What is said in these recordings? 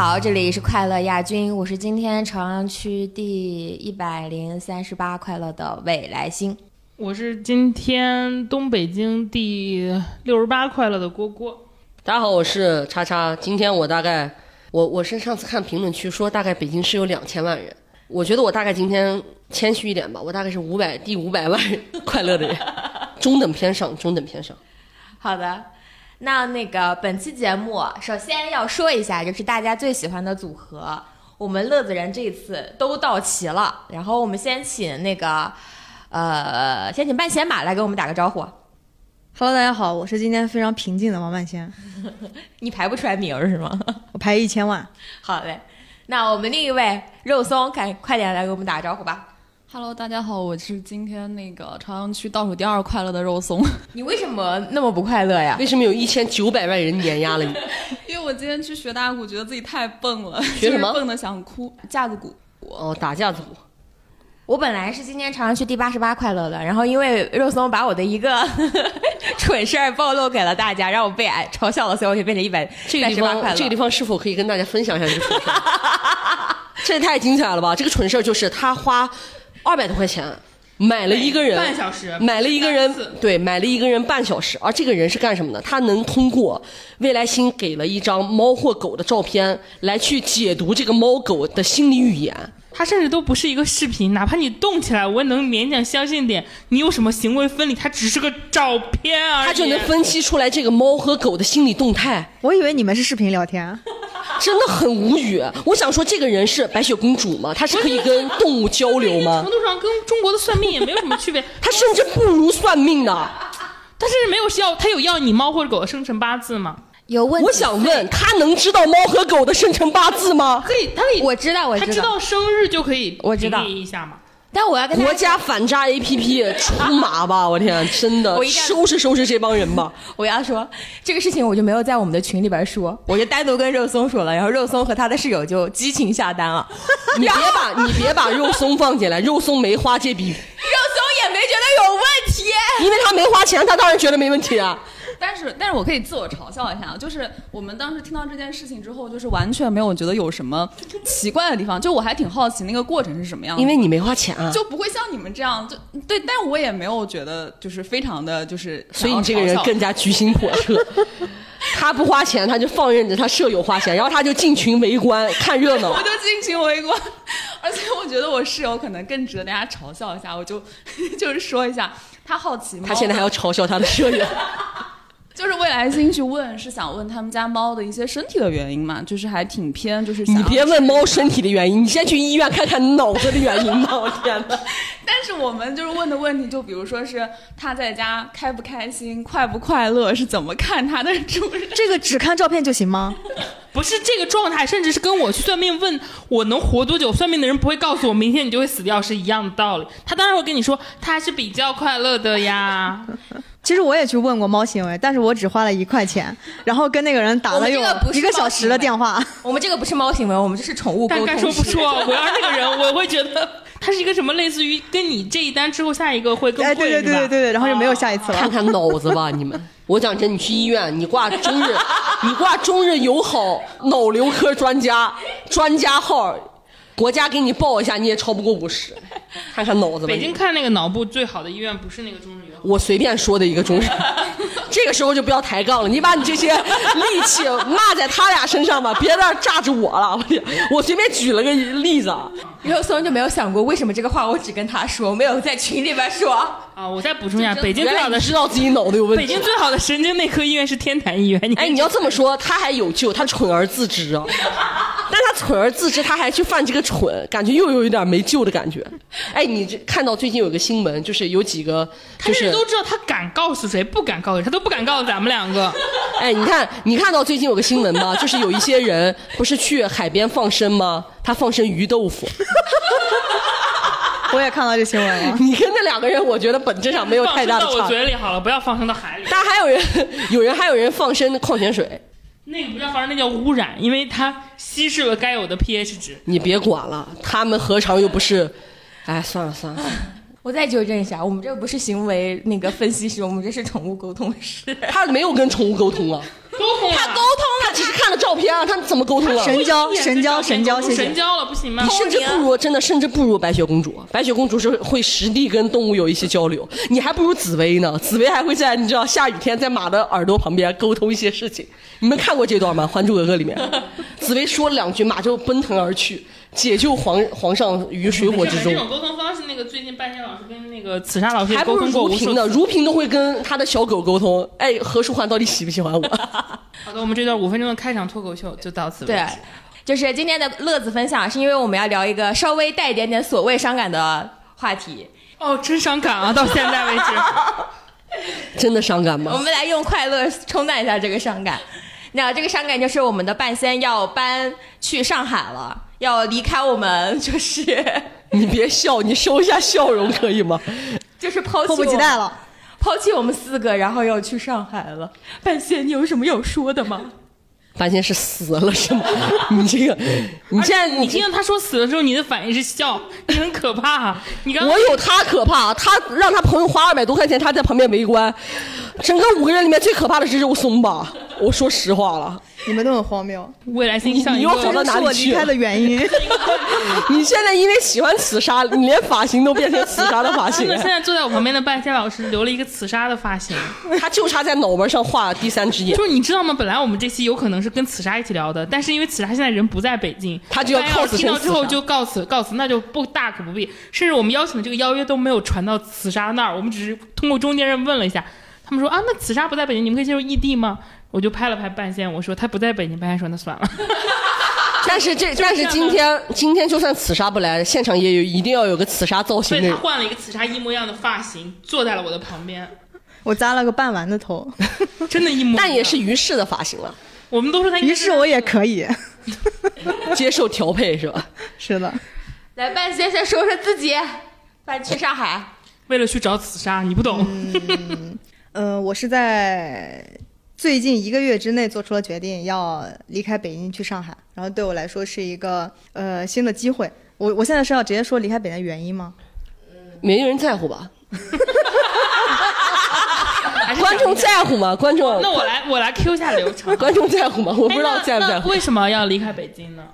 好，这里是快乐亚军，我是今天朝阳区第一百零三十八快乐的未来星。我是今天东北京第六十八快乐的郭郭。大家好，我是叉叉。今天我大概，我我是上次看评论区说大概北京市有两千万人，我觉得我大概今天谦虚一点吧，我大概是五百第五百万人快乐的人，中等偏上，中等偏上。好的，那那个本期节目首先要说一下，就是大家最喜欢的组合，我们乐子人这一次都到齐了。然后我们先请那个，呃，先请半仙马来给我们打个招呼。Hello，大家好，我是今天非常平静的王半仙，你排不出来名儿是吗？我排一千万。好嘞，那我们另一位肉松，赶快点来给我们打个招呼吧。Hello，大家好，我是今天那个朝阳区倒数第二快乐的肉松，你为什么那么不快乐呀？为什么有一千九百万人碾压了你？因为我今天去学打鼓，觉得自己太笨了，学什么笨的想哭。架子鼓，哦，打架子鼓。我本来是今天朝阳区第八十八快乐的，然后因为肉松把我的一个 蠢事儿暴露给了大家，让我被挨嘲笑了，所以我就变成一百这个地三十八快乐。方，这个地方是否可以跟大家分享一下这个蠢事儿？这也太精彩了吧！这个蠢事儿就是他花二百多块钱买了一个人半小时，买了一个人，对，买了一个人半小时，而这个人是干什么的？他能通过未来星给了一张猫或狗的照片来去解读这个猫狗的心理语言。它甚至都不是一个视频，哪怕你动起来，我也能勉强相信点你有什么行为分离，它只是个照片而已。它就能分析出来这个猫和狗的心理动态，我以为你们是视频聊天，真的很无语。我想说，这个人是白雪公主吗？她是可以跟动物交流吗程？度上跟中国的算命也没有什么区别，他甚至不如算命呢。但是没有要他有要你猫或者狗的生辰八字吗？有问题？我想问，他能知道猫和狗的生辰八字吗？可以，他可以，我知道，我知道他知道生日就可以，我知道一下嘛。但我要跟大国家反诈 APP 出马吧！我天，真的我一定要收拾收拾这帮人吧！我要说这个事情，我就没有在我们的群里边说，我就单独跟肉松说了，然后肉松和他的室友就激情下单了，你别把你别把肉松放进来，肉松没花这笔，肉松也没觉得有问题。因为他没花钱，他当然觉得没问题啊。但是但是我可以自我嘲笑一下，就是我们当时听到这件事情之后，就是完全没有觉得有什么奇怪的地方，就我还挺好奇那个过程是什么样的。因为你没花钱啊，就不会像你们这样，就对，但我也没有觉得就是非常的就是，所以你这个人更加居心叵测。他不花钱，他就放任着他舍友花钱，然后他就进群围观看热闹我。就进群围观，而且我觉得我室友可能更值得大家嘲笑一下，我就 就是说一下，他好奇吗，他现在还要嘲笑他的舍友。就是未来星去问，是想问他们家猫的一些身体的原因嘛，就是还挺偏，就是你别问猫身体的原因，你先去医院看看脑子的原因吧！我天哪！但是我们就是问的问题，就比如说是他在家开不开心、快不快乐，是怎么看他的主人？这个只看照片就行吗？不是这个状态，甚至是跟我去算命问我能活多久，算命的人不会告诉我明天你就会死掉是一样的道理。他当然会跟你说他还是比较快乐的呀。其实我也去问过猫行为，但是我只花了一块钱，然后跟那个人打了有一个小时的电话。我们这个不是猫行为，我们这是宠物沟通。但该说不说，我要是那个人，我会觉得他是一个什么类似于跟你这一单之后下一个会更哎，贵，对对对对对对，然后就没有下一次了。看看脑子吧，你们！我讲真，你去医院，你挂中日，你挂中日友好脑瘤科专家专家号，国家给你报一下，你也超不过五十。看看脑子吧。北京看那个脑部最好的医院不是那个中日友好，我随便说的一个中日，这个时候就不要抬杠了，你把你这些力气骂在他俩身上吧，别在那儿炸着我了。我随便举了个例子啊。肉松就没有想过为什么这个话我只跟他说，没有在群里边说。啊！我再补充一下，北京最好的知道自己脑子有问题。北京最好的神经内科医院是天坛医院。你哎，你要这么说，他还有救，他蠢而自知啊。但他蠢而自知，他还去犯这个蠢，感觉又有一点没救的感觉。哎，你这看到最近有个新闻，就是有几个，他就是都知道他敢告诉谁，不敢告诉谁，他都不敢告诉咱们两个。哎，你看，你看到最近有个新闻吗？就是有一些人不是去海边放生吗？他放生鱼豆腐。我也看到这新闻了。你跟那两个人，我觉得本质上没有放生到我太大的差。嘴里好了，不要放生到海里。但还有人，有人还有人放生矿泉水，那个不叫放生，那叫污染，因为它稀释了该有的 pH 值。你别管了，他们何尝又不是？哎，算了算了，算了我再纠正一下，我们这不是行为那个分析师，我们这是宠物沟通师。他没有跟宠物沟通啊。沟通，他沟通了，他只是看了照片啊，他怎么沟通啊？神交神交神交，谢谢神。交了，不行吗你？甚至不如真的，甚至不如白雪公主。白雪公主是会实地跟动物有一些交流，你还不如紫薇呢。紫薇还会在你知道下雨天在马的耳朵旁边沟通一些事情。你们看过这段吗？《还珠格格》里面，紫薇说了两句，马就奔腾而去，解救皇皇上于水火之中这。种沟通方式，那个最近半仙老师跟那个紫砂老师也还不如沟通过无数如萍呢，如萍都会跟他的小狗沟通。哎，何书桓到底喜不喜欢我？好的，我们这段五分钟的开场脱口秀就到此为止对止。，就是今天的乐子分享，是因为我们要聊一个稍微带一点点所谓伤感的话题。哦，真伤感啊！到现在为止，真的伤感吗我？们来用快乐冲淡一下这个伤感。那这个伤感就是我们的半仙要搬去上海了，要离开我们，就是 你别笑，你收一下笑容可以吗？就是抛弃迫不及待了。抛弃我们四个，然后要去上海了。半仙，你有什么要说的吗？半仙是死了是吗？你这个，你现在你听到他说死了之后，你的反应是笑，你很可怕。你刚我有他可怕，他让他朋友花二百多块钱，他在旁边围观。整个五个人里面最可怕的是肉松吧？我说实话了，你们都很荒谬，未来星象你又跑到个哪里去我离开的原因。你现在因为喜欢紫砂，你连发型都变成紫砂的发型真现。在坐在我旁边的半仙老师留了一个紫砂的发型，他就差在脑门上画第三只眼就。是你知道吗？本来我们这期有可能是跟紫砂一起聊的，但是因为紫砂现在人不在北京，他就要半仙老 cos 听到之后就告辞告辞，那就不大可不必。甚至我们邀请的这个邀约都没有传到紫砂那儿，我们只是通过中间人问了一下，他们说啊，那紫砂不在北京，你们可以接受异地吗？我就拍了拍半仙，我说他不在北京，半仙说那算了。但是这，但是今天今天就算紫砂不来，现场也有一定要有个紫砂造型所以他型的人。换了一个紫砂一模一样的发型，坐在了我的旁边，我扎了个半丸的头，真的，一模一样。但也是于适的发型了，我们都说他于适我也可以。接受调配是吧？是的，来，半仙先说说自己，搬去上海。为了去找紫砂，你不懂。呃，我是在最近一个月之内做出了决定，要离开北京去上海，然后对我来说是一个呃新的机会。我我现在是要直接说离开北京的原因吗？没人在乎吧？观众在乎吗？观众那我来，我来 Q 一下流程。观众在乎吗？我不知道在不在乎。为什么要离开北京呢？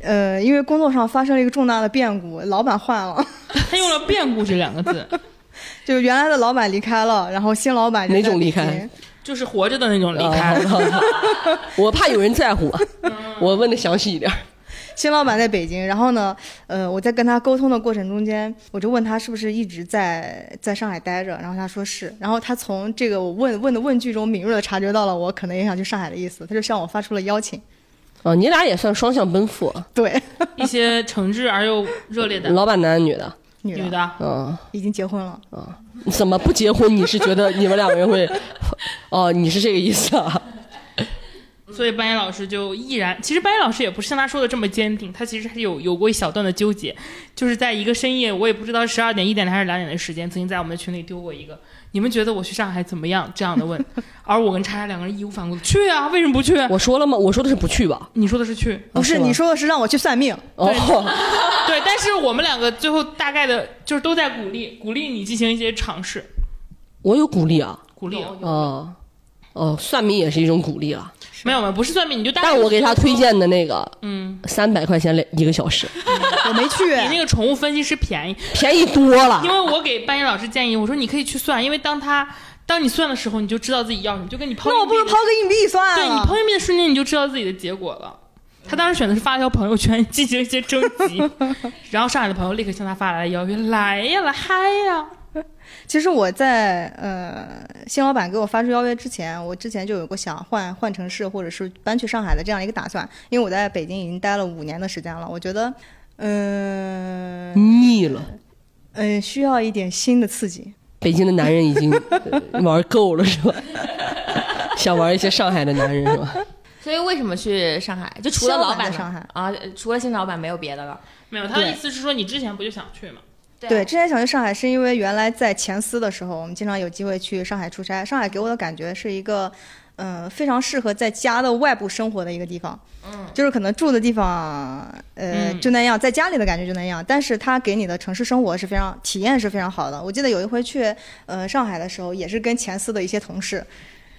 呃，因为工作上发生了一个重大的变故，老板换了，他用了“变故”这两个字，就原来的老板离开了，然后新老板哪种离开京？就是活着的那种离开。啊 我怕有人在乎，我问的详细一点。新老板在北京，然后呢，呃，我在跟他沟通的过程中间，我就问他是不是一直在在上海待着，然后他说是，然后他从这个我问问的问句中敏锐的察觉到了我可能也想去上海的意思，他就向我发出了邀请。哦，你俩也算双向奔赴，对，一些诚挚而又热烈的老板男的女的，女的女的，嗯，已经结婚了，嗯怎么不结婚？你是觉得 你们两个人会？哦，你是这个意思啊？所以班岩老师就毅然，其实班岩老师也不是像他说的这么坚定，他其实有有过一小段的纠结，就是在一个深夜，我也不知道十二点、一点还是两点的时间，曾经在我们的群里丢过一个“你们觉得我去上海怎么样”这样的问，而我跟叉叉两个人义无反顾的去啊，为什么不去？我说了吗？我说的是不去吧？你说的是去，不是是你说的是让我去算命，哦，对，但是我们两个最后大概的就是都在鼓励鼓励你进行一些尝试，我有鼓励啊。鼓励。哦，哦，算命也是一种鼓励了。没有没有，不是算命，你就。但我给他推，荐的那个嗯，三百块钱两一个小时，我没去。比那个宠物分析师便宜，便宜多了因。为我给班岩老师建议，我说你可以去算，因为当他当你算的时候，你就知道自己要什么，就跟你抛那我不如抛个硬币算了。对你抛硬币的瞬间，你就知道自己的结果了。他当时选的是发条朋友圈进行一些征集，然后上海的朋友立刻向他发来了邀约，来呀，来嗨呀！其实我在呃新老板给我发出邀约之前，我之前就有过想换换城市或者是搬去上海的这样一个打算，因为我在北京已经待了五年的时间了，我觉得，嗯、腻了，嗯、需要一点新的刺激。北京的男人已经呃玩够了是吧？想玩一些上海的男人是吧？所以为什么去上海？就除了老老板上海啊，呃除了新老板没有别的了。没有，他的意思是说你之前不就想去吗？对，之前想去上海是因为原来在前司的时候，我们经常有机会去上海出差。上海给我的感觉是一个，嗯、非常适合在家的外部生活的一个地方。嗯，就是可能住的地方，呃，嗯就那样，在家里的感觉就那样，但是它给你的城市生活是非常体验是非常好的。我记得有一回去，呃，上海的时候，也是跟前司的一些同事。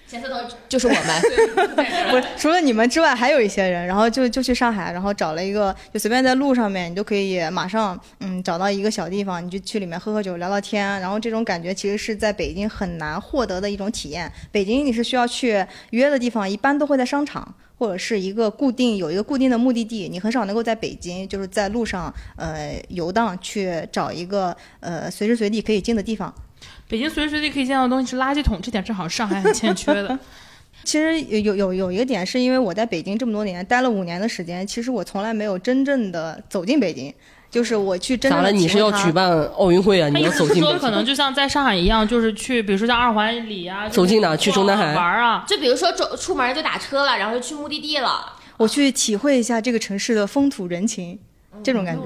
咸色头就是我们。不是，除了你们之外，还有一些人，然后就就去上海，然后找了一个，就随便在路上面，你就可以马上嗯找到一个小地方，你就去里面喝喝酒、聊聊天，然后这种感觉其实是在北京很难获得的一种体验。北京你是需要去约的地方，一般都会在商场或者是一个固定有一个固定的目的地，你很少能够在北京就是在路上呃游荡去找一个呃随时随地可以进的地方。北京随时随地可以见到的东西是垃圾桶，这点正好上海很欠缺的。其实有有有有一个点，是因为我在北京这么多年待了五年的时间，其实我从来没有真正的走进北京，就是我去真正的咋了？你是要举办奥运会啊？你要他意思是说，走进北京？可能就像在上海一样，就是去，比如说像二环里啊，走进哪去中南海玩啊。就比如说走出门就打车了，然后就去目的地了，我去体会一下这个城市的风土人情，这种感觉。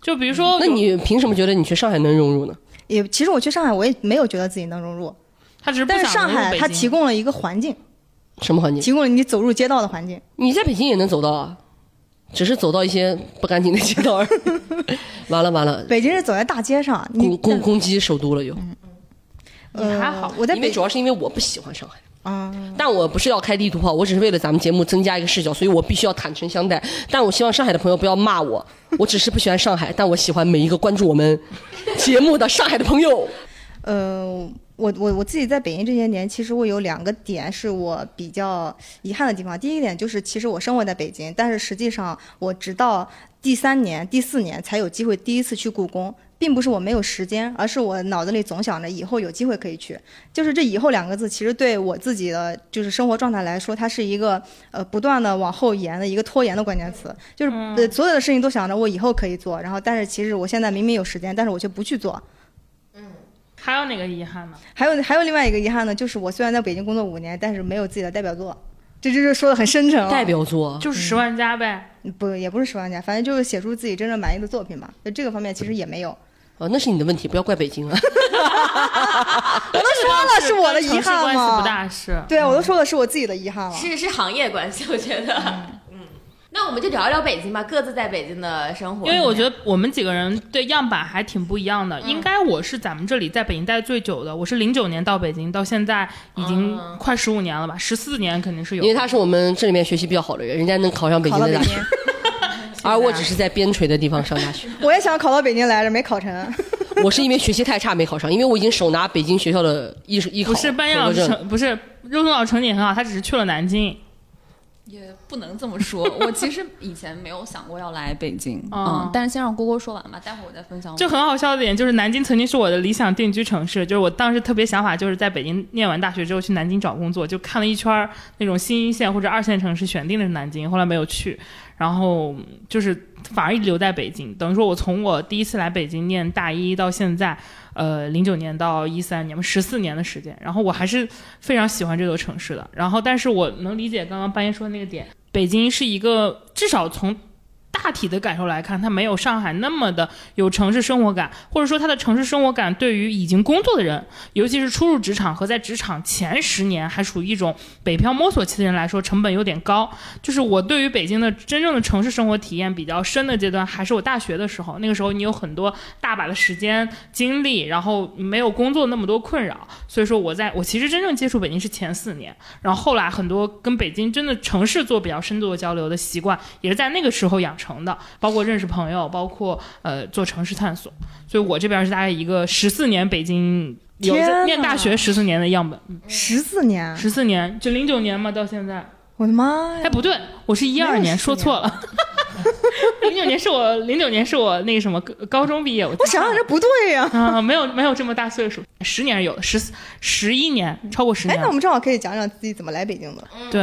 就比如说，那你凭什么觉得你去上海能融入呢？也其实我去上海，我也没有觉得自己能融入，他只是不但是上想融入北京海它提供了一个环境，什么环境？提供了你走入街道的环境。你在北京也能走到啊，只是走到一些不干净的街道而已。完 了完了，北京是走在大街上，你攻攻攻击首都了又。也还好呃我在北因为主要是因为我不喜欢上海。嗯，但我不是要开地图炮，我只是为了咱们节目增加一个视角，所以我必须要坦诚相待。但我希望上海的朋友不要骂我，我只是不喜欢上海，但我喜欢每一个关注我们节目的上海的朋友。呃，我我我自己在北京这些年，其实我有两个点是我比较遗憾的地方。第一个点就是，其实我生活在北京，但是实际上我直到第三年、第四年才有机会第一次去故宫。并不是我没有时间，而是我脑子里总想着以后有机会可以去。就是这“以后”两个字，其实对我自己的就是生活状态来说，它是一个呃不断的往后延的一个拖延的关键词。就是、呃、所有的事情都想着我以后可以做，然后但是其实我现在明明有时间，但是我却不去做。嗯还有哪个遗憾呢？还有还有另外一个遗憾呢，就是我虽然在北京工作五年，但是没有自己的代表作，这就是说的很深沉了。代表作就是十万加呗。不也不是十万加，反正就是写出自己真正满意的作品吧。就这个方面其实也没有。哦，那是你的问题，不要怪北京啊。我都说了是我的遗憾关系不。大是。对啊，我都说了是我自己的遗憾了。是是行业关系，我觉得。嗯，那我们就聊一聊北京吧，各自在北京的生活。因为我觉得我们几个人对样板还挺不一样的。应该我是咱们这里在北京待最久的，我是零九年到北京，到现在已经快十五年了吧，十四年肯定是有因。为他是我们这里面学习比较好的人，人家能考上北京的大学，，而我只是在边陲的地方上大学。我也想考到北京来着，没考成。我是因为学习太差没考上，因为我已经手拿北京学校的艺术艺考不是班长。成，不是肉松老师成绩很好，他只是去了南京。也不能这么说。我其实以前没有想过要来北京，哦嗯，但是先让蝈蝈说完吧，待会儿我再分享。就很好笑的点就是，南京曾经是我的理想定居城市，就是我当时特别想法就是在北京念完大学之后去南京找工作，就看了一圈那种新一线或者二线城市，选定的是南京，后来没有去，然后就是反而一直留在北京。等于说我从我第一次来北京念大一到现在，呃，零九年到一三年，十四年的时间，然后我还是非常喜欢这座城市的。然后，但是我能理解刚刚半夜说的那个点，北京是一个至少从大体的感受来看，它没有上海那么的有城市生活感，或者说它的城市生活感对于已经工作的人，尤其是初入职场和在职场前十年还属于一种北漂摸索期的人来说，成本有点高。就是我对于北京的真正的城市生活体验比较深的阶段，还是我大学的时候。那个时候你有很多大把的时间精力，然后没有工作那么多困扰，所以说我在我其实真正接触北京是前四年，然后后来很多跟北京真的城市做比较深度的交流的习惯，也是在那个时候养成的，包括认识朋友，包括呃做城市探索。所以我这边是大概一个十四年北京有天念大学十四年的样本，十四年，十四年就零九年嘛到现在。我的妈呀！哎，不对，我是一二年，说错了。零九年是我零九年是我那个什么高高中毕业，我我想想这不对呀、啊，没有没有这么大岁数，十年是有的，十十一年，超过十年哎，年那我。们正好可以讲讲自己怎么来北京的。对，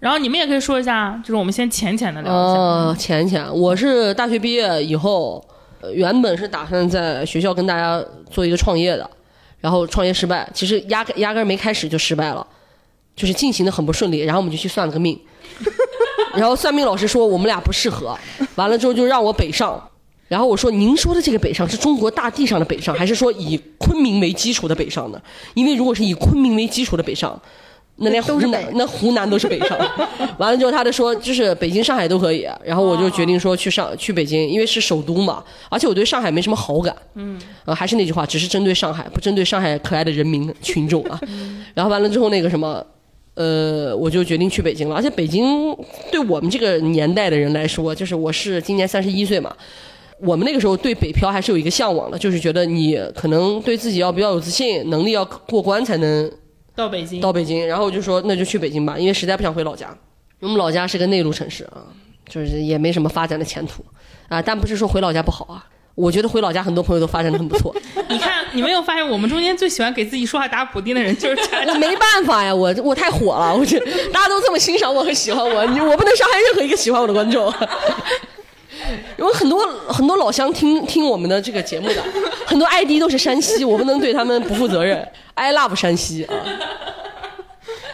然后你们也可以说一下，就是我们先浅浅的聊一下。呃，浅浅，我是大学毕业以后，呃原本是打算在学校跟大家做一个创业的，然后创业失败，其实压根压根儿没开始就失败了，就是进行的很不顺利，然后我们就去算了个命，然后算命老师说我们俩不适合，完了之后就让我北上。然后我说：“您说的这个北上是中国大地上的北上，还是说以昆明为基础的北上呢？因为如果是以昆明为基础的北上，那连湖南那湖南都是北上。完了之后，他就说，就是北京、上海都可以。然后我就决定说去上去北京，因为是首都嘛，而且我对上海没什么好感。嗯，呃，还是那句话，只是针对上海，不针对上海可爱的人民群众啊。然后完了之后，那个什么。呃，我就决定去北京了，而且北京对我们这个年代的人来说，就是我是今年三十一岁嘛，我们那个时候对北漂还是有一个向往的，就是觉得你可能对自己要比较有自信，能力要过关才能到北京，到北京。然后我就说那就去北京吧，因为实在不想回老家。我们老家是个内陆城市啊，就是也没什么发展的前途啊，但不是说回老家不好啊。我觉得回老家很多朋友都发展的很不错。你看，你没有发现我们中间最喜欢给自己说话打补丁的人就是佳佳我没办法呀，我我太火了，我这大家都这么欣赏我和喜欢我，你我不能伤害任何一个喜欢我的观众。有很多很多老乡听听我们的这个节目的，很多 ID 都是山西，我不能对他们不负责任。I love 山西啊，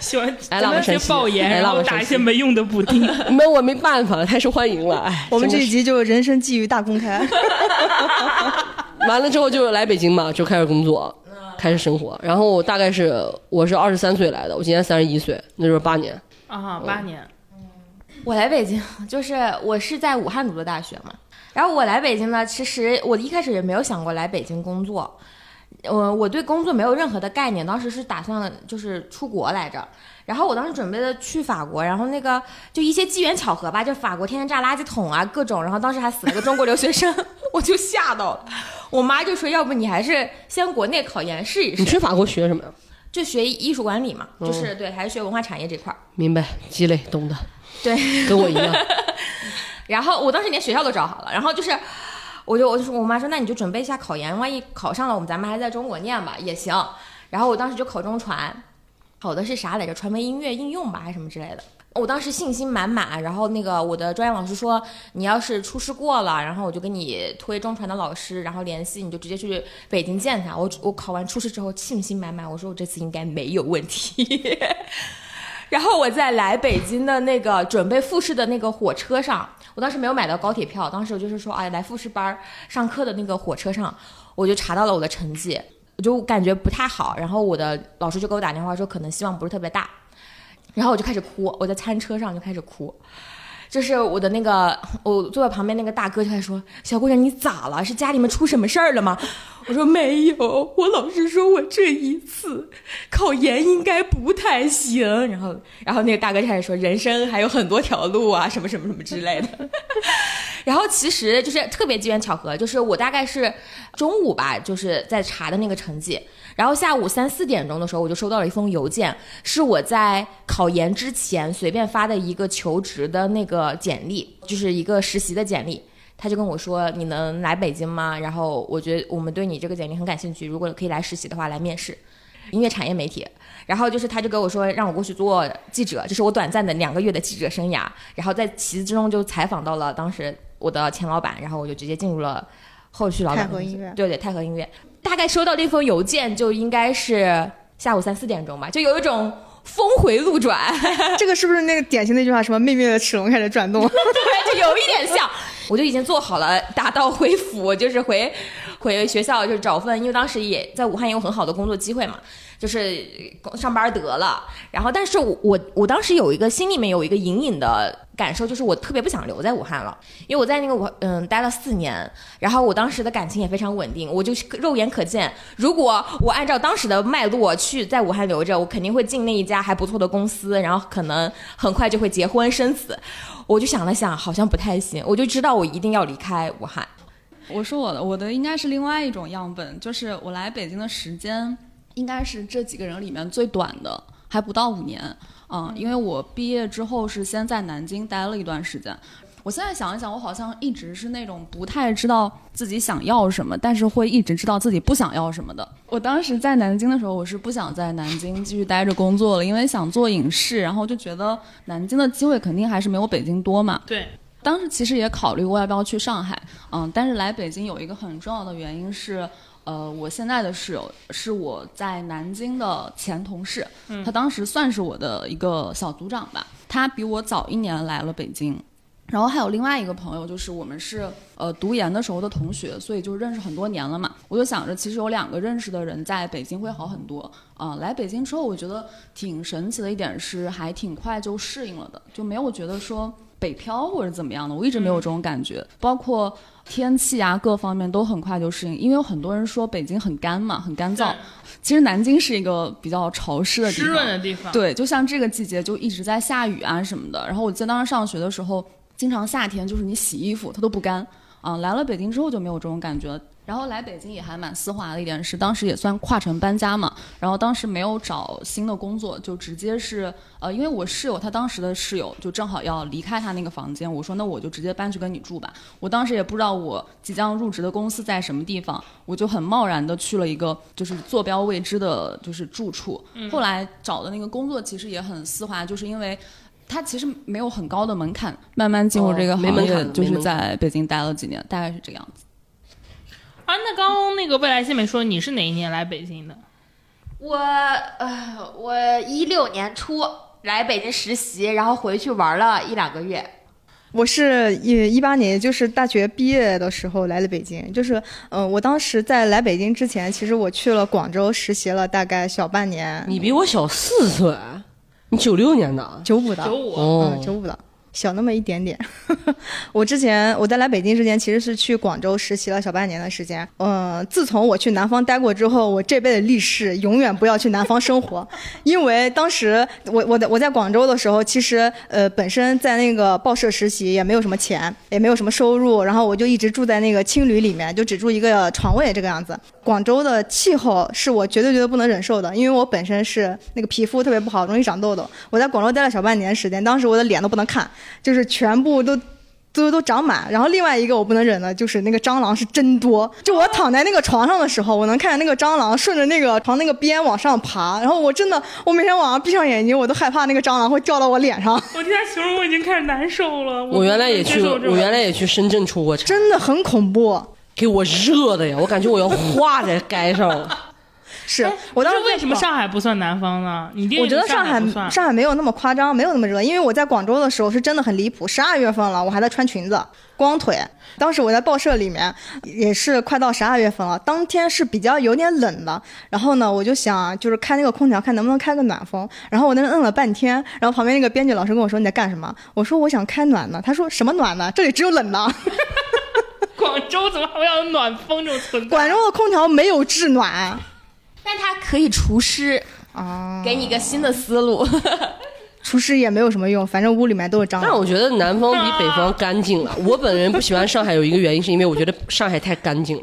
喜欢哎咱们些拉我山西爆言，哎然后打一些没用的补丁。没我没办法了，太受欢迎了，哎，我们这一集就人生际遇大公开。完了之后就来北京嘛，就开始工作，开始生活。然后大概是我是二十三岁来的，我今年三十一岁，那就是八年。啊，八年，我来北京，就是我是在武汉读的大学嘛。然后我来北京呢，其实我一开始也没有想过来北京工作，我我对工作没有任何的概念，当时是打算就是出国来着。然后我当时准备的去法国，然后那个就一些机缘巧合吧，就法国天天炸垃圾桶啊，各种。然后当时还死了个中国留学生，我就吓到了。我妈就说：“要不你还是先国内考研试一试，你去法国学什么呀？就学艺术管理嘛，就是对，还是学文化产业这块儿。”明白，积累，懂的，对，跟我一样。然后我当时连学校都找好了，然后就是，我就我就说我妈说，那你就准备一下考研，万一考上了，我们咱们还在中国念吧也行。然后我当时就考中传，考的是啥来着？传媒音乐应用吧，还是什么之类的。我当时信心满满，然后那个我的专业老师说，你要是初试过了，然后我就给你推中传的老师，然后联系，你就直接去北京见他。我我考完初试之后信心满满，我说我这次应该没有问题。然后我在来北京的那个准备复试的那个火车上，我当时没有买到高铁票，当时我就是说，哎，来复试班上课的那个火车上，我就查到了我的成绩，我就感觉不太好，然后我的老师就给我打电话说，可能希望不是特别大，然后我就开始哭，我在餐车上就开始哭。就是我的那个，我坐在旁边那个大哥就开始说：“小姑娘，你咋了？是家里面出什么事儿了吗？”我说：“没有，我老师说我这一次考研应该不太行。”然后，然后那个大哥开始说：“人生还有很多条路啊，什么什么什么之类的。”然后其实就是特别机缘巧合，就是我大概是中午吧，就是在查的那个成绩，然后下午三四点钟的时候，我就收到了一封邮件，是我在考研之前随便发的一个求职的那个简历，就是一个实习的简历。他就跟我说：“你能来北京吗？”然后我觉得我们对你这个简历很感兴趣，如果可以来实习的话，来面试。音乐产业媒体，然后就是他就跟我说让我过去做记者，这是我短暂的两个月的记者生涯。然后在其之中就采访到了当时我的前老板，然后我就直接进入了后续老板泰和音乐对对，太和音乐。大概收到那封邮件就应该是下午三四点钟吧，就有一种峰回路转，这个是不是那个典型的一句话？什么“命运的齿轮开始转动 对，就有一点像。我就已经做好了打道回府，就是回回学校，就是找份，因为当时也在武汉有很好的工作机会嘛，就是上班得了。然后，但是我我我当时有一个心里面有一个隐隐的感受，就是我特别不想留在武汉了，因为我在那个武嗯待了四年，然后我当时的感情也非常稳定，我就肉眼可见，如果我按照当时的脉络去在武汉留着，我肯定会进那一家还不错的公司，然后可能很快就会结婚生子。我就想了想，好像不太行，我就知道我一定要离开武汉。我说我的，我的应该是另外一种样本，就是我来北京的时间应该是这几个人里面最短的，还不到五年。嗯，因为我毕业之后是先在南京待了一段时间。我现在想一想，我好像一直是那种不太知道自己想要什么，但是会一直知道自己不想要什么的。我当时在南京的时候，我是不想在南京继续待着工作了，因为想做影视，然后就觉得南京的机会肯定还是没有北京多嘛。对，当时其实也考虑过要不要去上海，嗯，但是来北京有一个很重要的原因是，呃，我现在的室友是我在南京的前同事，他当时算是我的一个小组长吧，他比我早一年来了北京，然后还有另外一个朋友，就是我们是呃读研的时候的同学，所以就认识很多年了嘛。我就想着，其实有两个认识的人在北京会好很多啊、来北京之后，我觉得挺神奇的一点是，还挺快就适应了的，就没有觉得说北漂或者怎么样的，我一直没有这种感觉。包括天气啊各方面都很快就适应，因为有很多人说北京很干嘛，很干燥。其实南京是一个比较潮湿的地方湿，润的地方。对，就像这个季节就一直在下雨啊什么的。然后我记得当时上学的时候，经常夏天就是你洗衣服它都不干啊。来了北京之后就没有这种感觉了。然后来北京也还蛮丝滑的一点是，当时也算跨城搬家嘛。然后当时没有找新的工作，就直接是呃，因为我室友他当时的室友就正好要离开他那个房间，我说那我就直接搬去跟你住吧。我当时也不知道我即将入职的公司在什么地方，我就很贸然的去了一个就是坐标未知的，就是住处。后来找的那个工作其实也很丝滑，就是因为。它其实没有很高的门槛，慢慢进入这个行业，就是在北京待了几年，大概是这个样子。啊，那刚刚那个未来新美说你是哪一年来北京的？我呃，我一六年初来北京实习，然后回去玩了一两个月。我是一一八年，就是大学毕业的时候来的北京。就是，嗯、呃，我当时在来北京之前，其实我去了广州实习了大概小半年，你比我小四岁，你九六年的，九五的，九五。哦。嗯，九五的，小那么一点点。我之前我在来北京之前，其实是去广州实习了小半年的时间。嗯、自从我去南方待过之后，我这辈子立誓永远不要去南方生活，因为当时我我在我在广州的时候，其实呃本身在那个报社实习也没有什么钱，也没有什么收入，然后我就一直住在那个青旅里面，就只住一个床位这个样子。广州的气候是我绝对绝对不能忍受的，因为我本身是那个皮肤特别不好，容易长痘痘。我在广州待了小半年时间，当时我的脸都不能看，就是全部都。都都长满，然后另外一个我不能忍的就是那个蟑螂是真多。就我躺在那个床上的时候，我能看见那个蟑螂顺着那个床那个边往上爬，然后我真的，我每天晚上闭上眼睛，我都害怕那个蟑螂会掉到我脸上，我听他形容我已经开始难受了。我原来也去，我原来也去深圳出过差，真的很恐怖。给我热的呀，我感觉我要化在街上了。是我当时为什么上海不算南方呢？我觉得上海。上海没有那么夸张，没有那么热，因为我在广州的时候是真的很离谱，十二月份了，我还在穿裙子，光腿。当时我在报社里面，也是快到十二月份了，当天是比较有点冷的。然后呢，我就想就是开那个空调，看能不能开个暖风。然后我在那摁了半天，然后旁边那个编剧老师跟我说你在干什么？我说我想开暖呢。他说什么暖呢？这里只有冷的。广州怎么还会有暖风这种存在？广州的空调没有制暖。但它可以除湿，啊，给你一个新的思路。除湿也没有什么用，反正屋里面都是蟑螂。但我觉得南方比北方干净了。我本人不喜欢上海，有一个原因是因为我觉得上海太干净了，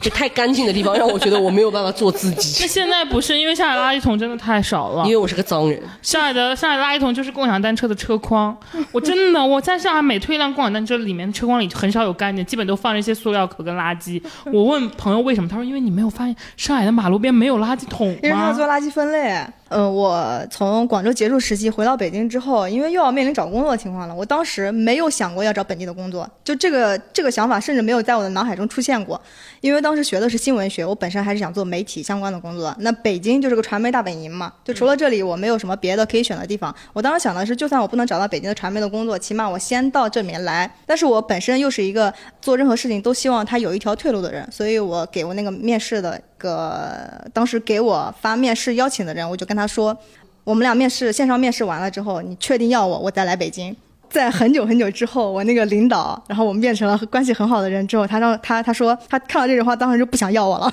就太干净的地方让我觉得我没有办法做自己那，现在不是因为上海垃圾桶真的太少了因，为我是个脏人。上海的上海垃圾桶就是共享单车的车筐。我真的我在上海每推一辆共享单车，里面车筐里很少有干净，基本都放着一些塑料壳跟垃圾。我问朋友为什么，他说因为你没有发现上海的马路边没有垃圾桶因为他要做？垃圾分类。呃，我从广州结束实习回到北京之后，因为又要面临找工作的情况了，我当时没有想过要找本地的工作，就这个这个想法甚至没有在我的脑海中出现过。因为当时学的是新闻学，我本身还是想做媒体相关的工作。那北京就是个传媒大本营嘛，就除了这里，我没有什么别的可以选的地方。我当时想的是，就算我不能找到北京的传媒的工作，起码我先到这面来。但是我本身又是一个做任何事情都希望他有一条退路的人，所以我给我那个面试的个当时给我发面试邀请的人，我就跟他说，我们俩面试线上面试完了之后，你确定要我，我再来北京。在很久很久之后，我那个领导，然后我们变成了关系很好的人之后，他让他他说他看到这句话，当时就不想要我了。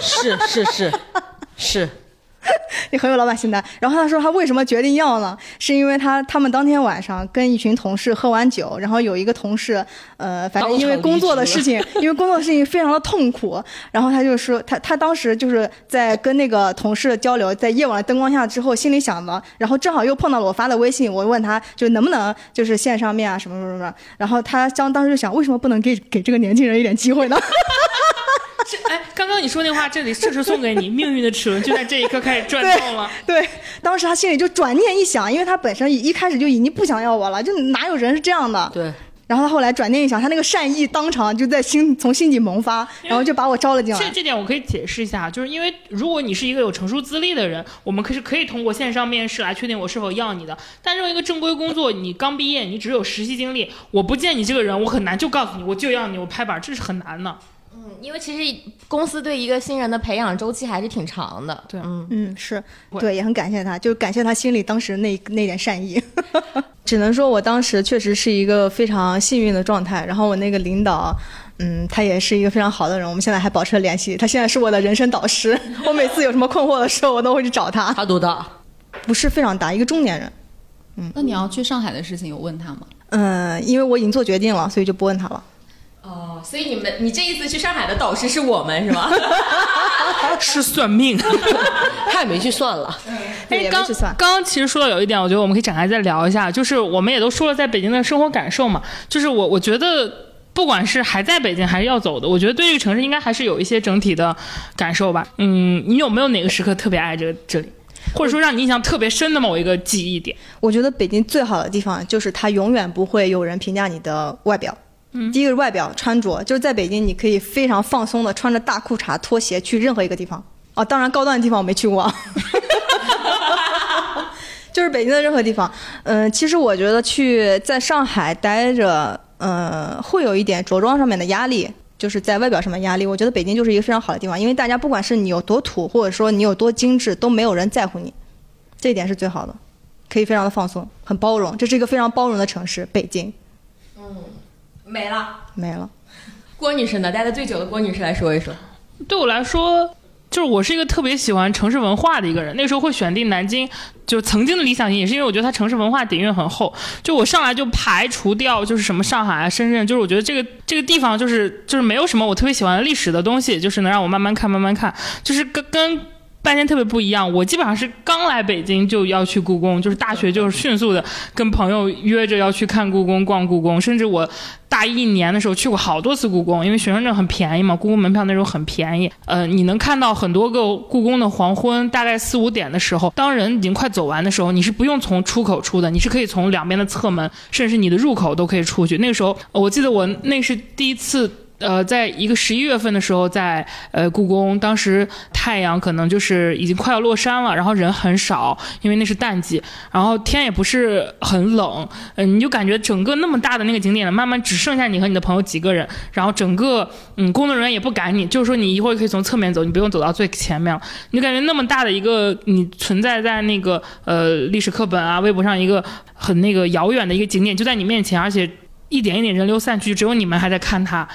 是是是是，你很有老板心态。然后他说他为什么决定要呢？是因为他他们当天晚上跟一群同事喝完酒，然后有一个同事，呃，反正因为工作的事情，因为工作的事情非常的痛苦，然后他就说他他当时就是在跟那个同事交流，在夜晚的灯光下之后，心里想的，然后正好又碰到了我发的微信，我问他就能不能就是线上面啊什么什么什么，然后他当当时就想为什么不能给给这个年轻人一点机会呢？是 哎，刚刚你说那话，这里这是送给你，命运的齿轮就在这一刻开始转动了。对，当时他心里就转念一想，因为他本身一开始就已经不想要我了，就哪有人是这样的？对，然后他后来转念一想，他那个善意当场就在心从心底萌发，然后就把我招了进来。这这点我可以解释一下，就是因为如果你是一个有成熟资历的人，我们可是可以通过线上面试来确定我是否要你的。但作为一个正规工作，你刚毕业，你只有实习经历，我不见你这个人，我很难就告诉你我就要你，我拍板，这是很难的。嗯，因为其实公司对一个新人的培养周期还是挺长的。对嗯，嗯，是对，也很感谢他，就感谢他心里当时那那点善意。只能说我当时确实是一个非常幸运的状态，然后我那个领导。嗯，他也是一个非常好的人，我们现在还保持了联系。他现在是我的人生导师，我每次有什么困惑的时候，我都会去找他。他多大？不是非常大，一个中年人。嗯那你要去上海的事情有问他吗？嗯，因为我已经做决定了，所以就不问他了。哦，所以你们你这一次去上海的导师是我们是吗？是算命。他也没去算了。对，也没刚去算。刚刚其实说到有一点，我觉得我们可以展开再聊一下，就是我们也都说了在北京的生活感受嘛，就是我我觉得不管是还在北京还是要走的，我觉得对这个城市应该还是有一些整体的感受吧。嗯，你有没有哪个时刻特别爱这个这里，或者说让你印象特别深的某一个记忆点？我觉得北京最好的地方就是它永远不会有人评价你的外表。第一个是外表穿着，就是在北京你可以非常放松的穿着大裤衩、拖鞋去任何一个地方。哦，当然高端的地方我没去过。就是北京的任何地方，嗯、其实我觉得去在上海待着，嗯、会有一点着装上面的压力，就是在外表上面压力。我觉得北京就是一个非常好的地方，因为大家不管是你有多土，或者说你有多精致，都没有人在乎你，这一点是最好的，可以非常的放松，很包容。这是一个非常包容的城市，北京没了。没了。郭女士呢？待的最久的郭女士来说一说。对我来说，就是我是一个特别喜欢城市文化的一个人。那时候会选定南京，就曾经的理想型也是因为我觉得它城市文化底蕴很厚。就我上来就排除掉就是什么上海啊、深圳，就是我觉得这个这个地方就是就是没有什么我特别喜欢的历史的东西，就是能让我慢慢看慢慢看，就是跟跟。半天特别不一样，我基本上是刚来北京就要去故宫，就是大学就是迅速的跟朋友约着要去看故宫、逛故宫，甚至我大一年的时候去过好多次故宫，因为学生证很便宜嘛，故宫门票那时候很便宜。呃，你能看到很多个故宫的黄昏，大概四五点的时候，当人已经快走完的时候，你是不用从出口出的，你是可以从两边的侧门，甚至你的入口都可以出去。那个时候，我记得我那是第一次。呃，在一个十一月份的时候，在呃故宫，当时太阳可能就是已经快要落山了，然后人很少，因为那是淡季，然后天也不是很冷，嗯、你就感觉整个那么大的那个景点，慢慢只剩下你和你的朋友几个人，然后整个嗯工作人员也不赶你，就是说你一会儿可以从侧面走，你不用走到最前面了，你就感觉那么大的一个你存在在那个呃历史课本啊、微博上一个很那个遥远的一个景点就在你面前，而且一点一点人流散去，只有你们还在看它。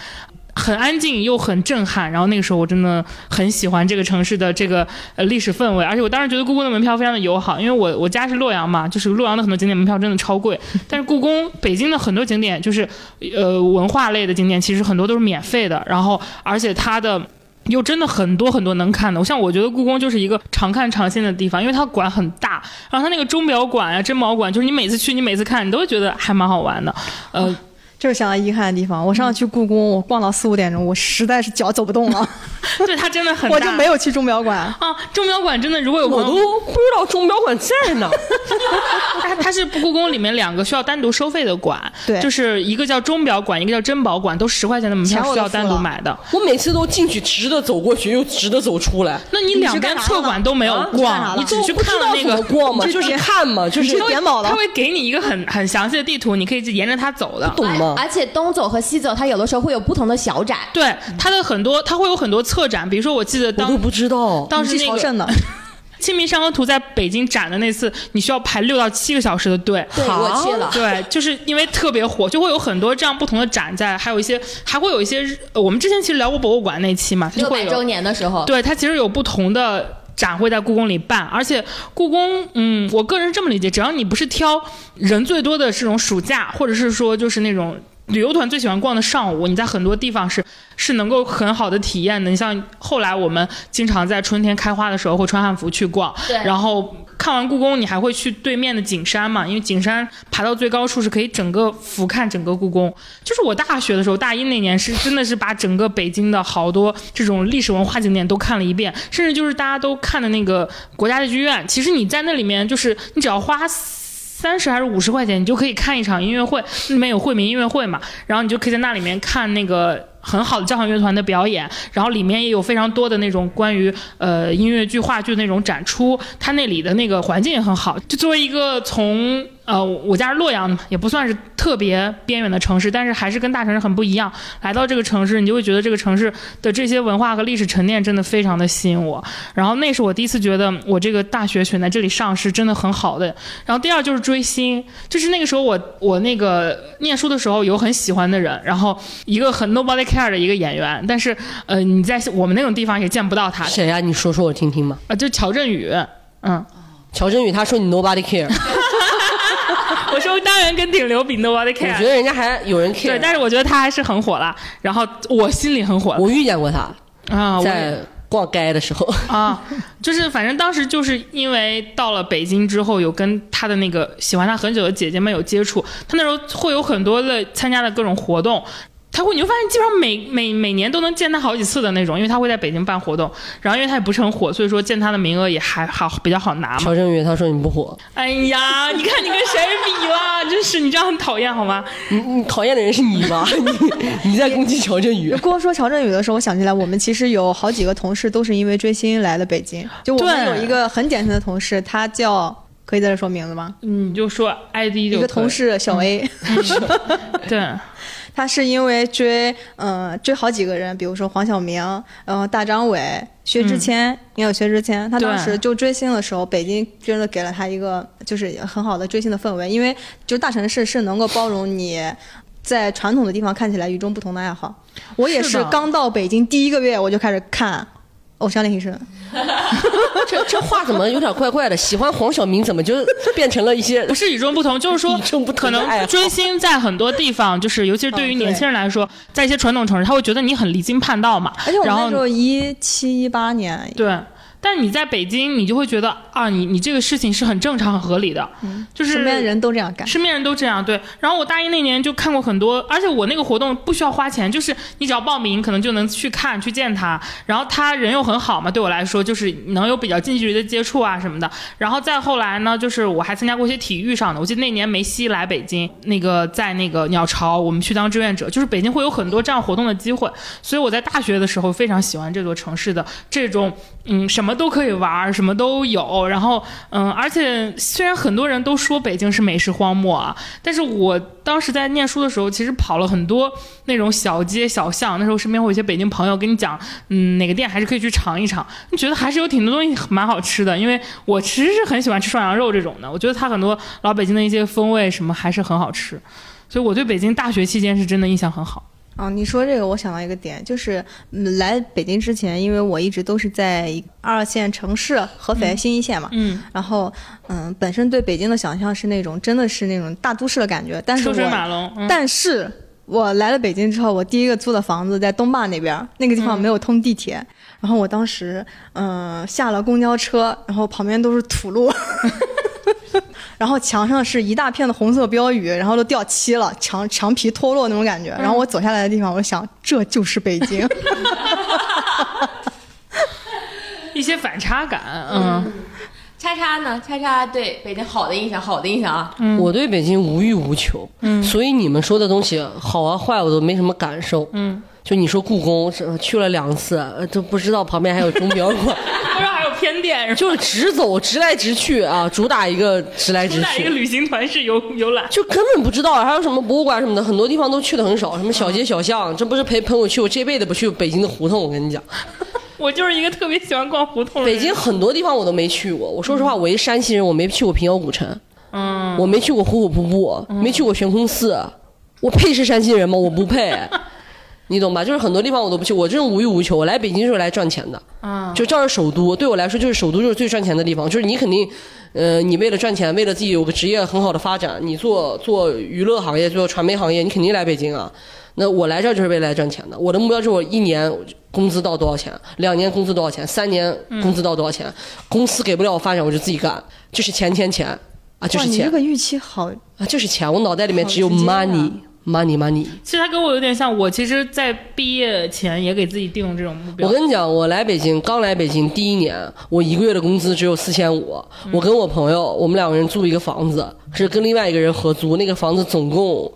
很安静又很震撼，然后那个时候我真的很喜欢这个城市的这个呃历史氛围，而且我当时觉得故宫的门票非常的友好，因为我我家是洛阳嘛，就是洛阳的很多景点门票真的超贵，但是故宫北京的很多景点就是呃文化类的景点，其实很多都是免费的，然后而且它的。又真的很多很多能看的，我像我觉得故宫就是一个常看常新的地方，因为它馆很大，然后它那个钟表馆啊、珍宝馆，就是你每次去，你每次看，你都会觉得还蛮好玩的。呃，这是相当遗憾的地方。我上次去故宫，我逛到四五点钟，我实在是脚走不动了，对，它真的很大。我就没有去钟表馆。啊，钟表馆真的，如果有我都不知道钟表馆在哪。它它是故宫里面两个需要单独收费的馆，对就是一个叫钟表馆，一个叫珍宝馆，都十块钱的门票需要单独买的。我每次都进去直的走过去，又直的走出来。那你两边侧馆都没有逛，了你只去不知道怎么看了那个。逛嘛，就是看嘛，就是点宝了他会给你一个很很详细的地图，你可以沿着它走的。懂吗？而且东走和西走，它有的时候会有不同的小展。对，它的很多，它会有很多策展，比如说我记得当我都不知道。当时那个你去朝圣的，《清明上河图》在北京展的那次，你需要排六到七个小时的队。对，好我去了。对，就是因为特别火，就会有很多这样不同的展在，还有一些还会有一些，呃我们之前其实聊过博物馆那期嘛，它就会有六百周年的时候，对，它其实有不同的展会在故宫里办，而且故宫，嗯，我个人这么理解，只要你不是挑人最多的这种暑假，或者是说就是那种。旅游团最喜欢逛的上午，你在很多地方是是能够很好的体验的。你像后来我们经常在春天开花的时候会穿汉服去逛，对然后看完故宫，你还会去对面的景山嘛？因为景山爬到最高处是可以整个俯瞰整个故宫。就是我大学的时候，大一那年是真的是把整个北京的好多这种历史文化景点都看了一遍，甚至就是大家都看的那个国家的剧院。其实你在那里面，就是你只要花。三十还是五十块钱，你就可以看一场音乐会，那里面有惠民音乐会嘛，然后你就可以在那里面看那个很好的交响乐团的表演，然后里面也有非常多的那种关于呃音乐剧、话剧那种展出，它那里的那个环境也很好。就作为一个从呃我家是洛阳的嘛，也不算是特别边远的城市，但是还是跟大城市很不一样。来到这个城市，你就会觉得这个城市的这些文化和历史沉淀真的非常的吸引我。然后那是我第一次觉得我这个大学选在这里上是真的很好的。然后第二就是追星，就是那个时候我我那个念书的时候有很喜欢的人，然后一个很 nobody care 的一个演员，但是呃你在我们那种地方也见不到他，谁呀、你说说我听听嘛。呃就乔振宇，嗯，乔振宇他说你 nobody care，我说当然跟顶流比 nobody care。我觉得人家还有人 care。对，但是我觉得他还是很火了，然后我心里很火我遇见过他，啊，在逛街的时候，啊，就是反正当时就是因为到了北京之后，有跟他的那个喜欢他很久的姐姐们有接触，他那时候会有很多的参加的各种活动。他会，你会发现基本上每每每年都能见他好几次的那种，因为他会在北京办活动，然后因为他也不是很火，所以说见他的名额也还好比较好拿嘛。乔振宇他说你不火，哎呀，你看你跟谁比啦？真是你这样很讨厌好吗？你你讨厌的人是你吧？你你在攻击乔振宇。光说乔振宇的时候，我想起来，我们其实有好几个同事都是因为追星来的北京。就我们有一个很典型的同事，他叫可以在这说名字吗？你就说 ID 就一个同事小 A，、对，他是因为追，嗯、追好几个人，比如说黄晓明，然后大张伟、薛之谦，也有薛之谦。他当时就追星的时候，北京真的给了他一个就是很好的追星的氛围，因为就大城市是能够包容你。在传统的地方看起来与众不同的爱好，我也是刚到北京第一个月我就开始看偶像练习生，这这话怎么有点怪怪的？喜欢黄晓明怎么就变成了一些不是与众不同，就是说可能追星在很多地方，就是尤其是对于年轻人来说，在一些传统城市，他会觉得你很离经叛道嘛。而且我然后那时候一七一八年，对，但你在北京，你就会觉得啊，你你这个事情是很正常、很合理的，就是身边的人都这样干。身边人都这样，对。然后我大一那年就看过很多，而且我那个活动不需要花钱，就是你只要报名，可能就能去看、去见他。然后他人又很好嘛，对我来说就是能有比较近距离的接触啊什么的。然后再后来呢，就是我还参加过一些体育上的，我记得那年梅西来北京，那个在那个鸟巢，我们去当志愿者，就是北京会有很多这样活动的机会。所以我在大学的时候非常喜欢这座城市的这种，嗯，什么都可以玩，什么都有。然后，嗯，而且虽然很多人都说北京是美食荒漠啊，但是我当时在念书的时候，其实跑了很多那种小街小巷。那时候身边会有一些北京朋友跟你讲，嗯，哪个店还是可以去尝一尝。你觉得还是有挺多东西蛮好吃的，因为我其实是很喜欢吃涮羊肉这种的。我觉得它很多老北京的一些风味什么还是很好吃，所以我对北京大学期间是真的印象很好。啊，你说这个，我想到一个点，就是嗯来北京之前，因为我一直都是在一二线城市合肥新一线嘛，嗯，然后嗯，本身对北京的想象是那种真的是那种大都市的感觉，但是车水我马龙，嗯、但是我来了北京之后，我第一个租的房子在东坝那边，那个地方没有通地铁，然后我当时嗯下了公交车，然后旁边都是土路。然后墙上是一大片的红色标语，然后都掉漆了，墙墙皮脱落那种感觉。然后我走下来的地方，我想这就是北京。一些反差感，嗯叉叉呢？叉叉对北京好的印象，好的印象啊。我对北京无欲无求，嗯，所以你们说的东西好啊坏我都没什么感受，嗯，就你说故宫是去了两次，呃都不知道旁边还有钟表馆，不知道还有偏店，就是直走直来直去啊，主打一个直来直主打一个去。旅行团式游游览。就根本不知道还有什么博物馆什么的，很多地方都去的很少，什么小街小巷，这不是陪朋友去，我这辈子不去北京的胡同。我跟你讲，我就是一个特别喜欢逛胡同。北京很多地方我都没去过。我说实话，我一山西人，我没去过平遥古城，嗯，我没去过虎口瀑布，没去过悬空寺，我配是山西人吗？我不配，你懂吧？就是很多地方我都不去，我这种无欲无求，我来北京就是来赚钱的，啊，就这儿是首都，对我来说就是首都就是最赚钱的地方，就是你肯定，呃，你为了赚钱，为了自己有个职业很好的发展，你做做娱乐行业，做传媒行业，你肯定来北京啊。那我来这儿就是为了来赚钱的，我的目标就是我一年工资到多少钱，两年工资多少钱，三年工资到多少钱，公司给不了我发展，我就自己干，就是钱钱钱。啊，就，是钱。你这个预期好，啊，就是钱，我脑袋里面只有 money money money。其实他跟我有点像，我其实，在毕业前也给自己定了这种目标。我跟你讲，我来北京刚来北京第一年，我一个月的工资只有四千五。我跟我朋友，我们两个人租一个房子，是跟另外一个人合租，那个房子总共。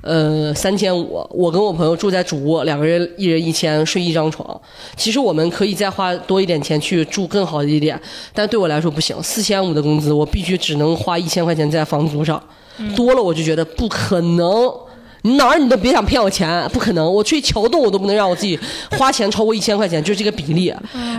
呃，三千五，我跟我朋友住在主卧，两个人一人一千，睡一张床。其实我们可以再花多一点钱去住更好的一点，但对我来说不行。四千五的工资，我必须只能花一千块钱在房租上，多了我就觉得不可能。你哪儿你都别想骗我钱，不可能。我去桥洞我都不能让我自己花钱超过一千块钱，就是这个比例。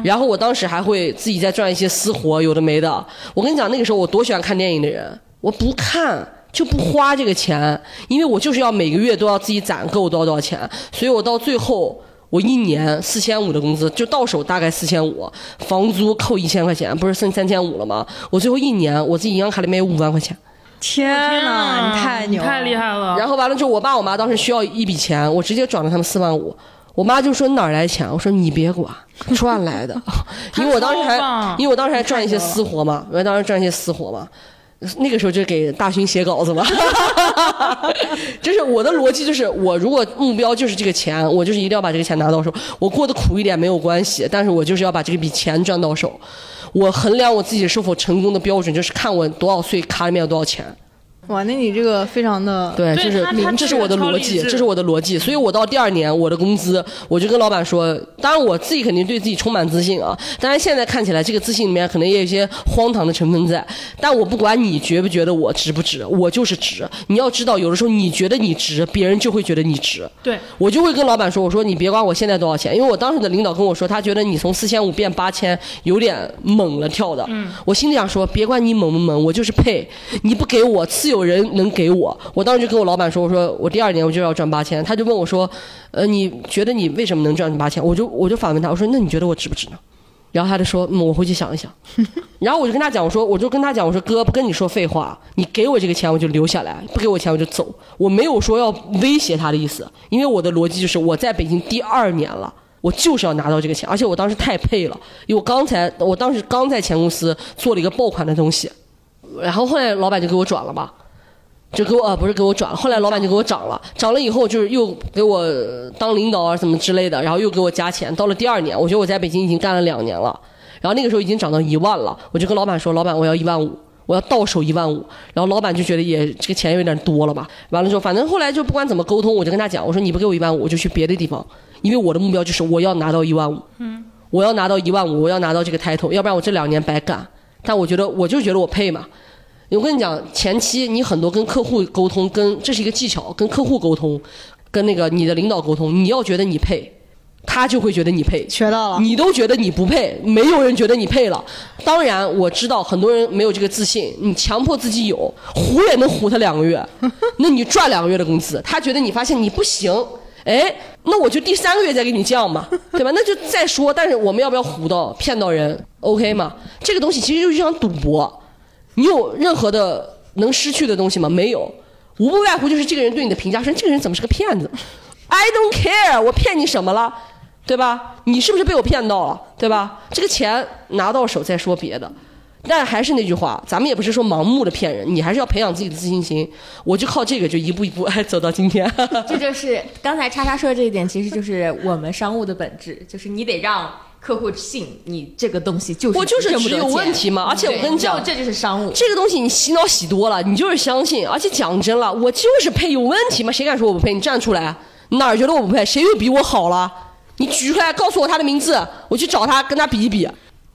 然后我当时还会自己再赚一些私活，有的没的。我跟你讲，那个时候我多喜欢看电影的人，我不看。就不花这个钱，因为我就是要每个月都要自己攒够多少多少钱，所以我到最后我一年四千五的工资就到手大概四千五，房租扣一千块钱，不是剩三千五了吗？我最后一年我自己银行卡里面有五万块钱。天呐，你太牛，太厉害了！然后完了之后，我爸我妈当时需要一笔钱，我直接转了他们四万五。我妈就说你哪儿来钱？我说你别管，赚来的。因为我当时还因为我当时还赚一些私活嘛，我当时赚一些私活嘛。那个时候就给大勋写稿子嘛，就是我的逻辑就是，我如果目标就是这个钱，我就是一定要把这个钱拿到手。我过得苦一点没有关系，但是我就是要把这笔钱赚到手。我衡量我自己是否成功的标准，就是看我多少岁卡里面有多少钱。哇，那你这个非常的对，就是这是我的逻辑，这是我的逻辑。所以我到第二年，我的工资，我就跟老板说，当然我自己肯定对自己充满自信啊。当然现在看起来，这个自信里面可能也有一些荒唐的成分在。但我不管你觉不觉得我值不值，我就是值。你要知道，有的时候你觉得你值，别人就会觉得你值。对，我就会跟老板说，我说你别管我现在多少钱，因为我当时的领导跟我说，他觉得你从四千五变八千有点猛了跳的。嗯，我心里想说，别管你猛不猛，我就是配。你不给我，自有人能给我。我当时就跟我老板说，我说我第二年我就要赚八千，他就问我说，呃，你觉得你为什么能赚八千？我就我就反问他，我说那你觉得我值不值呢？然后他就说，嗯，我回去想一想。然后我就跟他讲，我说我就跟他讲，我说哥不跟你说废话，你给我这个钱我就留下来，不给我钱我就走，我没有说要威胁他的意思，因为我的逻辑就是我在北京第二年了，我就是要拿到这个钱，而且我当时太配了，因为我刚才我当时刚在前公司做了一个爆款的东西，然后后来老板就给我转了吧。就给我啊不是给我转了，后来老板就给我涨了，涨了以后就是又给我当领导啊什么之类的，然后又给我加钱。到了第二年，我觉得我在北京已经干了两年了，然后那个时候已经涨到一万了，我就跟老板说，老板我要一万五，我要到手一万五。然后老板就觉得也这个钱有点多了吧，完了之后反正后来就不管怎么沟通，我就跟他讲，我说你不给我一万五，我就去别的地方，因为我的目标就是我要拿到一万五，嗯，我要拿到一万五，我要拿到这个 title，要不然我这两年白干。但我觉得我就觉得我配嘛。我跟你讲，前期你很多跟客户沟通，跟这是一个技巧，跟客户沟通，跟那个你的领导沟通，你要觉得你配，他就会觉得你配。学到了。你都觉得你不配，没有人觉得你配了。当然，我知道很多人没有这个自信，你强迫自己有，唬也能唬他两个月，那你赚两个月的工资，他觉得你发现你不行，哎，那我就第三个月再给你降嘛，对吧？那就再说。但是我们要不要唬到骗到人？OK 吗？这个东西其实就是一场赌博。你有任何的能失去的东西吗？没有，无不外乎就是这个人对你的评价，说这个人怎么是个骗子？I don't care，我骗你什么了，对吧？你是不是被我骗到了，对吧？这个钱拿到手再说别的，但还是那句话，咱们也不是说盲目的骗人，你还是要培养自己的自信心。我就靠这个，就一步一步哎走到今天。这就是 刚才叉叉说的这一点，其实就是我们商务的本质，就是你得让。客户信你这个东西就是我就是只有问题嘛，而且我跟你讲，这就是商务。这个东西你洗脑洗多了，你就是相信。而且讲真了，我就是配有问题吗？谁敢说我不配？你站出来，哪儿觉得我不配？谁又比我好了？你举出来告诉我他的名字，我去找他跟他比一比。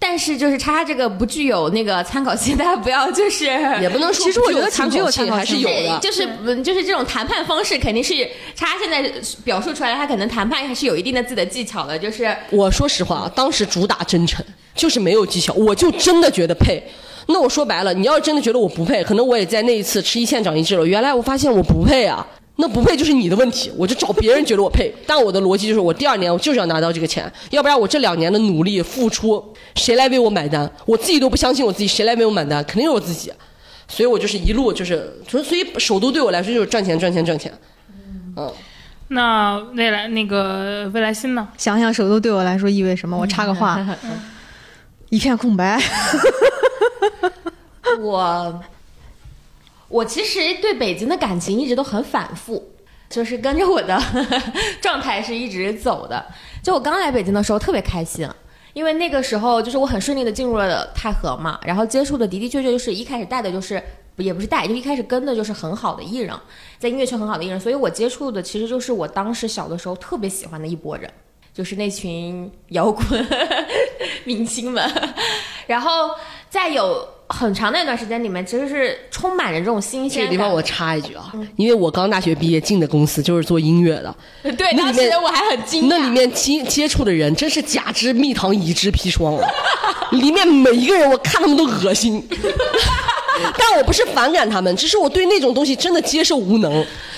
但是就是叉叉这个不具有那个参考性，大家不要就是 也不能说，其实我觉得参考性还是有的，就是就是这种谈判方式肯定是叉现在表述出来，他可能谈判还是有一定的自己的技巧的。就是我说实话啊，当时主打真诚，就是没有技巧，我就真的觉得配。那我说白了，你要是真的觉得我不配，可能我也在那一次吃一堑长一智了。原来我发现我不配啊。那不配就是你的问题，我就找别人觉得我配。但我的逻辑就是，我第二年我就是要拿到这个钱，要不然我这两年的努力付出，谁来为我买单？我自己都不相信我自己，谁来为我买单？肯定是我自己。所以我就是一路就是，所以首都对我来说就是赚钱赚钱赚钱。嗯。那未来那个未来新呢？想想首都对我来说意味什么？我插个话，一片空白。我。我其实对北京的感情一直都很反复，就是跟着我的 状态是一直走的。就我刚来北京的时候特别开心，因为那个时候就是我很顺利的进入了太和嘛，然后接触的的的确确就是一开始带的就是也不是带，就一开始跟的就是很好的艺人，在音乐圈很好的艺人，所以我接触的其实就是我当时小的时候特别喜欢的一拨人，就是那群摇滚 明星们，然后在有很长的一段时间里面，其实是充满着这种新鲜感。这个地方我插一句啊，因为我刚大学毕业进的公司就是做音乐的，对，那里面我还很惊讶，那里面接接触的人真是甲之蜜糖，乙之砒霜啊！里面每一个人我看他们都恶心，但我不是反感他们，只是我对那种东西真的接受无能。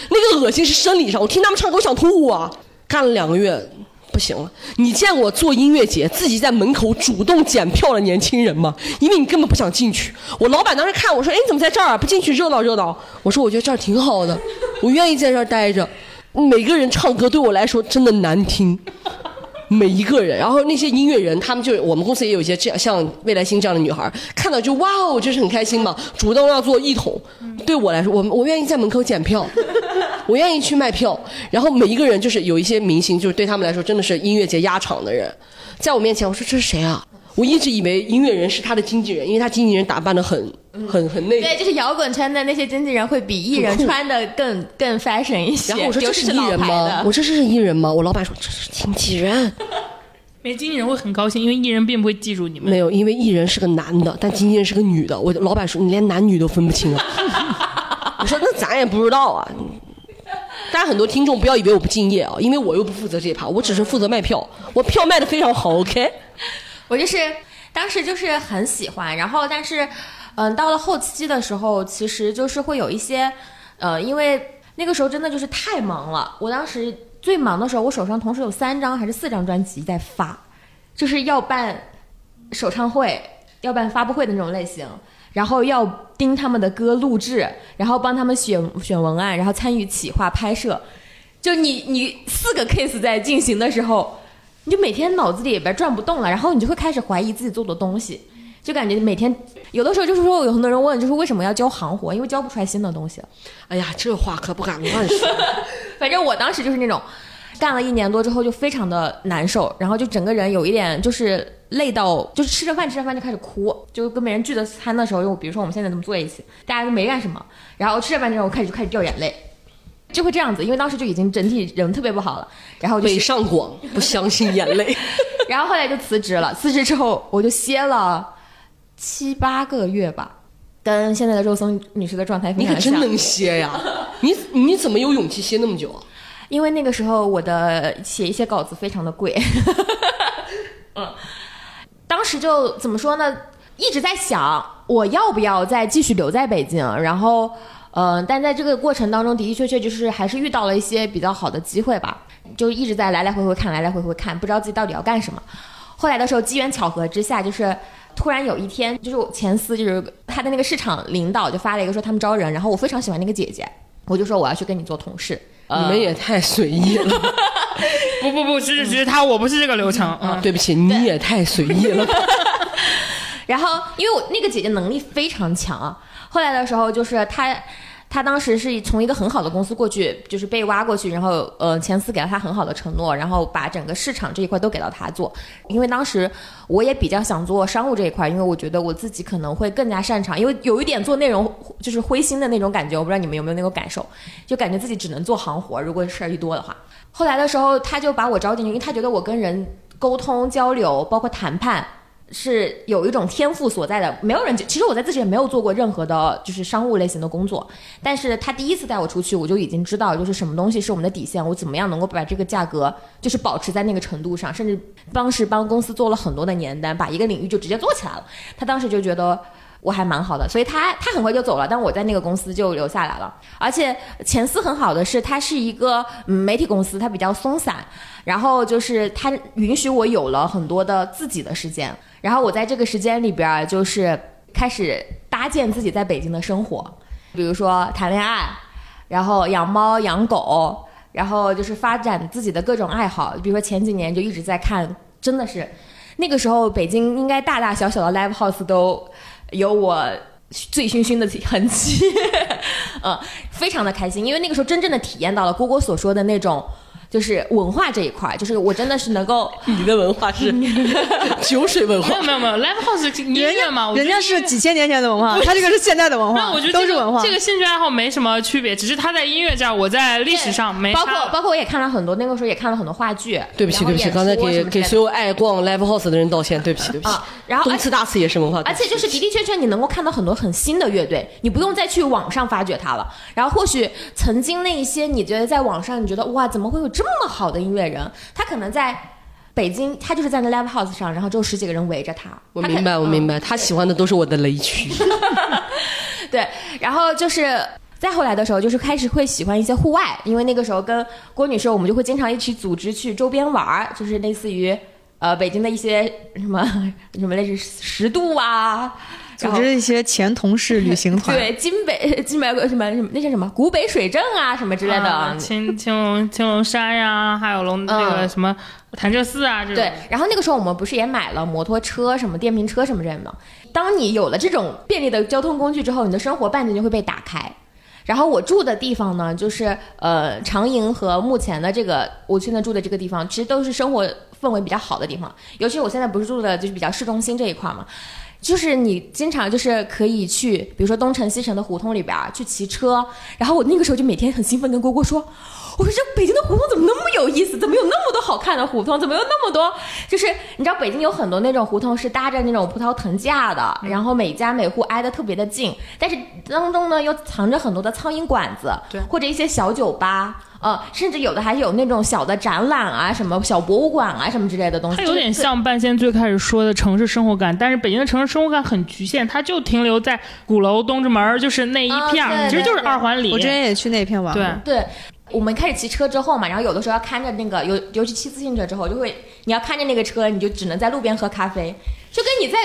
那个恶心是生理上，我听他们唱歌我想吐啊！干了两个月。不行了，你见过做音乐节自己在门口主动检票的年轻人吗？因为你根本不想进去。我老板当时看我说：“哎，你怎么在这儿啊？不进去热闹热闹？”我说：“我觉得这儿挺好的，我愿意在这儿待着。”每个人唱歌对我来说真的难听。每一个人，然后那些音乐人，他们就我们公司也有一些这样像未来星这样的女孩，看到就哇哦，就是很开心嘛，主动要做一桶。对我来说，我我愿意在门口检票，我愿意去卖票。然后每一个人就是有一些明星，就是对他们来说真的是音乐节压场的人，在我面前，我说这是谁啊？我一直以为音乐人是他的经纪人，因为他经纪人打扮的很很很那个。对，就是摇滚圈的那些经纪人会比艺人穿的更更 fashion 一些。然后我说这是艺人吗？我说这是艺人吗？我老板说这是经纪人。没经纪人会很高兴，因为艺人并不会记住你们。没有，因为艺人是个男的，但经纪人是个女的。我老板说你连男女都分不清啊。我说那咱也不知道啊。大家很多听众不要以为我不敬业啊，因为我又不负责这一趴，我只是负责卖票，我票卖的非常好。OK。我就是当时就是很喜欢，然后但是，嗯，到了后期的时候，其实就是会有一些，呃，因为那个时候真的就是太忙了。我当时最忙的时候，我手上同时有三张还是四张专辑在发，就是要办首唱会、要办发布会的那种类型，然后要盯他们的歌录制，然后帮他们选选文案，然后参与企划拍摄。就你你四个 case 在进行的时候。你就每天脑子里边转不动了，然后你就会开始怀疑自己做的东西，就感觉每天有的时候就是说，有很多人问，就是为什么要教行活？因为教不出来新的东西了。哎呀，这话可不敢乱说。反正我当时就是那种，干了一年多之后就非常的难受，然后就整个人有一点就是累到，就是吃着饭吃着饭就开始哭，就跟别人聚的餐的时候，就比如说我们现在这么坐一起，大家都没干什么，然后吃着饭之后开始就开始掉眼泪。就会这样子，因为当时就已经整体人特别不好了，然后北上广不相信眼泪，然后后来就辞职了。辞职之后，我就歇了七八个月吧，跟现在的肉松女士的状态非常像。你可真能歇呀！你你怎么有勇气歇那么久啊？因为那个时候我的写一些稿子非常的贵，嗯，当时就怎么说呢？一直在想我要不要再继续留在北京，然后。嗯，但在这个过程当中的的确确就是还是遇到了一些比较好的机会吧，就一直在来来回回看，来来回回看，不知道自己到底要干什么。后来的时候，机缘巧合之下，就是突然有一天，就是我前司就是他的那个市场领导就发了一个说他们招人，然后我非常喜欢那个姐姐，我就说我要去跟你做同事。你们也太随意了。不不不，是是他，我不是这个流程啊。对不起，你也太随意了。然后因为我那个姐姐能力非常强，后来的时候就是她。他当时是从一个很好的公司过去，就是被挖过去，然后呃，前司给了他很好的承诺，然后把整个市场这一块都给到他做。因为当时我也比较想做商务这一块，因为我觉得我自己可能会更加擅长，因为有一点做内容就是灰心的那种感觉，我不知道你们有没有那种感受，就感觉自己只能做行活，如果事儿一多的话。后来的时候，他就把我招进去，因为他觉得我跟人沟通交流，包括谈判。是有一种天赋所在的，没有人。其实我在自己也没有做过任何的，就是商务类型的工作。但是他第一次带我出去，我就已经知道，就是什么东西是我们的底线，我怎么样能够把这个价格就是保持在那个程度上，甚至当时帮公司做了很多的年单，把一个领域就直接做起来了。他当时就觉得。我还蛮好的，所以他他很快就走了，但我在那个公司就留下来了。而且前司很好的是，它是一个媒体公司，它比较松散，然后就是它允许我有了很多的自己的时间。然后我在这个时间里边，就是开始搭建自己在北京的生活，比如说谈恋爱，然后养猫养狗，然后就是发展自己的各种爱好。比如说前几年就一直在看，真的是那个时候北京应该大大小小的 live house 都。有我醉醺醺的痕迹，呃，非常的开心，因为那个时候真正的体验到了郭郭所说的那种。就是文化这一块儿，就是我真的是能够，你的文化是 酒水文化没有，没有没有，live house 音乐嘛，我觉人家是几千年前的文化，他这个是现代的文化，那我觉得这个都是文化。这个兴趣爱好没什么区别，只是他在音乐这儿，我在历史上没包括包括我也看了很多，那个时候也看了很多话剧。对不起，对不起，刚才给给所有爱逛 live house 的人道歉，对不起，对不起。啊，然后而东次大次也是文化，而且就是的的确确，你能够看到很多很新的乐队，你不用再去网上发掘它了。然后或许曾经那一些你觉得在网上你觉得哇，怎么会有这么好的音乐人？他可能在北京，他就是在那 live house 上，然后就十几个人围着他。我明白，我明白，他喜欢的都是我的雷区。对，然后就是再后来的时候，就是开始会喜欢一些户外，因为那个时候跟郭女士，我们就会经常一起组织去周边玩儿，就是类似于呃北京的一些什么什么类似十渡啊，组织一些前同事旅行团，对金北金北什么什么那些什么古北水镇啊什么之类的。啊青青龙青龙山呀，还有龙那个什么潭柘寺啊，这种对，然后那个时候我们不是也买了摩托车、什么电瓶车什么之类的吗？当你有了这种便利的交通工具之后，你的生活半径就会被打开。然后我住的地方呢，就是呃长营和目前的这个我现在住的这个地方，其实都是生活氛围比较好的地方。尤其我现在不是住的就是比较市中心这一块嘛，就是你经常就是可以去，比如说东城西城的胡同里边去骑车。然后我那个时候就每天很兴奋跟蝈蝈说，我说这北京的胡同怎么那么有意思？怎么有那么多好看的胡同？怎么有那么多？就是你知道北京有很多那种胡同是搭着那种葡萄藤架的，然后每家每户挨得特别的近，但是当中呢又藏着很多的苍蝇馆子，对或者一些小酒吧。呃，甚至有的还有那种小的展览啊，什么小博物馆啊，什么之类的东西。它有点像半仙最开始说的城市生活感，但是北京的城市生活感很局限，它就停留在鼓楼、东直门，就是那一片其实就是二环里。我之前也去那片玩过。对，对，我们开始骑车之后嘛，然后有的时候要看着那个，尤尤其骑自行车之后，就会你要看着那个车，你就只能在路边喝咖啡，就跟你在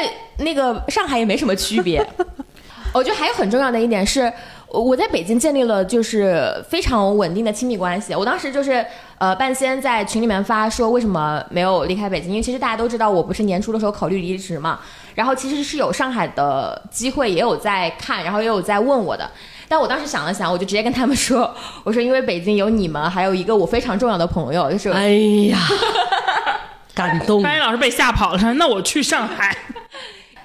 那个上海也没什么区别。我觉得还有很重要的一点是，我我在北京建立了就是非常稳定的亲密关系。我当时就是呃，半仙在群里面发说为什么没有离开北京，因为其实大家都知道我不是年初的时候考虑离职嘛，然后其实是有上海的机会，也有在看，然后也有在问我的。但我当时想了想，我就直接跟他们说：“ 我说因为北京有你们，还有一个我非常重要的朋友，就是哎呀，感动。班老师被吓跑了，说那我去上海。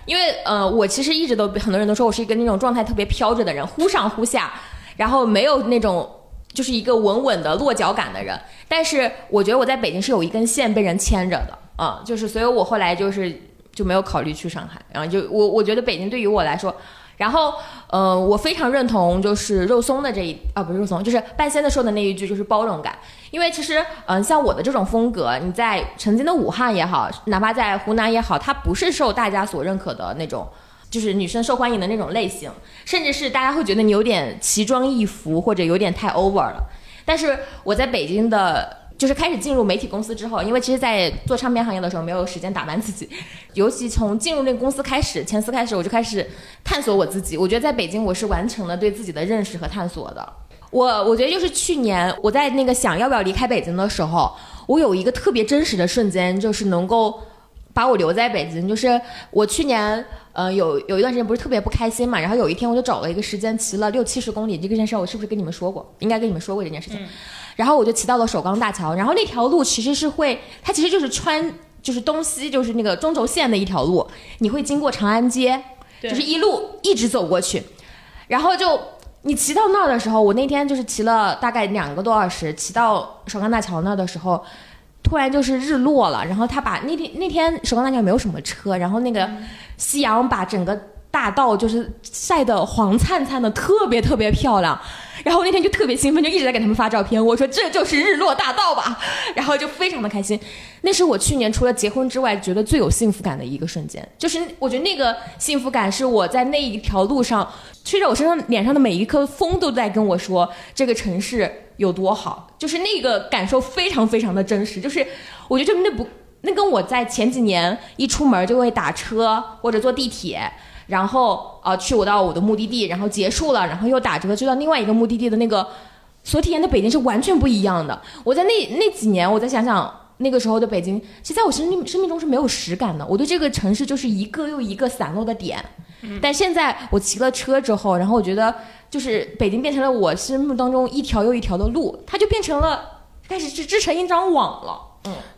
因为呃，我其实一直都很多人都说我是一个那种状态特别飘着的人，忽上忽下，然后没有那种就是一个稳稳的落脚感的人。但是我觉得我在北京是有一根线被人牵着的，嗯、就是所以我后来就是就没有考虑去上海，然后就我我觉得北京对于我来说。然后，呃，我非常认同就是肉松的这一啊，不是肉松，就是半仙的说的那一句，就是包容感。因为其实，嗯、像我的这种风格，你在曾经的武汉也好，哪怕在湖南也好，它不是受大家所认可的那种，就是女生受欢迎的那种类型，甚至是大家会觉得你有点奇装异服，或者有点太 over 了。但是我在北京的，就是开始进入媒体公司之后，因为其实，在做唱片行业的时候没有时间打扮自己，尤其从进入那个公司开始，前四开始，我就开始探索我自己。我觉得在北京，我是完成了对自己的认识和探索的。我我觉得就是去年我在那个想要不要离开北京的时候，我有一个特别真实的瞬间，就是能够把我留在北京。就是我去年呃有有一段时间不是特别不开心嘛，然后有一天我就找了一个时间骑了六七十公里，这件事儿我是不是跟你们说过？应该跟你们说过这件事情。然后我就骑到了首钢大桥，然后那条路其实是会，它其实就是穿就是东西就是那个中轴线的一条路，你会经过长安街，就是一路一直走过去，然后就你骑到那儿的时候，我那天就是骑了大概两个多小时，骑到首钢大桥那儿的时候。突然就是日落了，然后他把那天那天首钢大桥没有什么车，然后那个夕阳把整个大道就是晒得黄灿灿的，特别特别漂亮。然后那天就特别兴奋，就一直在给他们发照片。我说这就是日落大道吧，然后就非常的开心。那是我去年除了结婚之外，觉得最有幸福感的一个瞬间。就是我觉得那个幸福感是我在那一条路上吹着我身上脸上的每一颗风都在跟我说这个城市有多好，就是那个感受非常非常的真实。就是我觉得就那不那跟我在前几年一出门就会打车或者坐地铁。然后呃去我到我的目的地，然后结束了，然后又打折去到另外一个目的地的那个所体验的北京是完全不一样的。我在那那几年，我再想想那个时候的北京，其实在我生命生命中是没有实感的。我对这个城市就是一个又一个散落的点，但现在我骑了车之后，然后我觉得就是北京变成了我心目当中一条又一条的路，它就变成了开始是织成一张网了。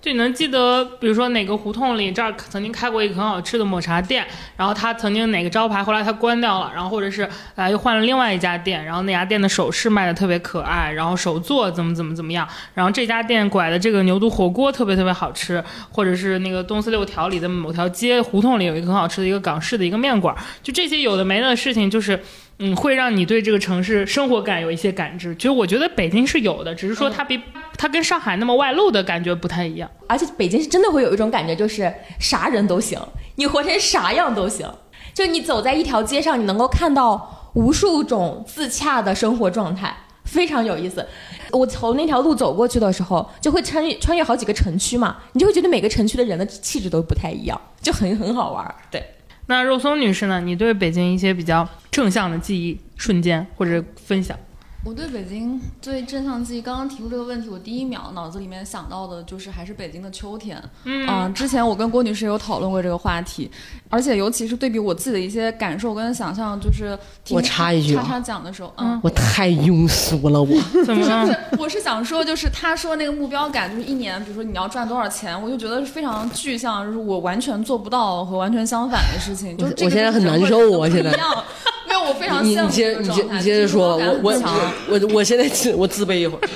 就你能记得，比如说哪个胡同里这儿曾经开过一个很好吃的抹茶店，然后它曾经哪个招牌后来它关掉了，然后或者是呃又换了另外一家店，然后那家店的首饰卖的特别可爱，然后手作怎么怎么怎么样，然后这家店拐的这个牛肚火锅特别特别好吃，或者是那个东四六条里的某条街胡同里有一个很好吃的一个港式的一个面馆，就这些有的没的事情，就是。嗯，会让你对这个城市生活感有一些感知。其实我觉得北京是有的，只是说它比、它跟上海那么外露的感觉不太一样。而且北京是真的会有一种感觉，就是啥人都行，你活成啥样都行。就你走在一条街上，你能够看到无数种自洽的生活状态，非常有意思。我从那条路走过去的时候，就会穿越穿越好几个城区嘛，你就会觉得每个城区的人的气质都不太一样，就很很好玩儿。对，那肉松女士呢？你对北京一些比较正向的记忆瞬间或者分享？我对北京最正向记忆，刚刚提出这个问题，我第一秒脑子里面想到的就是还是北京的秋天。嗯、之前我跟郭女士有讨论过这个话题，而且尤其是对比我自己的一些感受跟想象，就是听我插一句啊叉叉讲的时候，嗯。我太庸俗了，我 怎么了？我是想说，就是他说那个目标感，就是一年，比如说你要赚多少钱，我就觉得是非常具象，就是我完全做不到和完全相反的事情。就是我现在很难受我现在不一样没有，我非常你羡慕你接你接你接着说，就是我我目标感很强我我现在我自卑一会儿。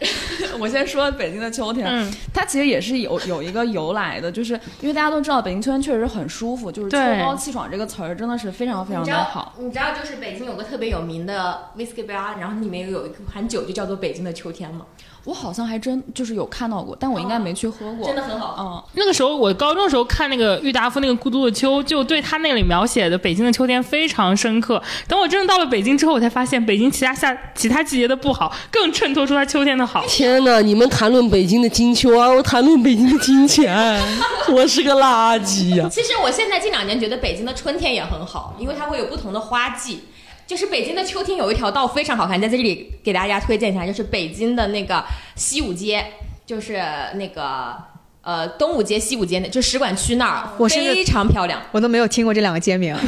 我先说北京的秋天，嗯它其实也是有有一个由来的，就是因为大家都知道北京秋天确实很舒服，就是秋高气爽这个词儿真的是非常非常的好。，你知道就是北京有个特别有名的 whisky bar，然后里面有一款酒就叫做北京的秋天嘛，我好像还真就是有看到过，但我应该没去喝过。真的很好。嗯，那个时候我高中的时候看那个郁达夫那个《孤独的秋》，就对他那里描写的北京的秋天非常深刻。等我真的到了北京之后，我才发现北京其他夏其他季节的不好，更衬托出它秋天的好。天哪！你们谈论北京的金秋，啊我谈论北京的金钱，我是个垃圾呀、其实我现在近两年觉得北京的春天也很好，因为它会有不同的花季。就是北京的秋天有一条道非常好看，在这里给大家推荐一下，就是北京的那个西五街，就是那个呃东五街、西五街那，就使馆区那儿，我非常漂亮。我都没有听过这两个街名。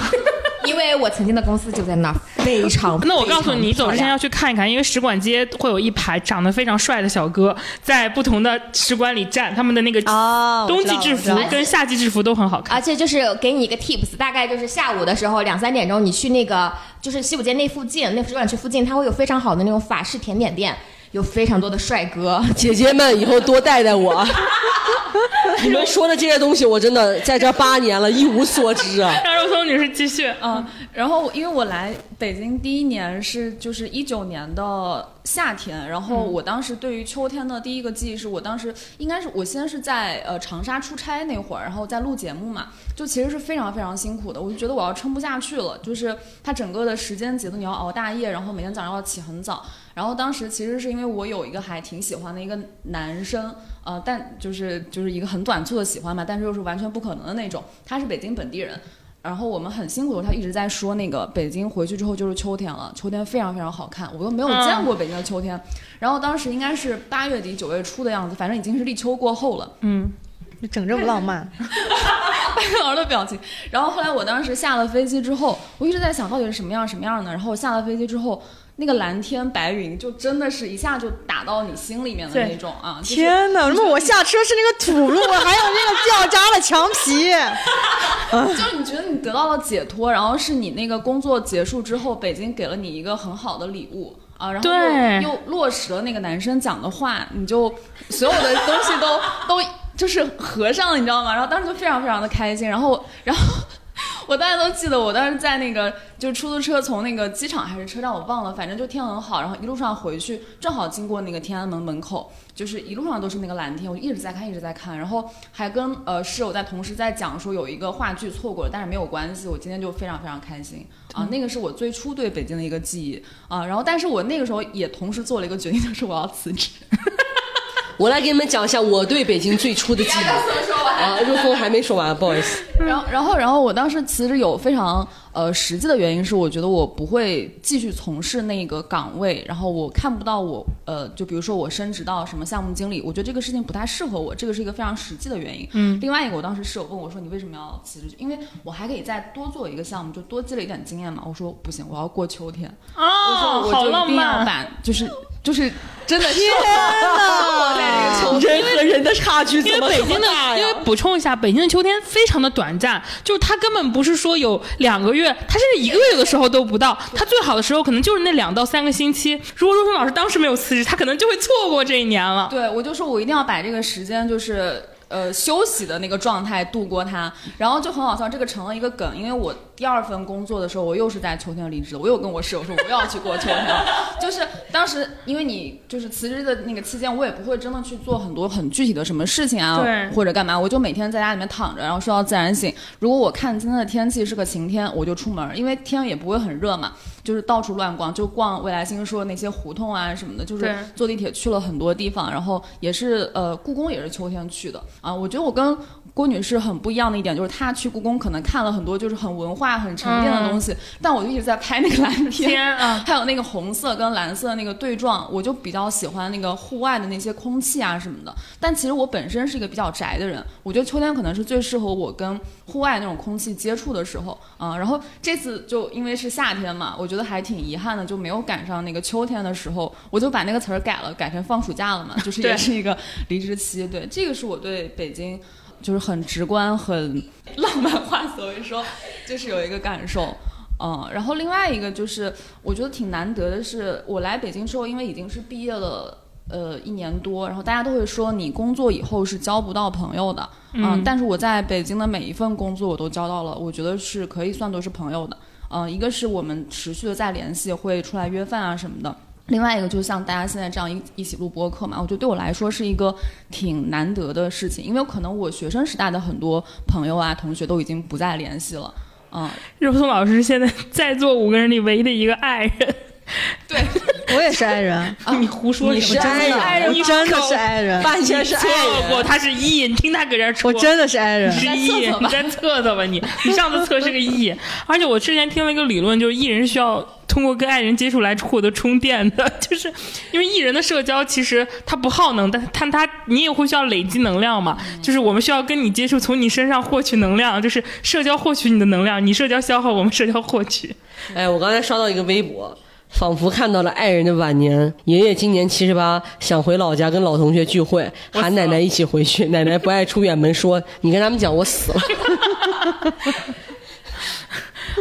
因为我曾经的公司就在那儿，非常。那我告诉你，你走之前要要去看一看，因为使馆街会有一排长得非常帅的小哥在不同的使馆里站，他们的那个哦冬季制服跟夏季制服都很好看。而且就是给你一个 tips，大概就是下午的时候两三点钟，你去那个就是西五街那附近，那使馆区附近，它会有非常好的那种法式甜点店，有非常多的帅哥。姐姐们，以后多带带我。你们说的这些东西，我真的在这八年了，一无所知啊。让肉松女士继续。嗯，然后因为我来北京第一年是就是一九年的夏天，然后我当时对于秋天的第一个记忆是我当时应该是我先是在呃长沙出差那会儿，然后在录节目嘛，就其实是非常非常辛苦的，我就觉得我要撑不下去了，就是它整个的时间节奏你要熬大夜，然后每天早上要起很早，然后当时其实是因为我有一个还挺喜欢的一个男生，呃，但就是就是一个很短促的喜欢嘛，但是又是完全不可能的那种，他是北京本地人。然后我们很辛苦，他一直在说那个北京回去之后就是秋天了，秋天非常非常好看，我都没有见过北京的秋天。然后当时应该是八月底九月初的样子，反正已经是立秋过后了。嗯，整这么浪漫，半儿的表情。然后后来我当时下了飞机之后，我一直在想到底是什么样什么样的。然后我下了飞机之后，那个蓝天白云就真的是一下就打到你心里面的那种啊！就是天哪！什么我下车是那个土路，还有那个掉渣的墙皮，就是你觉得你得到了解脱，然后是你那个工作结束之后，北京给了你一个很好的礼物啊，然后又落实了那个男生讲的话，你就所有的东西都都就是合上了，你知道吗？然后当时就非常非常的开心，然后然后。我大家都记得，我当时在那个就是出租车从那个机场还是车站，我忘了，反正就天很好，然后一路上回去正好经过那个天安门门口，就是一路上都是那个蓝天，我就一直在看，一直在看，然后还跟呃室友在同时在讲说有一个话剧错过了，但是没有关系，我今天就非常非常开心啊，那个是我最初对北京的一个记忆啊，然后但是我那个时候也同时做了一个决定，就是我要辞职。我来给你们讲一下我对北京最初的记忆。啊，肉松还没说完，不好意思。然后，然后，然后我当时其实有非常呃实际的原因是，我觉得我不会继续从事那个岗位，然后我看不到我呃，就比如说我升职到什么项目经理，我觉得这个事情不太适合我，这个是一个非常实际的原因。嗯，另外一个，我当时室友问我说：“你为什么要辞职？”因为我还可以再多做一个项目，就多积累一点经验嘛。我说不行，我要过秋天。我哦，说好我就一定要浪漫。把，就是就是真的是我在这个秋人和人的差距因怎么为北京的这么因为补充一下，北京的秋天非常的短暂，就是它根本不是说有两个月，他甚至一个月的时候都不到。他最好的时候可能就是那两到三个星期。如果若风老师当时没有辞职，他可能就会错过这一年了。对，我就说我一定要把这个时间就是。呃，休息的那个状态度过它，然后就很好笑，这个成了一个梗，因为我第二份工作的时候，我又是在秋天离职的，我又跟我室友说我要去过秋天了，就是当时因为你就是辞职的那个期间，我也不会真的去做很多很具体的什么事情啊，对或者干嘛，我就每天在家里面躺着，然后睡到自然醒。如果我看今天的天气是个晴天，我就出门，因为天也不会很热嘛，就是到处乱逛，就逛未来星说那些胡同啊什么的，就是坐地铁去了很多地方，然后也是呃故宫也是秋天去的啊。我觉得我跟郭女士很不一样的一点就是，她去故宫可能看了很多就是很文化、很沉淀的东西，但我就一直在拍那个蓝天。天啊！还有那个红色跟蓝色的那个对撞，我就比较喜欢那个户外的那些空气啊什么的。但其实我本身是一个比较宅的人，我觉得秋天可能是最适合我跟户外那种空气接触的时候啊、然后这次就因为是夏天嘛，我觉得还挺遗憾的，就没有赶上那个秋天的时候，我就把那个词儿改了，改成放暑假了嘛，就是也是一个离职期。对，这个是我对北京。就是很直观、很浪漫化，所以说就是有一个感受。嗯，然后另外一个就是，我觉得挺难得的是，我来北京之后，因为已经是毕业了。呃，一年多，然后大家都会说你工作以后是交不到朋友的，嗯，但是我在北京的每一份工作我都交到了，我觉得是可以算作是朋友的，嗯，一个是我们持续的在联系，会出来约饭啊什么的，另外一个就是像大家现在这样一一起录播客嘛，我觉得对我来说是一个挺难得的事情，因为可能我学生时代的很多朋友啊、同学都已经不再联系了，嗯，肉松老师是现在在座五个人里唯一的一个爱人。对。我也是爱人，啊 你胡说你？是爱人。爱人，你真的是爱人，半天是错爱过，人，他是 E，你听他搁这儿说。我真的是爱人。你。是 E，你再测测吧。你，你。上次测是个 E，而且我之前听了一个理论，就是 E 人是需要通过跟爱人接触来获得充电的，就是因为艺人的社交其实它不耗能，但但它你也会需要累积能量嘛，就是我们需要跟你接触，从你身上获取能量，就是社交获取你的能量，你社交消耗，我们社交获取。哎，我刚才刷到一个微博，仿佛看到了爱人的晚年。爷爷今年七十八，想回老家跟老同学聚会，喊奶奶一起回去。奶奶不爱出远门，说 你跟他们讲我死了。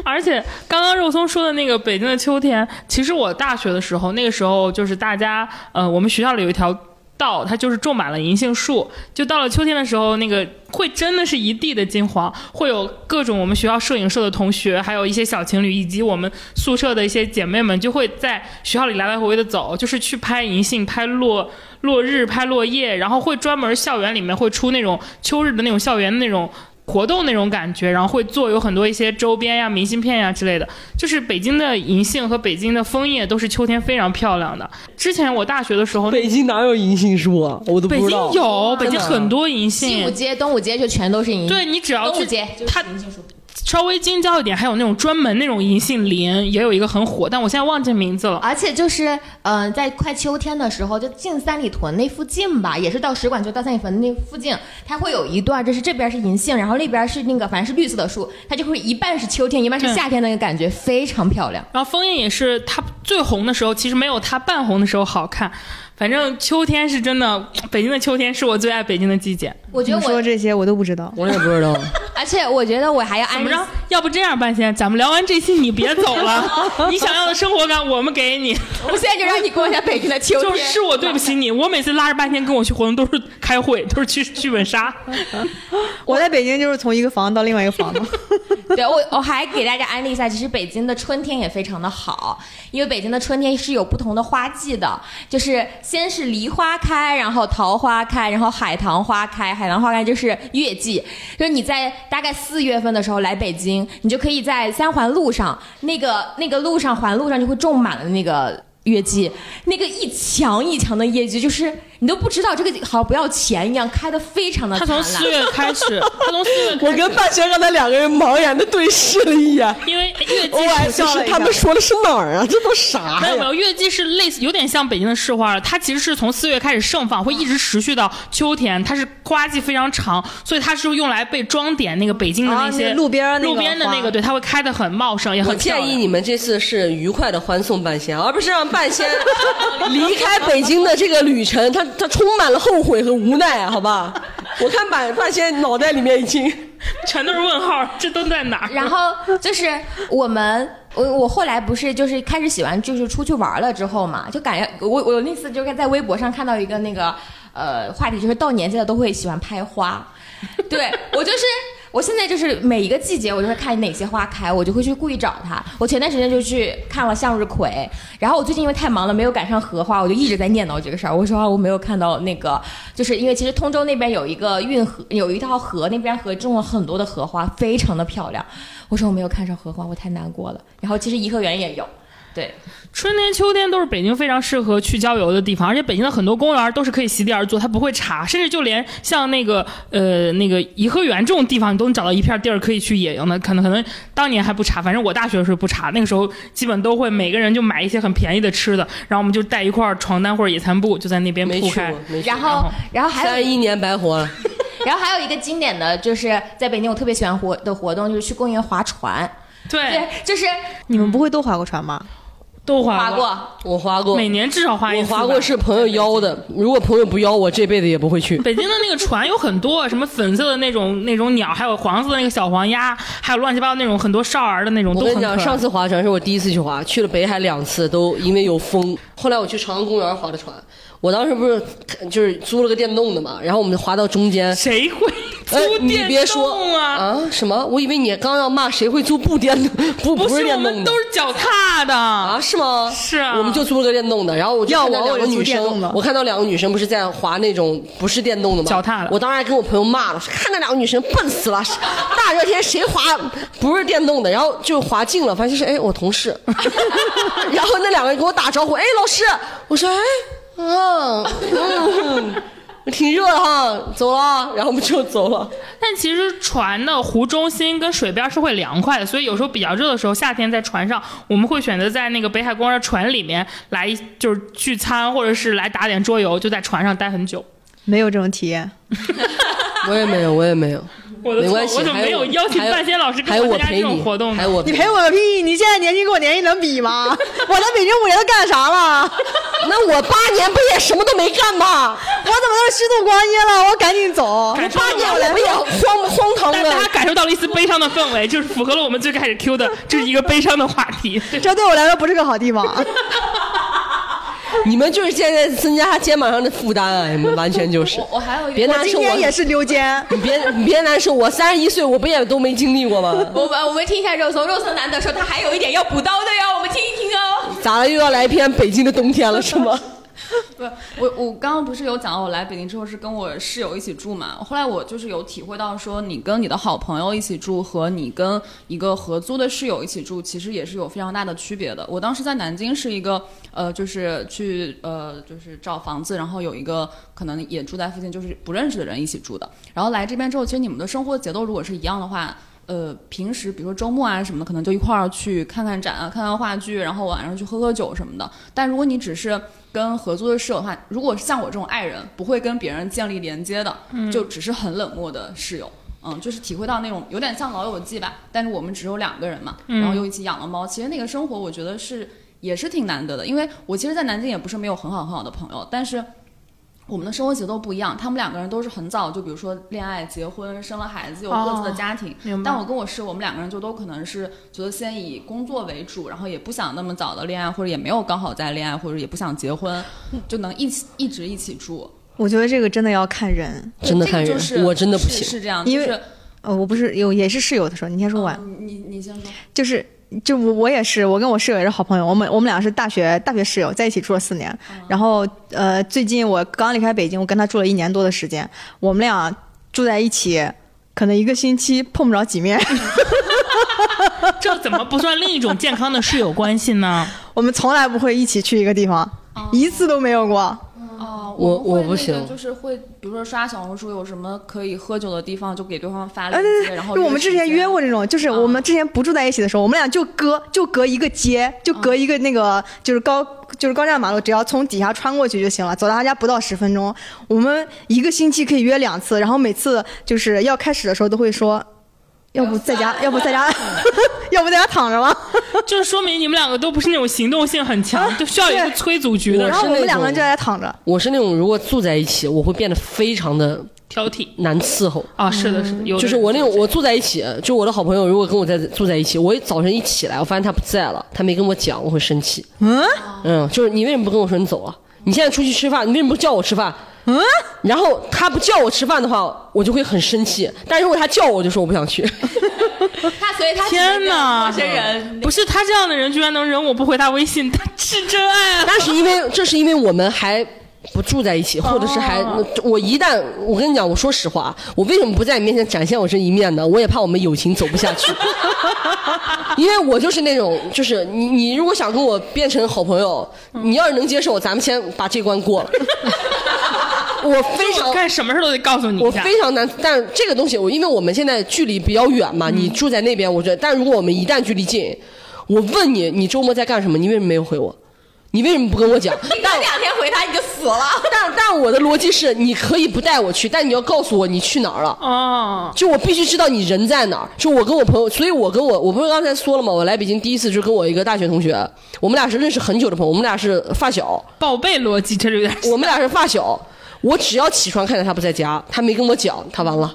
而且刚刚肉松说的那个北京的秋天，其实我大学的时候，那个时候就是大家，呃，我们学校里有一条道，它就是种满了银杏树。就到了秋天的时候，那个会真的是一地的金黄，会有各种我们学校摄影社的同学，还有一些小情侣，以及我们宿舍的一些姐妹们，就会在学校里来来回回的走，就是去拍银杏、拍落落日、拍落叶，然后会专门校园里面会出那种秋日的那种校园的那种。活动那种感觉，然后会做有很多一些周边呀、明信片呀之类的。就是北京的银杏和北京的枫叶都是秋天非常漂亮的。之前我大学的时候，北京哪有银杏树啊？我都不北京知道。有，北京很多银杏。西五街、东五街就全都是银。对你只要去东五街就是它银杏树。稍微近郊一点，还有那种专门那种银杏林，也有一个很火，但我现在忘记名字了。而且就是，呃，在快秋天的时候，就进三里屯那附近吧，也是到使馆就到三里屯那附近，它会有一段，就是这边是银杏，然后那边是那个反正是绿色的树，它就会一半是秋天，一半是夏天的那个感觉，非常漂亮。然后枫叶也是它最红的时候，其实没有它半红的时候好看。反正秋天是真的，北京的秋天是我最爱北京的季节。我觉得我，说这些我都不知道。我也不知道。而且我觉得我还要安利怎么着？要不这样半仙，咱们聊完这期你别走了，你想要的生活感我们给你。我现在就让你过一下北京的秋天。就是我对不起你，我每次拉着半天跟我去活动都是开会，都是去剧本杀。我在北京就是从一个房到另外一个房子。对我，我还给大家安利一下，其实北京的春天也非常的好，因为北京的春天是有不同的花季的，就是先是梨花开，然后桃花开，然后海棠花开，海棠花开就是月季，就是你在大概四月份的时候来北京，你就可以在三环路上，那个那个路上环路上就会种满了那个。月季，那个一墙一墙的业绩，就是你都不知道这个好像不要钱一样，开的非常的他灿烂。从四月开始，他从四月开始我，跟半仙刚才两个人茫然的对视了一眼，因为月季我还是就是他们说的是哪儿啊？这都啥呀？没有没有，月季是类似有点像北京的市花，它其实是从四月开始盛放，会一直持续到秋天，它是花季非常长，所以它是用来被装点那个北京的啊那些、那路边路边的那个，对，它会开的很茂盛，也很漂亮。建议你们这次是愉快的欢送半仙，而不是让半仙离开北京的这个旅程，他他充满了后悔和无奈，好吧？我看把发现脑袋里面已经 全都是问号，这都在哪儿？然后就是我们，我我后来不是就是开始喜欢就是出去玩了之后嘛，就感觉我我那次就是在微博上看到一个那个呃话题，就是到年纪了都会喜欢拍花，对我就是。我现在就是每一个季节，我就会看哪些花开，我就会去故意找它。我前段时间就去看了向日葵，然后我最近因为太忙了，没有赶上荷花，我就一直在念叨这个事儿。我说我没有看到那个，就是因为其实通州那边有一个运河，有一条河，那边河种了很多的荷花，非常的漂亮。我说我没有看上荷花，我太难过了。然后其实颐和园也有，对，春天、秋天都是北京非常适合去郊游的地方，而且北京的很多公园都是可以席地而坐，它不会查，甚至就连像那个呃那个颐和园这种地方，你都能找到一片地儿可以去野营的。可能可能当年还不查，反正我大学的时候不查，那个时候基本都会每个人就买一些很便宜的吃的，然后我们就带一块床单或者野餐布，就在那边铺开。然后然后还有一年白活了，然后还有一个经典的就是在北京我特别喜欢活的活动就是去公园划船，对，对，就是你们不会都划过船吗？都划划，过。我划过，每年至少划一我次我。划过是朋友邀的，如果朋友不邀，我这辈子也不会去。北京的那个船有很多，什么粉色的那种那种鸟，还有黄色的那个小黄鸭，还有乱七八糟那种很多少儿的那种，我跟你讲，上次划船是我第一次去划，去了北海两次，都因为有风。后来我去朝阳公园划的船，我当时不是就是租了个电动的嘛，然后我们滑到中间。谁会租电别说动啊？啊！什么？我以为你刚要骂谁会租不电动，不不我是电动的们都是脚踏的。啊？是吗？是啊我们就租了个电动的，然后我看到两个女生我看到两个女生不是在滑那种不是电动的吗？脚踏的我当时还跟我朋友骂了，说看那两个女生笨死了，大热天谁滑不是电动的？然后就滑近了，发现是哎我同事，然后那两个人给我打招呼，哎老师，我说哎嗯。挺热的哈，走了，然后我们就走了。但其实船的湖中心跟水边是会凉快的，所以有时候比较热的时候，夏天在船上，我们会选择在那个北海公园船里面来就是聚餐，或者是来打点桌游，就在船上待很久。没有这种体验。我也没有，我也没有，我的错，没关系。我怎么没有邀请还有半仙老师跟还有我参加这种我陪你活动呢？还有我你陪我个屁！你现在年纪跟我年纪能比吗？我在北京五年都干啥了？那我八年不也什么都没干吗？我怎么能虚度光阴了？我赶紧走。八年我不也荒荒唐但大家？感受到了一丝悲伤的氛围，就是符合了我们最开始 Q 的，就是一个悲伤的话题。这对我来说不是个好地方。你们就是现在增加他肩膀上的负担啊！你们完全就是。我还有一我别难受，我今天也是溜肩。你别你别难受，我三十一岁，我不也都没经历过吗？我们我们听一下肉松，肉松难得说他还有一点要补刀的哟，我们听一听哦。咋了？又要来一篇北京的冬天了是吗？不，我我刚刚不是有讲我来北京之后是跟我室友一起住嘛？后来我就是有体会到说，你跟你的好朋友一起住和你跟一个合租的室友一起住，其实也是有非常大的区别的。我当时在南京是一个呃，就是去呃，就是找房子，然后有一个可能也住在附近，就是不认识的人一起住的。然后来这边之后，其实你们的生活节奏如果是一样的话。呃，平时比如说周末啊什么的，可能就一块儿去看看展啊，看看话剧，然后晚上去喝喝酒什么的。但如果你只是跟合租的室友的话，如果像我这种爱人，不会跟别人建立连接的，就只是很冷漠的室友。嗯，就是体会到那种有点像老友记吧，但是我们只有两个人嘛，然后又一起养了猫，其实那个生活我觉得是也是挺难得的。因为我其实，在南京也不是没有很好很好的朋友，但是我们的生活节奏不一样。他们两个人都是很早就比如说恋爱、结婚、生了孩子，有各自的家庭。明白但我跟我室友，我们两个人就都可能是觉得先以工作为主，然后也不想那么早的恋爱，或者也没有刚好在恋爱，或者也不想结婚，就能一起一直一起住。我觉得这个真的要看人。真的看人这个就是我真的不是行是这样，因为就是呃，我不是有也是室友的时候，你先说完。嗯你你先说。就是就我我也是，我跟我室友也是好朋友，我们我们俩是大学大学室友，在一起住了四年。然后呃，最近我刚离开北京，我跟他住了一年多的时间，我们俩住在一起，可能一个星期碰不着几面。这怎么不算另一种健康的室友关系呢？我们从来不会一起去一个地方，一次都没有过。哦，我我不行就是会，比如说刷小红书有什么可以喝酒的地方，就给对方发啊，链接，对对对，然后就我们之前约过这种，就是我们之前不住在一起的时候，我们俩就隔就隔一个街，就隔一个那个就是高就是高架马路，只要从底下穿过去就行了，走到他家不到十分钟。我们一个星期可以约两次，然后每次就是要开始的时候都会说。要不在家，要不在家，要不在家躺着吧。就是说明你们两个都不是那种行动性很强，就需要一个催组局的然后我们两个人就在家躺着。我是那种如果住在一起，我会变得非常的挑剔难伺候。啊，是的，是的，有就是我那种我住在一起，就我的好朋友，如果跟我在住在一起，我早晨一起来，我发现他不在了，他没跟我讲，我会生气。嗯嗯，就是你为什么不跟我说你走了？你现在出去吃饭，你为什么不叫我吃饭？嗯，然后他不叫我吃饭的话，我就会很生气。但如果他叫我，我就说我不想去。他所以他天哪陌生人不是他这样的人，居然能忍我不回他微信，他是真爱啊！那是因为这是因为我们还不住在一起，或者是还、哦我一旦我跟你讲，我说实话，我为什么不在你面前展现我这一面呢？我也怕我们友情走不下去，因为我就是那种，就是你你如果想跟我变成好朋友，你要是能接受，咱们先把这关过了。我非常干什么事都得告诉你我。非常难，但这个东西，我因为我们现在距离比较远嘛，你住在那边，我觉得，但如果我们一旦距离近，我问你，你周末在干什么？你为什么没有回我？你为什么不跟我讲？你等两天回他你就死了。但但我的逻辑是，你可以不带我去，但你要告诉我你去哪儿了。哦，就我必须知道你人在哪儿。就我跟我朋友，所以我跟我我不是刚才说了吗？我来北京第一次就跟我一个大学同学，我们俩是认识很久的朋友，我们俩是发小，宝贝逻辑，这就有点我们俩是发小。我只要起床看见他不在家，他没跟我讲，他完了。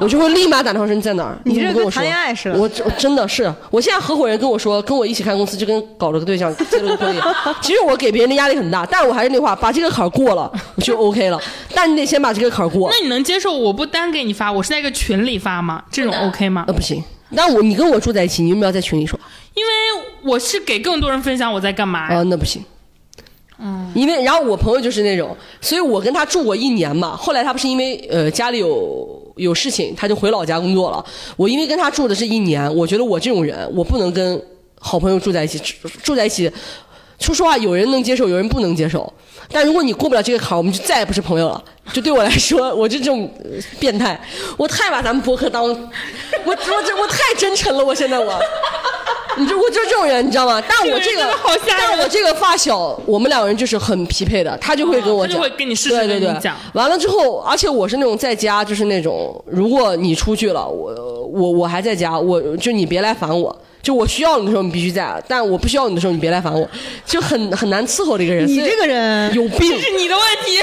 我就会立马打电话说你在哪儿？你这跟我谈恋爱似的我我真的是，我现在合伙人跟我说，跟我一起开公司就跟搞了个对象 结了个婚一样。其实我给别人的压力很大，但是我还是那话，把这个坎儿过了，我就 OK 了。但你得先把这个坎儿过。那你能接受我不单给你发，我是在一个群里发吗？这种 OK 吗那？不行。那我你跟我住在一起，你有没有在群里说？因为我是给更多人分享我在干嘛呀。啊，那不行。嗯，因为然后我朋友就是那种，所以我跟他住过一年嘛。后来他不是因为呃家里有有事情，他就回老家工作了。我因为跟他住的是一年，我觉得我这种人，我不能跟好朋友住在一起，住住在一起。说实话，有人能接受，有人不能接受。但如果你过不了这个坎，我们就再也不是朋友了。就对我来说，我就这种呃变态，我太把咱们博客当，我我这我太真诚了，我现在我。你就我就是这种人，你知道吗？但我这个但我这个发小，我们两个人就是很匹配的，他就会跟我讲，哦他就会跟你适时地对对对完了之后，而且我是那种在家就是那种，如果你出去了，我我我还在家，我就你别来烦我。就我需要你的时候你必须在，但我不需要你的时候你别来烦我，就很很难伺候的一个人。你这个人有病这，是你的问题。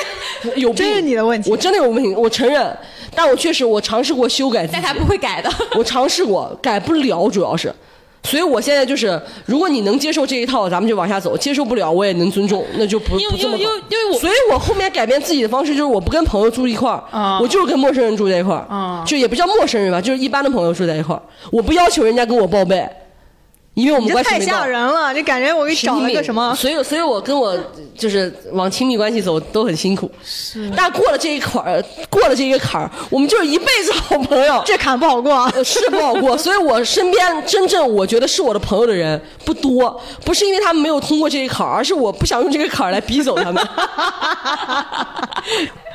有病，你的问题我真的有问题，我承认。但我确实我尝试过修改自己但，他不会改的。我尝试过，改不了，主要是。所以我现在就是，如果你能接受这一套，咱们就往下走；接受不了，我也能尊重，那就不因为不这么搞因为我所以我后面改变自己的方式就是，我不跟朋友住一块儿，啊我就是跟陌生人住在一块儿，啊就也不叫陌生人吧，就是一般的朋友住在一块儿。我不要求人家跟我报备，因为我们太关系没到吓。人了，就感觉我给你找了个什么？所以，所以我跟我就是往亲密关系走都很辛苦。是，但过了这一坎儿，过了这一个坎儿，我们就是一辈子好朋友。这坎不好过啊。呃，是不好过，所以我身边真正我觉得是我的朋友的人不多，不是因为他们没有通过这一坎儿，而是我不想用这个坎儿来逼走他们。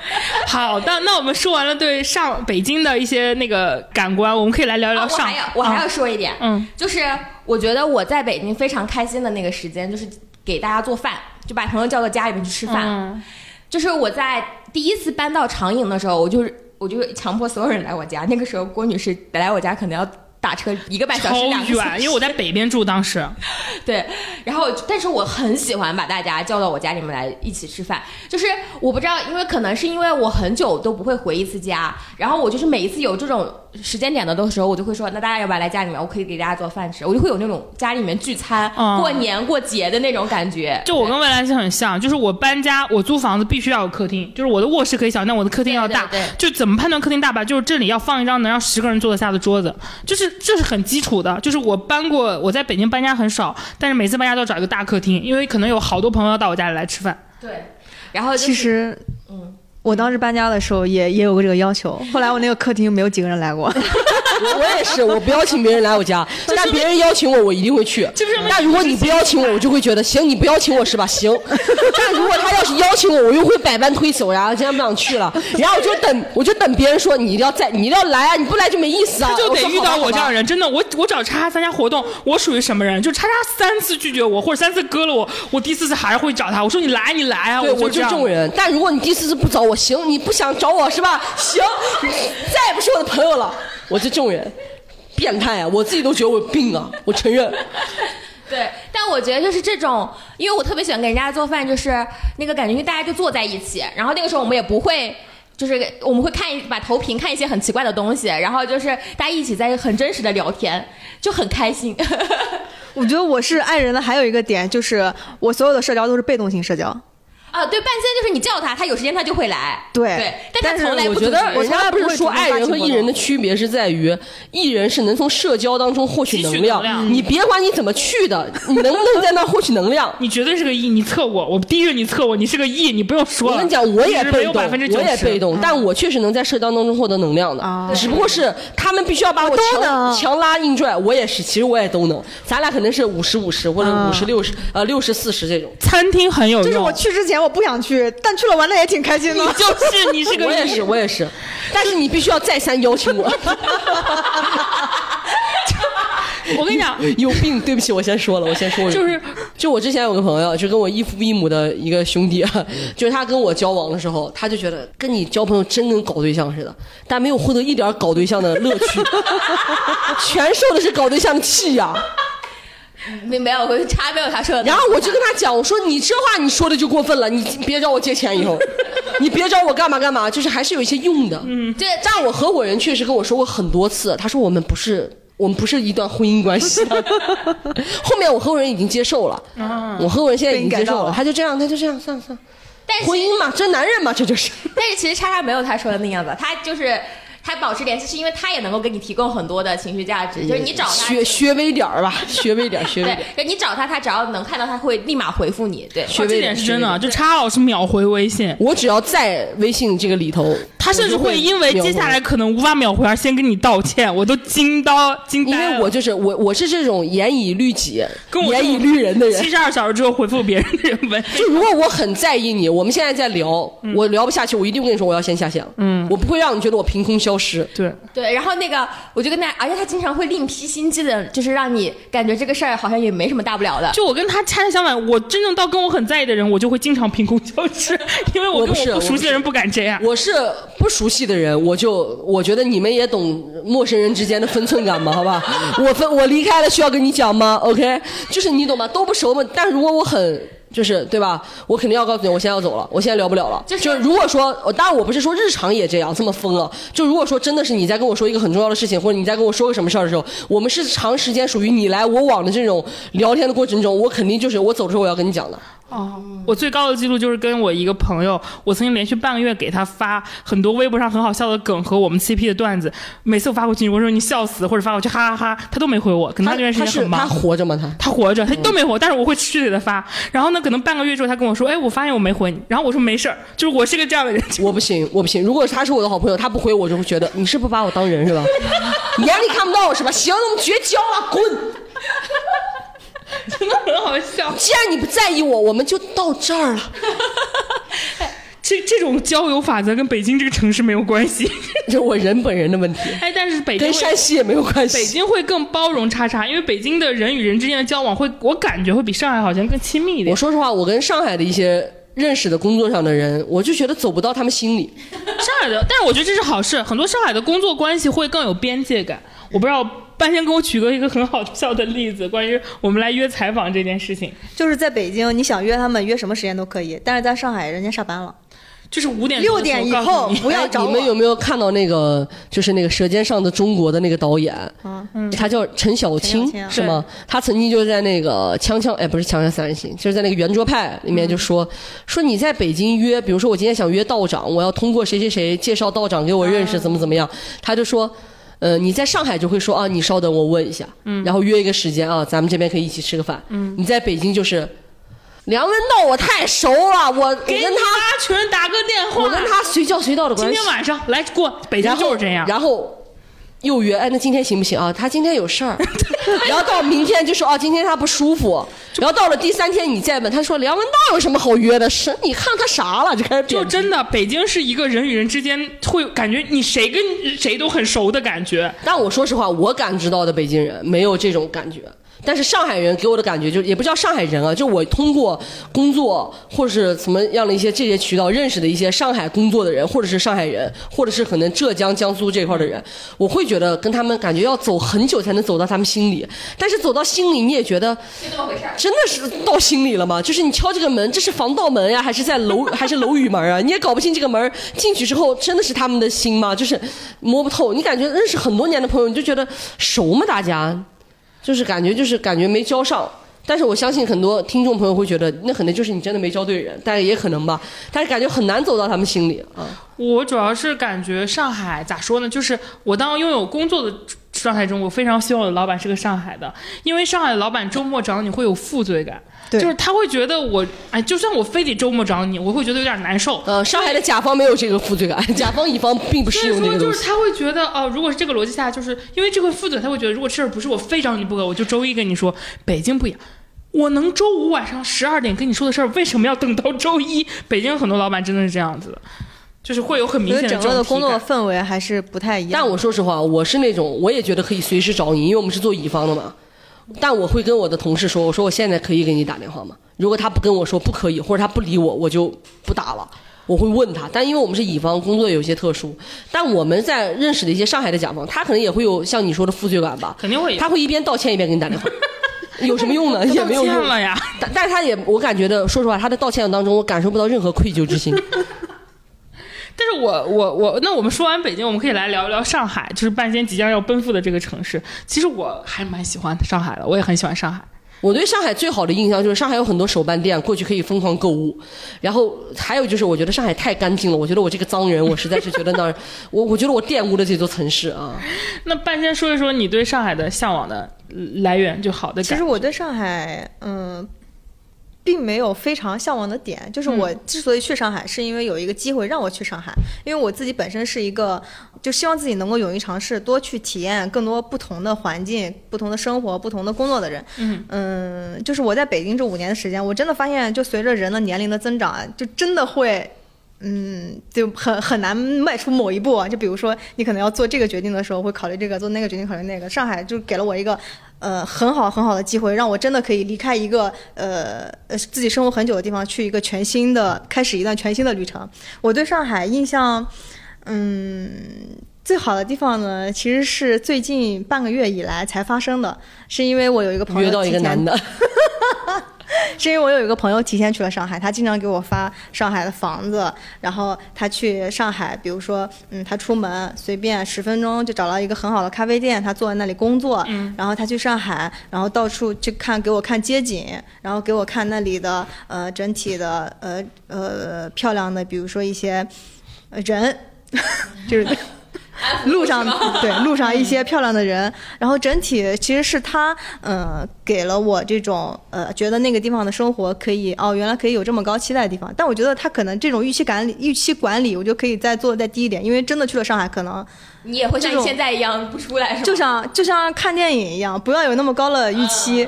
好的，那我们说完了对上北京的一些那个感官，我们可以来聊聊上。啊我还要我还啊要说一点，嗯，就是我觉得我在北京非常开心的那个时间，就是给大家做饭，就把朋友叫到家里面去吃饭。嗯就是我在第一次搬到长影的时候，我就是我就强迫所有人来我家。那个时候郭女士来我家可能要打车一个半小时、超两个远，因为我在北边住，当时。对，然后但是我很喜欢把大家叫到我家里面来一起吃饭，就是我不知道，因为可能是因为我很久都不会回一次家，然后我就是每一次有这种时间点的的时候，我就会说，那大家要不要来家里面？我可以给大家做饭吃，我就会有那种家里面聚餐、嗯过年过节的那种感觉。就我跟未来是很像，就是我搬家，我租房子必须要有客厅，就是我的卧室可以小，但我的客厅要大。对对对就怎么判断客厅大吧？就是这里要放一张能让十个人坐得下的桌子，就是这是很基础的。就是我搬过，我在北京搬家很少，但是每次搬家都要找一个大客厅，因为可能有好多朋友要到我家里来吃饭。对，然后、就是、其实，嗯，我当时搬家的时候也也有过这个要求，后来我那个客厅没有几个人来过。我 我也是，我不邀请别人来我家，但别人邀请我，我一定会去。但如果你不邀请我，我就会觉得行，你不邀请我是吧？行。但如果他要是邀请我，我又会百般推辞，然后今天不想去了，然后我就等，我就等别人说你一定要在，你一定要来啊，你不来就没意思啊。他就得遇到我这样的人。真的，我我找叉叉参加活动，我属于什么人？就叉叉三次拒绝我，或者三次割了我，我第四次还是会找他，我说你来，你来啊！对，我就就这种人。但如果你第四次不找我，行，你不想找我是吧？行，你再也不是我的朋友了。我就这种人，变态啊！我自己都觉得我有病啊！我承认。对，但我觉得就是这种，因为我特别喜欢给人家做饭，就是那个感觉，因为大家就坐在一起，然后那个时候我们也不会。就是我们会看一把投屏，看一些很奇怪的东西，然后就是大家一起在很真实的聊天，就很开心。我觉得我是爱人的还有一个点就是我所有的社交都是被动型社交。啊，对，半仙就是你叫他，他有时间他就会来。对对，但但是他从来不我觉得主动人家不是说爱人和艺人的区别是在于，艺人是能从社交当中获取能量你别管你怎么去的，你能不能在那儿获取能量？你绝对是个 E，你测我，我第一个你测我，你是个 E，你不用说了。我跟你讲，我也被动，百分之九我也被。动，但我确实能在社交当中获得能量的啊，只不过是他们必须要把我强都能强拉硬拽，我也是，其实我也都能，咱俩可能是五十五十或者啊五十六十呃六十四十这种。餐厅很有用，就是我去之前我不想去，但去了玩的也挺开心的。你就是你是个我也 E 是，我也是，但是你必须要再三邀请我。我跟你讲，有病，对不起，我先说了，我先说了，就是就我之前有个朋友，就跟我异父异母的一个兄弟，啊，就是他跟我交往的时候，他就觉得跟你交朋友真跟搞对象似的，但没有获得一点搞对象的乐趣，全受的是搞对象的气呀、没没有，我插没有他说的。然后我就跟他讲，我说你这话你说的就过分了，你别找我借钱以后，你别找我干嘛干嘛，就是还是有一些用的。嗯，这但我合伙人确实跟我说过很多次，他说我们不是。我们不是一段婚姻关系，后面我合伙人已经接受了，我合伙人现在已经接受了他就这样，他就这样，算了算了，但是婚姻嘛，这男人嘛，这就是。但是其实叉叉没有他说的那样子，他就是他保持联系，是因为他也能够给你提供很多的情绪价值，就是你找他。学学微点儿吧，学微点儿，学微点儿。你找他，他只要能看到，他会立马回复你。对，哦这学微点点是真的，就叉老师秒回微信，我只要在微信这个里头，他甚至会因为接下来可能无法秒回而先跟你道歉，我都惊到惊因呆了。为我就是我，我是这种严以律己、跟我严以律人的人七。十二小时之后回复别人的人文，就如果我很在意你，我们现在在聊，嗯我聊不下去，我一定跟你说我要先下线了。嗯，我不会让你觉得我凭空消失。对，对，然后那个我就跟他，而且他经常会另辟新机的，就是让你感觉这个事儿好像也没什么大不了的。就我跟他恰恰相反，我真正到跟我很在意的人，我就会经常凭空消失，因为我跟不熟悉的人不敢这样。我是不熟悉的人，我就我觉得你们也懂陌生人之间的分寸感嘛，好吧？我分我离开了需要跟你讲吗？OK，就是你懂吗？都不熟嘛。但如果我很就是对吧？我肯定要告诉你，我现在要走了，我现在聊不了了。就是如果说，呃当然我不是说日常也这样这么疯了。就如果说真的是你在跟我说一个很重要的事情，或者你在跟我说个什么事儿的时候，我们是长时间属于你来我往的这种聊天的过程中，我肯定就是我走之后我要跟你讲的。哦，我最高的记录就是跟我一个朋友，我曾经连续半个月给他发很多微博上很好笑的梗和我们 CP 的段子，每次我发过去，我说你笑死，或者发过去哈哈哈，他都没回我，可能他这段时他是他间很忙。活着吗？他他活着，他都没回我，但是我会持续给他发。然后呢，可能半个月之后，他跟我说：“哎，我发现我没回你。”然后我说：“没事儿，就是我是个这样的人。我不行，我不行。如果他是我的好朋友，他不回我，就会觉得你是不把我当人是吧？眼里看不到我是吧？行，那我们绝交了，滚！”真的很好笑。既然你不在意我，我们就到这儿了。这这种交友法则跟北京这个城市没有关系。这是我人本人的问题，哎，但是北京跟山西也没有关系北。京会更包容叉叉，因为北京的人与人之间的交往会，我感觉会比上海好像更亲密一点。我说实话，我跟上海的一些认识的工作上的人，我就觉得走不到他们心里。上海的，但是我觉得这是好事，很多上海的工作关系会更有边界感。我不知道半仙给我举个一个很好笑的例子，关于我们来约采访这件事情，就是在北京，你想约他们约什么时间都可以，但是在上海人家下班了，就是五点六点以后不要找你们有没有看到那个，就是那个《舌尖上的中国》的那个导演？嗯他叫陈小青小青啊是吗？他曾经就是在那个《锵锵》哎，不是《锵锵三人行》，就是在那个圆桌派里面就说、说你在北京约，比如说我今天想约道长，我要通过谁谁谁介绍道长给我认识，怎么怎么样？他就说。呃，你在上海就会说啊，你稍等，我问一下，然后约一个时间啊，咱们这边可以一起吃个饭。你在北京就是，梁文道我太熟了，我我给跟他阿群打个电话，我跟他随叫随到的关系今天。晚上来过，北京就是这样。然后又约，哎，那今天行不行啊？他今天有事儿，然后到明天就说哦，今天他不舒服，然后到了第三天你再问，他说梁文道有什么好约的？是你看他啥了？就开始就真的，北京是一个人与人之间会感觉你谁跟谁都很熟的感觉。但我说实话，我感知到的北京人没有这种感觉。但是上海人给我的感觉就也不叫上海人啊，就我通过工作或者是什么样的一些这些渠道认识的一些上海工作的人，或者是上海人，或者是可能浙江、江苏这块的人，我会觉得跟他们感觉要走很久才能走到他们心里。但是走到心里，你也觉得。真的是到心里了吗？就是你敲这个门，这是防盗门呀，还是在楼 还是楼宇门啊？你也搞不清这个门进去之后真的是他们的心吗？就是摸不透。你感觉认识很多年的朋友，你就觉得熟吗？大家就是感觉就是感觉没交上。但是我相信很多听众朋友会觉得，那可能就是你真的没交对人，但是也可能吧。但是感觉很难走到他们心里啊。我主要是感觉上海咋说呢？就是我当拥有工作的状态中，我非常希望我的老板是个上海的，因为上海的老板周末找你会有负罪感，对就是他会觉得我，哎，就算我非得周末找你，我会觉得有点难受。呃，上海的甲方没有这个负罪感，甲方乙方并不适所以说，用这个东西。就是他会觉得，哦、如果是这个逻辑下，就是因为这个负罪，他会觉得，如果这事儿不是我非找你不可，我就周一跟你说。北京不一样，我能周五晚上十二点跟你说的事儿，为什么要等到周一？北京很多老板真的是这样子的，就是会有很明显的整个的工作氛围还是不太一样。但我说实话，我是那种我也觉得可以随时找你，因为我们是做乙方的嘛。但我会跟我的同事说，我说我现在可以给你打电话吗？如果他不跟我说不可以，或者他不理我，我就不打了。我会问他，但因为我们是乙方，工作有些特殊。但我们在认识的一些上海的甲方，他可能也会有像你说的负罪感吧？肯定会有他会一边道歉一边给你打电话，有什么用呢？也没有道歉用了呀。但但是他也，我感觉的，说实话，他的道歉当中，我感受不到任何愧疚之心。但是我我我，那我们说完北京，我们可以来聊一聊上海，就是半仙即将要奔赴的这个城市。其实我还蛮喜欢上海的，我也很喜欢上海。我对上海最好的印象就是上海有很多手办店，过去可以疯狂购物。然后还有就是，我觉得上海太干净了。我觉得我这个脏人，我实在是觉得那儿，我我觉得我玷污了这座城市啊。那半仙说一说你对上海的向往的来源，就好的其实我对上海，嗯，并没有非常向往的点。就是我之所以去上海，是因为有一个机会让我去上海，因为我自己本身是一个，就希望自己能够勇于尝试，多去体验更多不同的环境、不同的生活、不同的工作的人。嗯就是我在北京这五年的时间，我真的发现，就随着人的年龄的增长啊，就真的会。嗯，就很很难迈出某一步啊。就比如说，你可能要做这个决定的时候，会考虑这个；做那个决定，考虑那个。上海就给了我一个，呃，很好很好的机会，让我真的可以离开一个呃呃自己生活很久的地方，去一个全新的，开始一段全新的旅程。我对上海印象，嗯，最好的地方呢，其实是最近半个月以来才发生的，是因为我有一个朋友约到一个男的，是因为我有一个朋友提前去了上海，他经常给我发上海的房子，然后他去上海，比如说，嗯，他出门随便十分钟就找到一个很好的咖啡店，他坐在那里工作，嗯然后他去上海，然后到处去看，给我看街景，然后给我看那里的呃整体的呃呃漂亮的，比如说一些呃人，就是。路上对路上一些漂亮的人，然后整体其实是他呃给了我这种呃觉得那个地方的生活可以哦原来可以有这么高期待的地方，但我觉得他可能这种预期感理预期管理我就可以再做的再低一点，因为真的去了上海可能你也会像你现在一样不出来，是吗？就像就像看电影一样，不要有那么高的预期。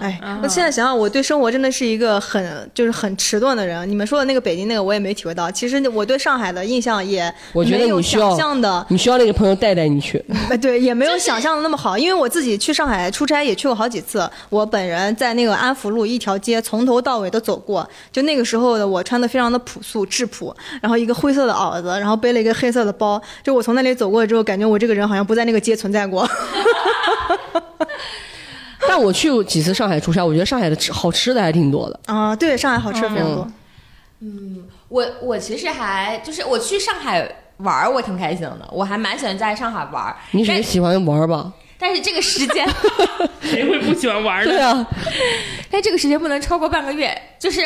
哎，我现在想想，我对生活真的是一个很就是很迟钝的人。你们说的那个北京那个我也没体会到，其实我对上海的印象也我觉得没有你需要想象的你需要那个朋友带带你去。呃，对，也没有想象的那么好，因为我自己去上海出差也去过好几次，我本人在那个安福路一条街从头到尾都走过，就那个时候的我穿的非常的朴素质朴，然后一个灰色的袄子，然后背了一个黑色的包，就我从那里走过之后，感觉我这个人好像不在那个街存在过。但我去过几次上海出差，我觉得上海的吃好吃的还挺多的。啊、对，上海好吃的非常多。嗯我我其实还就是我去上海玩儿，我挺开心的，我还蛮喜欢在上海玩儿。你只是喜欢玩吧？但是这个时间，谁会不喜欢玩呢？对啊，但这个时间不能超过半个月。就是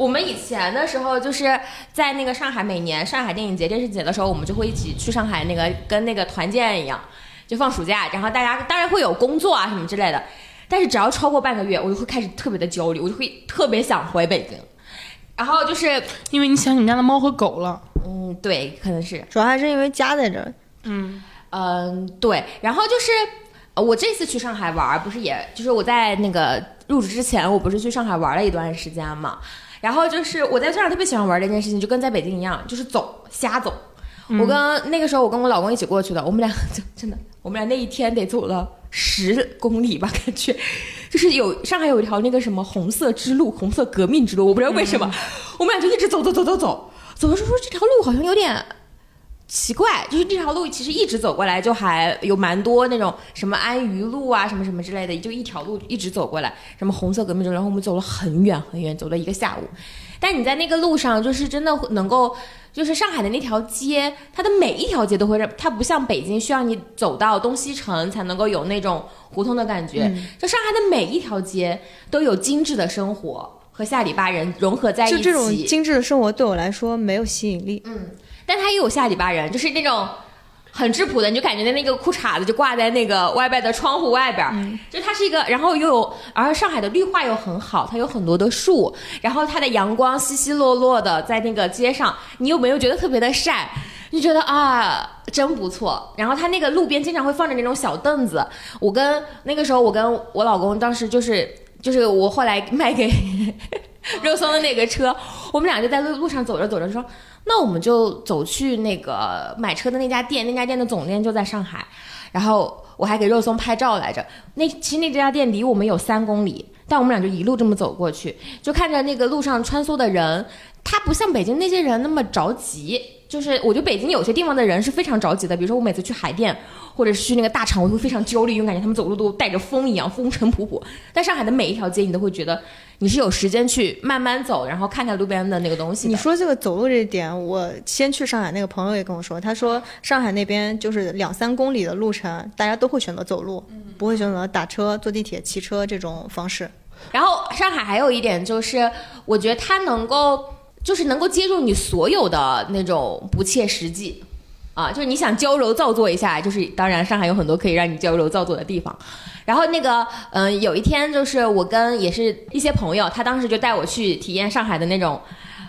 我们以前的时候，就是在那个上海，每年上海电影节、电视节的时候，我们就会一起去上海，那个跟那个团建一样，就放暑假，然后大家当然会有工作啊什么之类的。但是只要超过半个月，我就会开始特别的焦虑，我就会特别想回北京。然后就是，因为你想你们家的猫和狗了。嗯，对，可能是，主要还是因为家在这儿。嗯，嗯，对。然后就是，呃我这次去上海玩，不是也就是我在那个入职之前，我不是去上海玩了一段时间嘛。然后就是我在这儿特别喜欢玩这件事情，就跟在北京一样，就是走瞎走。我跟那个时候我跟我老公一起过去的，我们俩就真的，我们俩那一天得走了十公里吧，感觉就是有上海有一条那个什么红色之路，红色革命之路，我不知道为什么，我们俩就一直走走走走走，走的时候说这条路好像有点奇怪，就是这条路其实一直走过来就还有蛮多那种什么安余路啊，什么什么之类的，就一条路一直走过来，什么红色革命之路，然后我们走了很远很远，走了一个下午。但你在那个路上，就是真的能够，就是上海的那条街，它的每一条街都会让它不像北京需要你走到东西城才能够有那种胡同的感觉，就上海的每一条街都有精致的生活和下里巴人融合在一起。就这种精致的生活对我来说没有吸引力。但他也有下里巴人，就是那种很质朴的，你就感觉那个裤衩子就挂在那个外边的窗户外边，嗯就它是一个，然后又有，而上海的绿化又很好，它有很多的树，然后它的阳光稀稀落落的在那个街上，你有没有觉得特别的晒？你觉得啊，真不错。然后它那个路边经常会放着那种小凳子，我跟那个时候我跟我老公当时就是就是我后来卖给 肉松的那个车，我们俩就在路路上走着走着说，那我们就走去那个买车的那家店，那家店的总店就在上海。然后我还给肉松拍照来着。那其实那家店离我们有三公里，但我们俩就一路这么走过去，就看着那个路上穿梭的人，他不像北京那些人那么着急。就是我觉得北京有些地方的人是非常着急的，比如说我每次去海淀或者是去那个大厂，我会非常焦虑，因为感觉他们走路都带着风一样，风尘仆仆。但上海的每一条街，你都会觉得你是有时间去慢慢走，然后看看路边的那个东西。你说这个走路这一点，我先去上海那个朋友也跟我说，他说上海那边就是两三公里的路程，大家都会选择走路，不会选择打车、坐地铁、骑车这种方式。然后上海还有一点就是，我觉得它能够就是能够接住你所有的那种不切实际。啊，就是你想娇柔造作一下，就是当然上海有很多可以让你娇柔造作的地方。然后那个，嗯、有一天就是我跟也是一些朋友，他当时就带我去体验上海的那种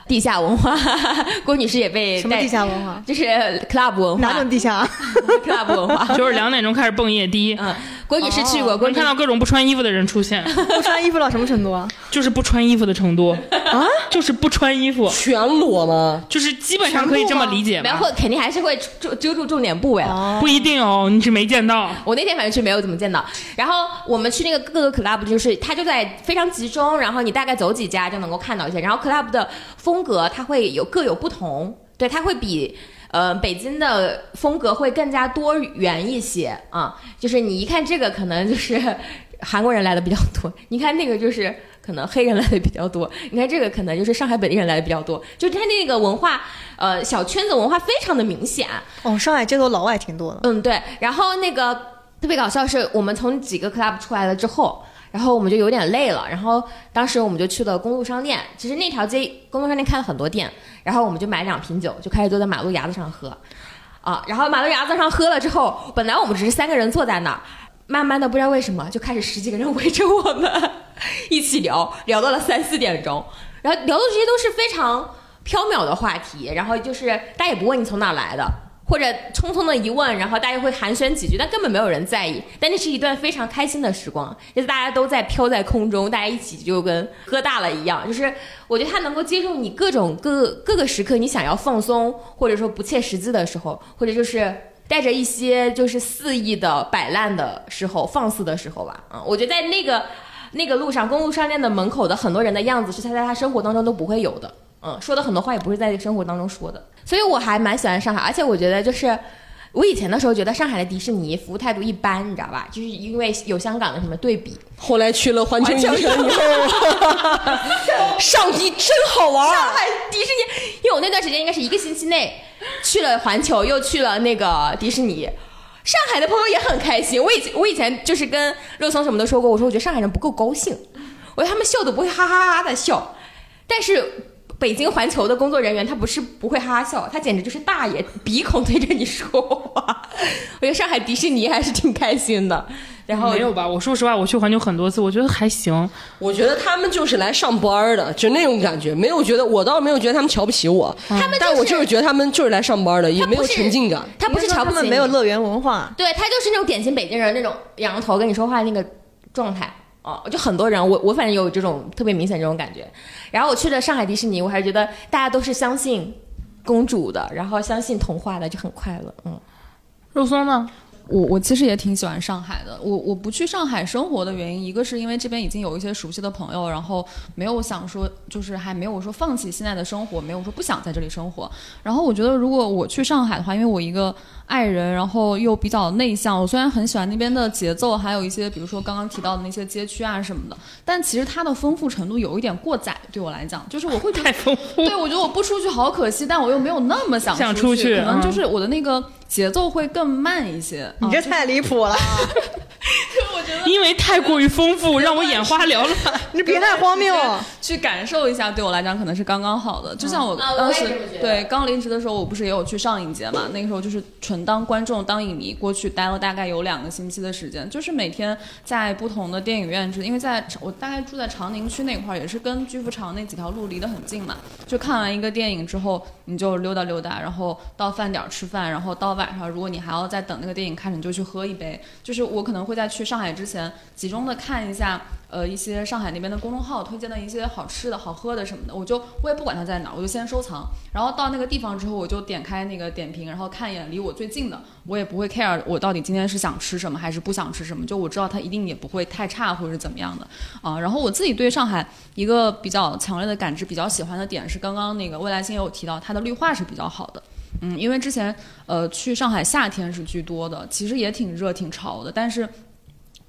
地下文化。郭女士也被什么地下文化？就是 club 文化，哪种地下？club 文化？就是两点钟开始蹦夜迪，嗯，郭女是去过，郭女士能看到各种不穿衣服的人出现，不穿衣服到什么程度啊？就是不穿衣服的程度啊，就是不穿衣服，全裸吗？就是基本上可以这么理解没有，吧？会肯定还是会遮遮住重点部位了。不一定哦，你是没见到。我那天反正是没有怎么见到。然后我们去那个各个 club，就是它就在非常集中，然后你大概走几家就能够看到一些。然后 club 的风格它会有各有不同，对，它会比。呃，北京的风格会更加多元一些啊，就是你一看这个，可能就是韩国人来的比较多；你看那个，就是可能黑人来的比较多；你看这个，可能就是上海本地人来的比较多。就是它那个文化，呃，小圈子文化非常的明显。哦，上海街头老外挺多的。嗯，对。然后那个特别搞笑是，我们从几个 club 出来了之后，然后我们就有点累了，然后当时我们就去了公路商店。其实那条街公路商店开了很多店，然后我们就买两瓶酒，就开始坐在马路牙子上喝。啊，然后马路牙子上喝了之后，本来我们只是三个人坐在那儿，慢慢的不知道为什么就开始十几个人围着我们一起聊，聊到了三四点钟，然后聊的这些都是非常缥缈的话题，然后就是大家也不问你从哪来的，或者匆匆的一问，然后大家会寒暄几句，但根本没有人在意。但那是一段非常开心的时光，就是大家都在飘在空中，大家一起就跟喝大了一样。就是我觉得他能够接受你各种各各个时刻你想要放松，或者说不切实际的时候，或者就是。带着一些就是肆意的摆烂的时候，放肆的时候吧，嗯，我觉得在那个那个路上，公路商店的门口的很多人的样子，是他在他生活当中都不会有的。嗯，说的很多话也不是在生活当中说的，所以我还蛮喜欢上海，而且我觉得就是我以前的时候觉得上海的迪士尼服务态度一般，你知道吧？就是因为有香港的什么对比，后来去了环球影城以后，上迪真好玩上。海迪士尼，因为我那段时间应该是一个星期内去了环球，又去了那个迪士尼。上海的朋友也很开心，我以前我以前就是跟肉松什么都说过，我说我觉得上海人不够高兴，我觉得他们笑都不会哈哈哈哈的笑，但是北京环球的工作人员他不是不会哈哈笑，他简直就是大爷鼻孔对着你说话。我觉得上海迪士尼还是挺开心的，然后没有吧？我说实话，我去环球很多次，我觉得还行。我觉得他们就是来上班儿的，就那种感觉，没有觉得我倒没有觉得他们瞧不起我，他们但我就是觉得他们就是来上班的，也没有沉浸感。他不是瞧不起没有乐园文化，对他就是那种典型北京人那种仰着头跟你说话那个状态。哦，就很多人，我我反正有这种特别明显这种感觉。然后我去了上海迪士尼，我还觉得大家都是相信公主的，然后相信童话的，就很快乐。嗯，肉松呢？我我其实也挺喜欢上海的。我我不去上海生活的原因，一个是因为这边已经有一些熟悉的朋友，然后没有想说，就是还没有说放弃现在的生活，没有说不想在这里生活。然后我觉得如果我去上海的话，因为我一个爱人，然后又比较内向，我虽然很喜欢那边的节奏，还有一些比如说刚刚提到的那些街区啊什么的，但其实它的丰富程度有一点过载，对我来讲，就是我会觉得太丰富。对，我觉得我不出去好可惜，但我又没有那么想想出出去嗯可能就是我的那个节奏会更慢一些。你这啊太离谱了，因为太过于丰富，让我眼花 缭乱。你别太荒谬。去感受一下，对我来讲可能是刚刚好的。就像我当时、对刚离职的时候，我不是也有去上影节嘛？那个时候就是纯当观众、当影迷过去待了大概有两个星期的时间，就是每天在不同的电影院，因为在我大概住在长宁区那块儿，也是跟巨富长那几条路离得很近嘛。就看完一个电影之后，你就溜达溜达，然后到饭点吃饭，然后到晚上，如果你还要再等那个电影开始，你就去喝一杯。就是我可能会会在去上海之前，集中的看一下。呃，一些上海那边的公众号推荐的一些好吃的好喝的什么的，我就我也不管它在哪儿，我就先收藏。然后到那个地方之后，我就点开那个点评，然后看一眼离我最近的，我也不会 care 我到底今天是想吃什么还是不想吃什么，就我知道它一定也不会太差或者是怎么样的啊。然后我自己对上海一个比较强烈的感知、比较喜欢的点是，刚刚那个未来星也有提到，它的绿化是比较好的。嗯，因为之前呃去上海夏天是居多的，其实也挺热挺潮的，但是。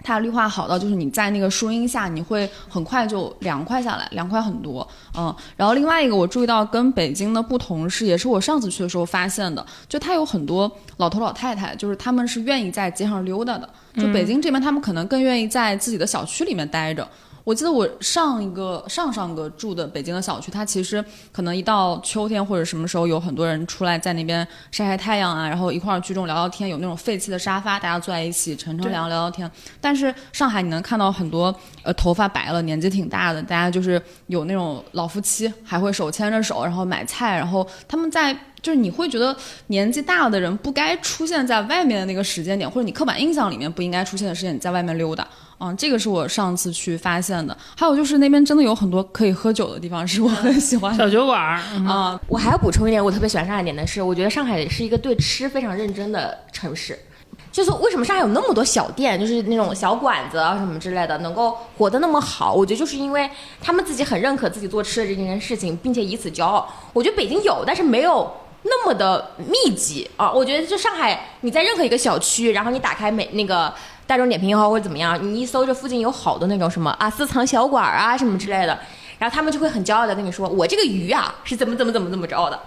它绿化好到就是你在那个树荫下，你会很快就凉快下来，凉快很多。嗯，然后另外一个我注意到跟北京的不同是，也是我上次去的时候发现的，就它有很多老头老太太，就是他们是愿意在街上溜达的。就北京这边，他们可能更愿意在自己的小区里面待着。我记得我上一个上上个住的北京的小区，它其实可能一到秋天或者什么时候，有很多人出来在那边晒晒太阳啊，然后一块儿聚众聊聊天，有那种废弃的沙发，大家坐在一起乘乘凉聊聊天。但是上海你能看到很多呃头发白了、年纪挺大的，大家就是有那种老夫妻，还会手牵着手，然后买菜，然后他们在。就是你会觉得年纪大了的人不该出现在外面的那个时间点，或者你刻板印象里面不应该出现的时间，你在外面溜达。嗯，这个是我上次去发现的。还有就是那边真的有很多可以喝酒的地方，是我很喜欢的小酒馆儿，嗯啊。我还要补充一点，我特别喜欢上海点的是，我觉得上海是一个对吃非常认真的城市。就是为什么上海有那么多小店，就是那种小馆子啊什么之类的，能够活得那么好？我觉得就是因为他们自己很认可自己做吃的这件事情，并且以此骄傲。我觉得北京有，但是没有那么的密集啊。我觉得就上海，你在任何一个小区，然后你打开每那个大众点评也好或者怎么样，你一搜这附近有好多那种什么啊私藏小馆啊什么之类的，然后他们就会很骄傲的跟你说，我这个鱼啊是怎么怎么怎么怎么着的。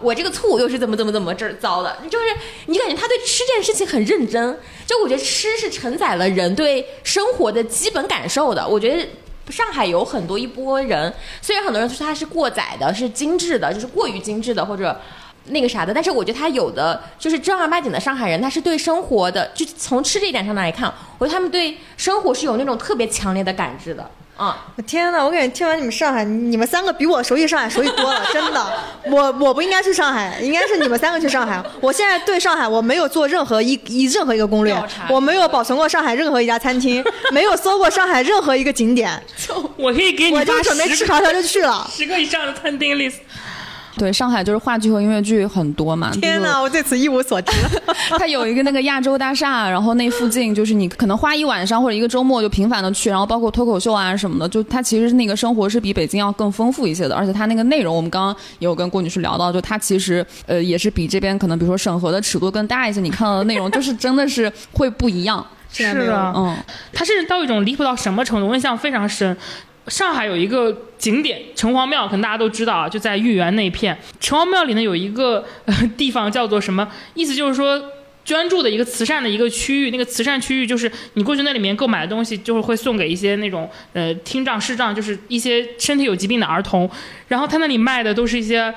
我这个醋又是怎么怎么怎么这儿糟的，就是你感觉他对吃这件事情很认真。就我觉得吃是承载了人对生活的基本感受的。我觉得上海有很多一波人，虽然很多人说他是过载的，是精致的，就是过于精致的或者那个啥的，但是我觉得他有的就是正儿八经的上海人，他是对生活的，就从吃这一点上来看，我觉得他们对生活是有那种特别强烈的感知的。啊、我天呐，我感觉听完你们上海，你们三个比我熟悉上海熟悉多了，真的。我我不应该去上海，应该是你们三个去上海。我现在对上海我没有做任何一一任何一个攻略，我没有保存过上海任何一家餐厅，没有搜过上海任何一个景点，我可以给你我就准备吃条条就去了。十个以上的餐厅 list。对，上海就是话剧和音乐剧很多嘛。天哪，我对此一无所知。它有一个那个亚洲大厦，然后那附近就是你可能花一晚上或者一个周末就频繁的去，然后包括脱口秀啊什么的，就它其实那个生活是比北京要更丰富一些的，而且它那个内容我们刚刚也有跟郭女士聊到，就它其实呃也是比这边可能比如说审核的尺度更大一些，你看到的内容就是真的是会不一样。是啊，嗯，它甚至到一种离谱到什么程度？我印象非常深。上海有一个景点城隍庙，可能大家都知道啊，就在豫园那片。城隍庙里呢有一个地方叫做什么？意思就是说，捐助的一个慈善的一个区域，那个慈善区域就是你过去那里面购买的东西，就是会送给一些那种呃听障、视障，就是一些身体有疾病的儿童。然后他那里卖的都是一些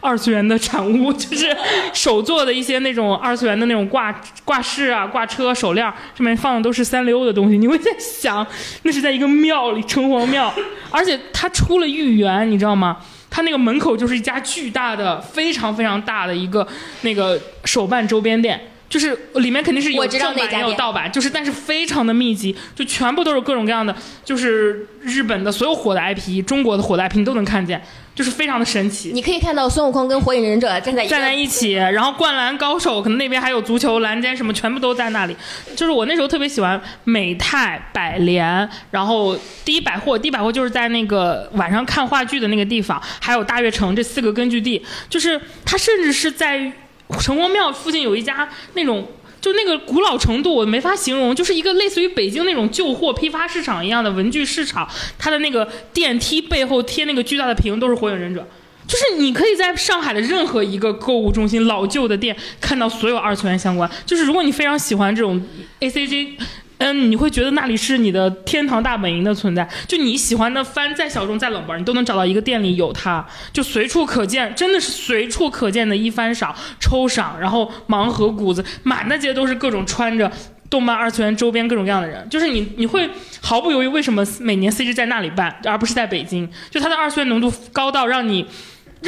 二次元的产物，就是手做的一些那种二次元的那种挂挂饰啊、挂车、手链，上面放的都是三溜的东西。你会在想，那是在一个庙里，城隍庙，而且他出了豫园，你知道吗？他那个门口就是一家巨大的、非常非常大的一个那个手办周边店。就是里面肯定是有正版也有盗版，就是但是非常的密集，就全部都是各种各样的，就是日本的所有火的 IP，中国的火的 IP 你都能看见，就是非常的神奇。你可以看到孙悟空跟火影忍者站在一站在一起，然后灌篮高手，可能那边还有足球、篮间什么，全部都在那里。就是我那时候特别喜欢美泰、百联，然后第一百货，第一百货就是在那个晚上看话剧的那个地方，还有大悦城这四个根据地，就是它甚至是在城隍庙附近有一家那种。就那个古老程度，我没法形容，就是一个类似于北京那种旧货批发市场一样的文具市场，它的那个电梯背后贴那个巨大的屏都是火影忍者。就是你可以在上海的任何一个购物中心、老旧的店看到所有二次元相关。就是如果你非常喜欢这种 A C G，嗯，你会觉得那里是你的天堂大本营的存在。就你喜欢的番再小众再冷门，你都能找到一个店里有它，就随处可见，真的是随处可见的一番赏、抽赏，然后盲盒谷子，满大街都是各种穿着。动漫二次元周边各种各样的人，就是你，你会毫不犹豫，为什么每年 CG 在那里办，而不是在北京？就它的二次元浓度高到让你。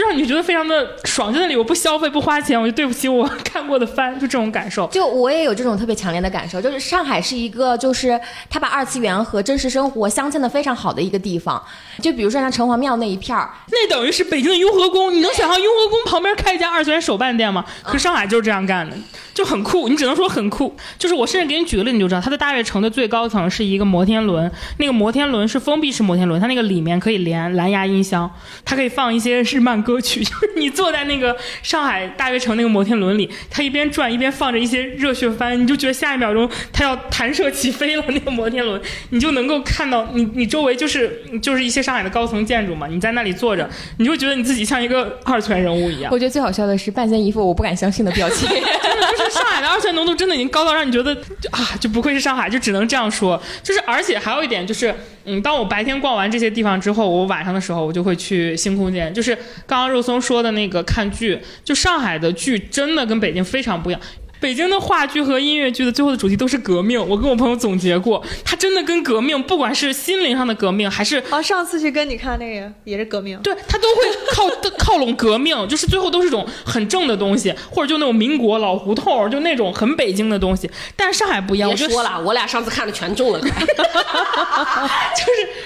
让你觉得非常的爽，在那里我不消费不花钱，我就对不起我 看过的番，就这种感受。就我也有这种特别强烈的感受，就是上海是一个，就是它把二次元和真实生活镶嵌的非常好的一个地方。就比如说像城隍庙那一片儿，那等于是北京的雍和宫，你能想象雍和宫旁边开一家二次元手办店吗？可上海就是这样干的，就很酷。你只能说很酷。就是我甚至给你举个例子，你就知道，它的大悦城的最高层是一个摩天轮，那个摩天轮是封闭式摩天轮，它那个里面可以连蓝牙音箱，它可以放一些日漫歌曲。就是你坐在那个上海大悦城那个摩天轮里，它一边转一边放着一些热血番，你就觉得下一秒钟它要弹射起飞了。那个摩天轮，你就能够看到你你周围就是就是一些上海的高层建筑嘛，你在那里坐着，你就觉得你自己像一个二次元人物一样。我觉得最好笑的是半仙一副我不敢相信的表情。真 的就是上海的二次元浓度真的已经高到让你觉得啊，就不愧是上海，就只能这样说。就是而且还有一点就是，嗯，当我白天逛完这些地方之后，我晚上的时候我就会去新空间。就是刚刚肉松说的那个看剧，就上海的剧真的跟北京非常不一样。北京的话剧和音乐剧的最后的主题都是革命，我跟我朋友总结过，它真的跟革命，不管是心灵上的革命，还是啊，上次去跟你看那个也是革命，对他 都会靠靠拢革命，就是最后都是种很正的东西，或者就那种民国老胡同，就那种很北京的东西。但是上海不一样，我说了，我俩上次看的全中了，就是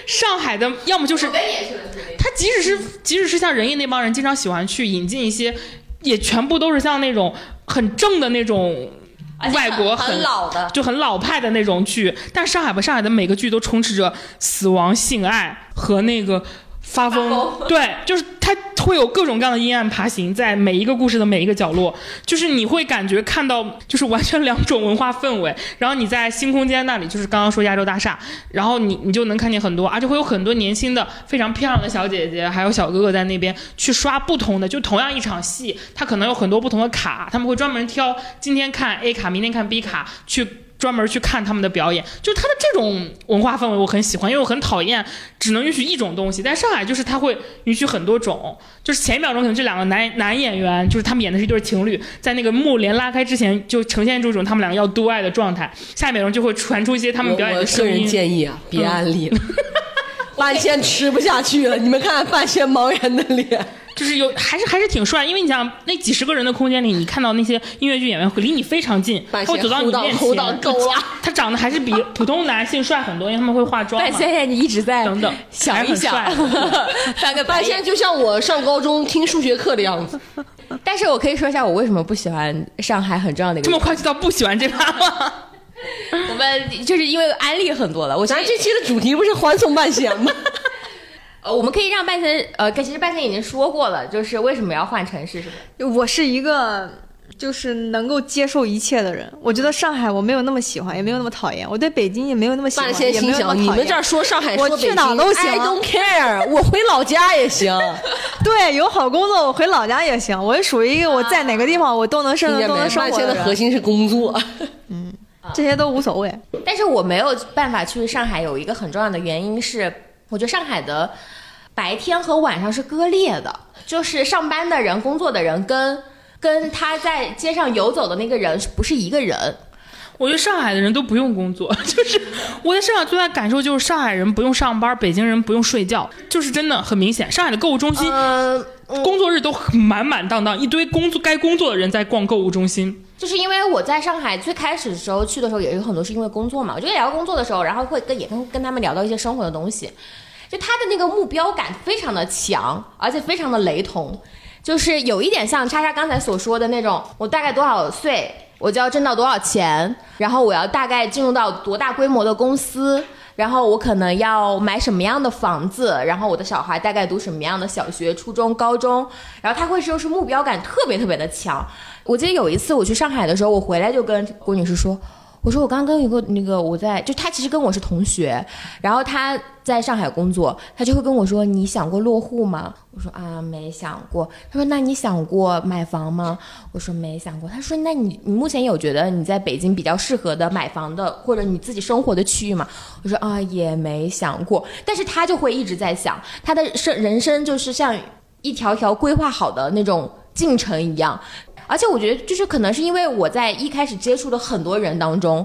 上海的，要么就是他即使是即使是像仁义那帮人经常喜欢去引进一些，也全部都是像那种很正的那种。外国很老的，就很老派的那种剧，但上海吧，上海的每个剧都充斥着死亡、性爱和那个发疯，对，就是它会有各种各样的阴暗爬行在每一个故事的每一个角落，就是你会感觉看到就是完全两种文化氛围。然后你在新空间那里，就是刚刚说亚洲大厦，然后你你就能看见很多，而且会有很多年轻的非常漂亮的小姐姐，还有小哥哥在那边去刷不同的，就同样一场戏，他可能有很多不同的卡，他们会专门挑今天看 A 卡，明天看 B 卡去。专门去看他们的表演，就是他的这种文化氛围我很喜欢，因为我很讨厌只能允许一种东西。但上海就是他会允许很多种，就是前一秒钟可能这两个男男演员就是他们演的是一对情侣，在那个幕帘拉开之前就呈现出一种他们两个要 do 爱的状态，下一秒钟就会传出一些他们表演的声音。个人建议啊，别安利了。半仙吃不下去了，你们看看半仙茫然的脸。就是有还是还是挺帅，因为你想那几十个人的空间里，你看到那些音乐剧演员会离你非常近，他会走到你面前，齁到够了他长得还是比普通男性帅很多，因为他们会化妆嘛半。仙你一直在等等想一想还是很帅，翻 个白眼半仙。就像我上高中听数学课的样子。但是我可以说一下我为什么不喜欢上海很重要的一个这么快就到不喜欢这趴吗？我们就是因为安利很多了，我觉得咱这期的主题不是欢送半仙吗？呃，我们可以让半仙呃，其实半仙已经说过了，就是为什么要换城市，是吧？我是一个就是能够接受一切的人。我觉得上海我没有那么喜欢，也没有那么讨厌；我对北京也没有那么喜欢，半仙也没心想：有那么讨厌你们这儿说上海，我去哪都行，I don't care，我回老家也行。对，有好工作，我回老家也行。我是属于一个我在哪个地方我都能生？都能生半仙活的人，的核心是工作。这些都无所谓。但是我没有办法去上海，有一个很重要的原因是，我觉得上海的白天和晚上是割裂的，就是上班的人、工作的人跟跟他在街上游走的那个人不是一个人。我觉得上海的人都不用工作，就是我在上海最大的感受就是上海人不用上班，北京人不用睡觉，就是真的很明显。上海的购物中心、嗯，工作日都满满当当，一堆工作该工作的人在逛购物中心。就是因为我在上海最开始的时候去的时候，也有很多是因为工作嘛。我就聊工作的时候，然后会跟也跟跟他们聊到一些生活的东西，就他的那个目标感非常的强，而且非常的雷同，就是有一点像叉叉刚才所说的那种，我大概多少岁我就要挣到多少钱，然后我要大概进入到多大规模的公司。然后我可能要买什么样的房子，然后我的小孩大概读什么样的小学、初中、高中，然后他会就是目标感特别特别的强。我记得有一次我去上海的时候，我回来就跟郭女士说，我说我刚刚跟一个那个我在，就他其实跟我是同学，然后他在上海工作，他就会跟我说，你想过落户吗？我说啊没想过。他说那你想过买房吗？我说没想过。他说那你你目前有觉得你在北京比较适合的买房的或者你自己生活的区域吗？我说啊也没想过。但是他就会一直在想，他的生人生就是像一条条规划好的那种进程一样。而且我觉得，就是可能是因为我在一开始接触的很多人当中，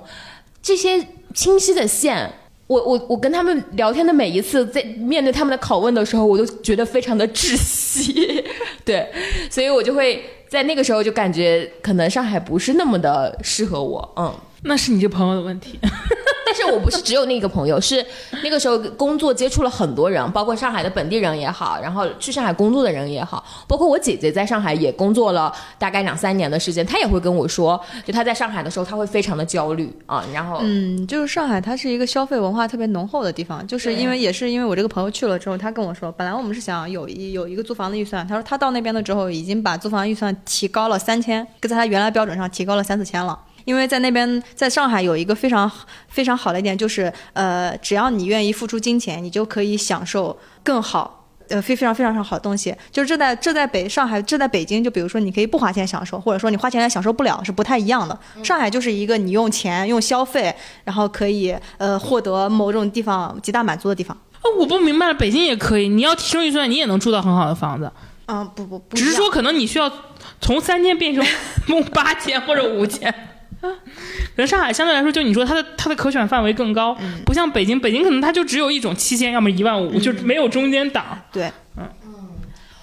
这些清晰的线，我我我跟他们聊天的每一次，在面对他们的拷问的时候，我都觉得非常的窒息，对，所以我就会在那个时候就感觉，可能上海不是那么的适合我，嗯。那是你这朋友的问题。但是我不是只有那个朋友，是那个时候工作接触了很多人，包括上海的本地人也好，然后去上海工作的人也好，包括我姐姐在上海也工作了大概两三年的时间，她也会跟我说，就她在上海的时候，她会非常的焦虑啊，然后嗯，就是上海，它是一个消费文化特别浓厚的地方，就是因为也是因为我这个朋友去了之后，他跟我说，本来我们是想有一有一个租房的预算，他说他到那边了之后，已经把租房预算提高了三千，跟在他原来标准上提高了三四千了。因为在那边，在上海有一个非常非常好的一点，就是呃，只要你愿意付出金钱，你就可以享受更好。呃，非非常非常非常好的东西，就是这在这在北上海，这在北京，就比如说你可以不花钱享受，或者说你花钱来享受不了，是不太一样的。上海就是一个你用钱用消费，然后可以呃获得某种地方极大满足的地方。哦，我不明白了，北京也可以，你要提升预算，你也能住到很好的房子，嗯，不不不，只是说可能你需要从三千变成 八千或者五千。可能上海相对来说，就你说它的它的可选范围更高，不像北京，北京可能它就只有一种七千，要么一万五，就没有中间档。对，嗯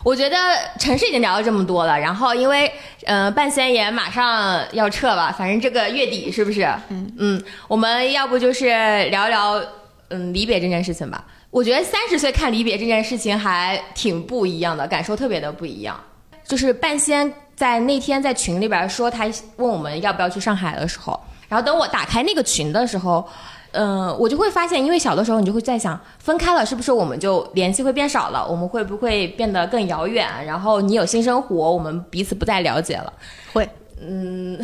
我觉得城市已经聊了这么多了，然后因为呃半仙也马上要撤了，反正这个月底是不是？嗯嗯，我们要不就是聊聊嗯离别这件事情吧。我觉得三十岁看离别这件事情还挺不一样的，感受特别的不一样。就是半仙在那天在群里边说他问我们要不要去上海的时候，然后等我打开那个群的时候。嗯，我就会发现，因为小的时候你就会在想，分开了是不是我们就联系会变少了？我们会不会变得更遥远？然后你有新生活，我们彼此不再了解了。会，嗯，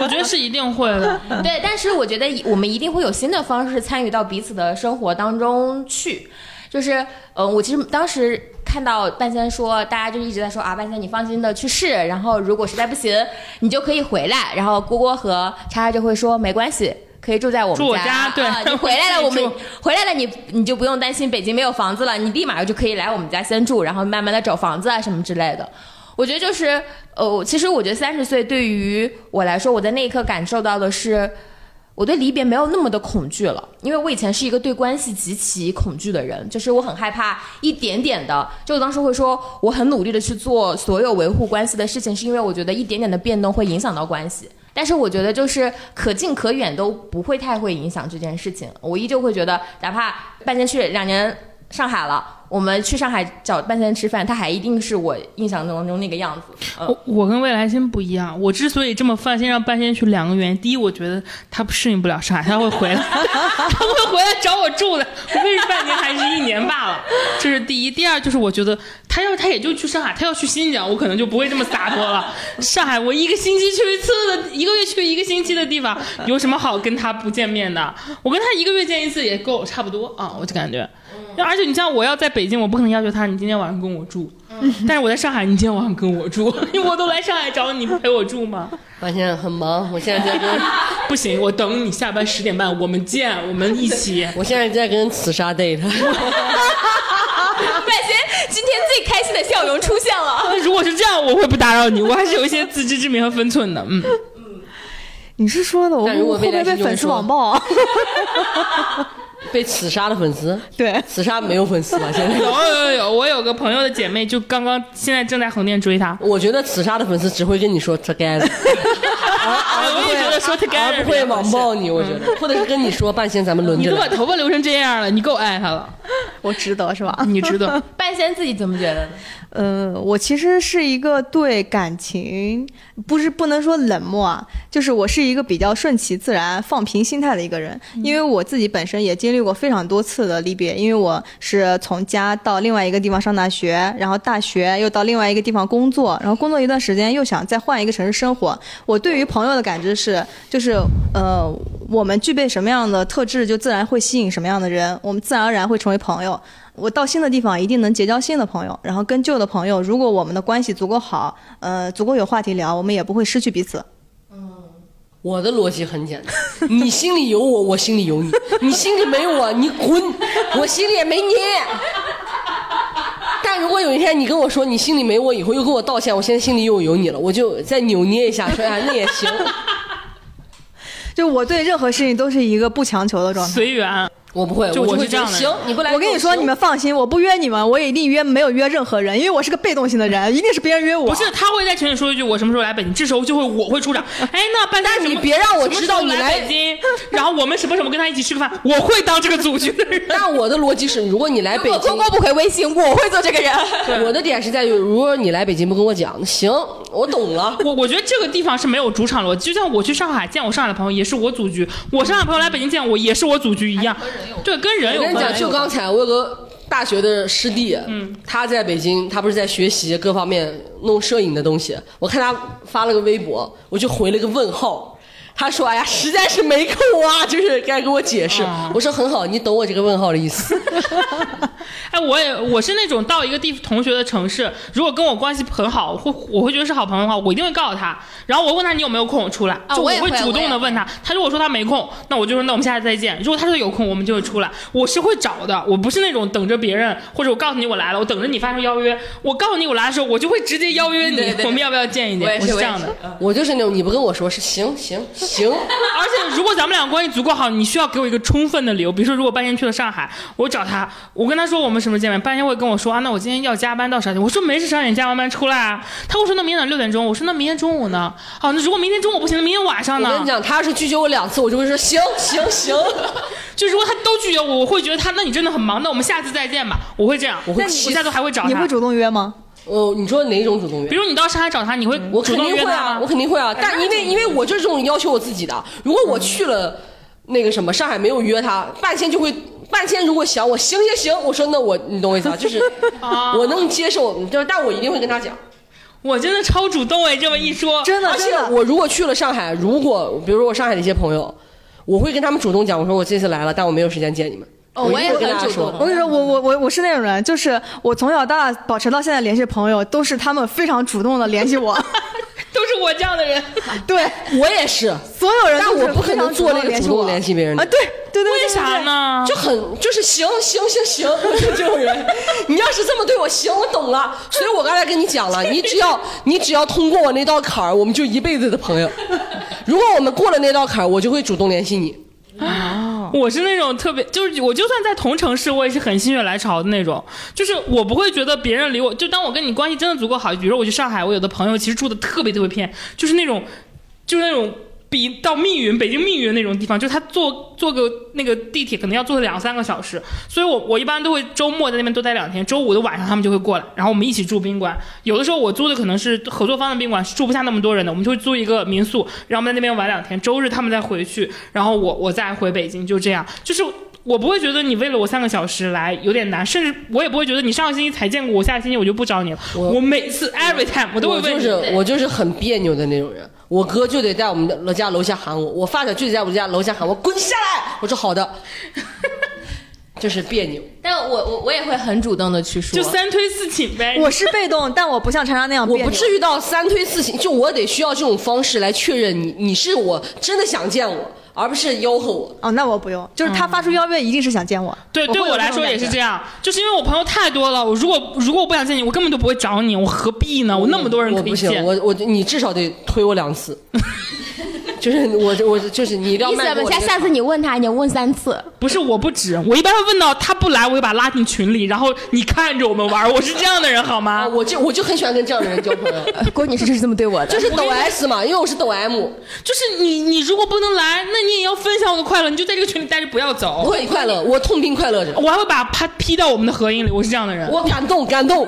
我觉得是一定会的。对，但是我觉得我们一定会有新的方式参与到彼此的生活当中去。就是，嗯，我其实当时看到半仙说，大家就一直在说啊，半仙你放心的去试，然后如果实在不行，你就可以回来。然后郭郭和叉叉就会说没关系。可以住在我们住我家对啊，你回来了，我们回来了，你你就不用担心北京没有房子了，你立马就可以来我们家先住，然后慢慢的找房子啊什么之类的。我觉得就是，呃，其实我觉得三十岁对于我来说，我在那一刻感受到的是，我对离别没有那么的恐惧了，因为我以前是一个对关系极其恐惧的人，就是我很害怕一点点的，就我当时会说我很努力的去做所有维护关系的事情，是因为我觉得一点点的变动会影响到关系。但是我觉得就是可近可远都不会太会影响这件事情，我依旧会觉得，哪怕半年去两年上海了，我们去上海找半仙吃饭，他还一定是我印象当中那个样子。嗯，我我跟未来星不一样，我之所以这么放心让半仙去，两个原因。第一，我觉得他适应不了上海，他会回来，他会回来找我住的，无非是半年还是一年罢了。这是第一。第二，就是我觉得他要他也就去上海，他要去新疆，我可能就不会这么洒脱了。上海，我一个星期去一次的，一个月去一个星期的地方，有什么好跟他不见面的？我跟他一个月见一次也够，差不多啊，我就感觉。而且你像我要在北京，我不可能要求他你今天晚上跟我住，但是我在上海，你今天晚上跟我住，因为我都来上海找你，不陪我住吗？我现在很忙，我现在在跟 不行，我等你下班十点半，我们见，我们一起。我现在在跟紫砂 date。今天最开心的笑容出现了。如果是这样，我会不打扰你，我还是有一些自知之明和分寸的。嗯，你是说的，我会不会被粉丝网暴啊？被刺杀的粉丝，对，刺杀没有粉丝吧？现在有有有，我有个朋友的姐妹，就刚刚现在正在横店追他。我觉得刺杀的粉丝只会跟你说 together，我也觉得说 together 不会网暴你。我觉得，或者是跟你说半仙，咱们轮着。你都把头发留成这样了，你够爱他了，我值得是吧？你值得。半仙自己怎么觉得呢？呃，我其实是一个对感情不是不能说冷漠啊，就是我是一个比较顺其自然、放平心态的一个人。因为我自己本身也经历过非常多次的离别，因为我是从家到另外一个地方上大学，然后大学又到另外一个地方工作，然后工作一段时间又想再换一个城市生活。我对于朋友的感知是，就是呃，我们具备什么样的特质，就自然会吸引什么样的人，我们自然而然会成为朋友。我到新的地方一定能结交新的朋友，然后跟旧的朋友，如果我们的关系足够好，呃，足够有话题聊，我们也不会失去彼此。我的逻辑很简单，你心里有我，我心里有你；你心里没我，你滚，我心里也没你。但如果有一天你跟我说你心里没我，以后又跟我道歉，我现在心里又有你了，我就再扭捏一下，说哎 那也行。就我对任何事情都是一个不强求的状态。随缘。我不会，就我我是这样的行，你不来，我跟你说，你们放心，我不约你们，我也一定约没有约任何人，因为我是个被动性的人，一定是别人约我。不是，他会在群里说一句我什么时候来北京，这时候就会我会出场。哎，那半但你别让我知道你来北 京，然后我们什么什么跟他一起吃个饭，我会当这个组局的人。但我的逻辑是，如果你来北京如果坤，哥不回微信，我会做这个人。我的点是在于，如果你来北京不跟我讲，行，我懂了。我我觉得这个地方是没有主场逻辑，就像我去上海见我上海的朋友，也是我组局；我上海朋友来北京见我，也是我组局一样。对，跟人有关。我跟你讲，就刚才我有个大学的师弟，嗯，他在北京，他不是在学习各方面弄摄影的东西。我看他发了个微博，我就回了个问号。他说：“哎呀，实在是没空啊，就是该给我解释。我说：“很好，你懂我这个问号的意思。哎，我也我是那种到一个地同学的城市，如果跟我关系很好，会我会觉得是好朋友的话，我一定会告诉他。然后我问他你有没有空出来，就啊我会会主动的问他。他如果说他没空，那我就说那我们下次再见。如果他说有空，我们就会出来。我是会找的，我不是那种等着别人或者我告诉你我来了，我等着你发出邀约。我告诉你我来的时候，我就会直接邀约你，对对对我们要不要见一见？我是是这样的。我就是那种你不跟我说是行行行，而且如果咱们俩关系足够好，你需要给我一个充分的理由。比如说，如果半仙去了上海，我找他，我跟他说我们什么时候见面，半仙会跟我说啊，那我今天要加班到十二点。我说没事，十二点加完班出来啊。他跟我说那明天早上六点钟。我说那明天中午呢？哦，那如果明天中午不行，那明天晚上呢？我跟你讲，他要是拒绝我两次，我就会说行行行，就如果他都拒绝我，我会觉得他那你真的很忙，那我们下次再见吧。我会这样，我会我下次还会找他。你会主动约吗？哦，你说哪种主动约比？如你到上海找他，你会我肯定会啊，我？肯定会啊。但因为因为我就是这种要求我自己的，如果我去了那个什么上海没有约他，半仙就会半仙如果想我行行行，我说那我你懂我意思 啊？就是我能接受，就是但我一定会跟他讲。我真的超主动哎，这么一说，真的而且，我如果去了上海，如果比如说我上海的一些朋友，我会跟他们主动讲，我说我这次来了，但我没有时间见你们。哦我也很主动我跟你说，我我我我是那种人，就是我从小到大保持到现在联系朋友，都是他们非常主动的联系我。都是我这样的人。对，我也是，所有人都是但我不可非常能做那个主动联系我联系别人的啊。对对对，对为啥？呢？就很就是行行行行，我是这种人。你要是这么对我，行，我懂了。所以我刚才跟你讲了，你只要你只要通过我那道坎儿，我们就一辈子的朋友。如果我们过了那道坎儿，我就会主动联系你。我是那种特别，就是我就算在同城市，我也是很心血来潮的那种。就是我不会觉得别人离我，就当我跟你关系真的足够好，比如说我去上海，我有的朋友其实住的特别特别偏，就是那种，就是那种比到密云，北京密云那种地方，就他坐坐个那个地铁可能要坐两三个小时，所以我我一般都会周末在那边多待两天，周五的晚上他们就会过来，然后我们一起住宾馆。有的时候我租的可能是合作方的宾馆，是住不下那么多人的，我们就会租一个民宿，然后我们在那边玩两天，周日他们再回去，然后我我再回北京，就这样，就是。我不会觉得你为了我三个小时来有点难，甚至我也不会觉得你上个星期才见过我，下个星期我就不找你了。我每次 every time 我都会我就。是我就是很别扭的那种人，我哥就得在我们的家楼下喊我，我发小就得在我们家楼下喊我滚下来，我说好的，就是别扭。但我我我也会很主动的去说，就三推四请呗。我是被动，但我不像常常那样我。不至于到三推四请，就我得需要这种方式来确认你你是我真的想见我，而不是吆喝我。哦，那我不用，就是他发出邀约，一定是想见我。对，对我来说也是这样。就是因为我朋友太多了。我如果如果我不想见你，我根本就不会找你，我何必呢？我那么多人我不行，可以见。我我你至少得推我两次，就是我我就是你一定要意思不下迈过我这个下次你问他，你要问三次。不是我不止，我一般会问到他不来，我就把他拉进群里，然后你看着我们玩。我是这样的人好啊，吗？我就我就很喜欢跟这样的人交朋友，呃 郭女士是这么对我的，就是抖 S 嘛，因为我是抖 M，就是你你如果不能来，那你也要分享我的快乐，你就在这个群里待着不要走我走。很快乐，我痛并快乐着，我还会把他 P 到我们的合影里，我是这样的人。我感动感动，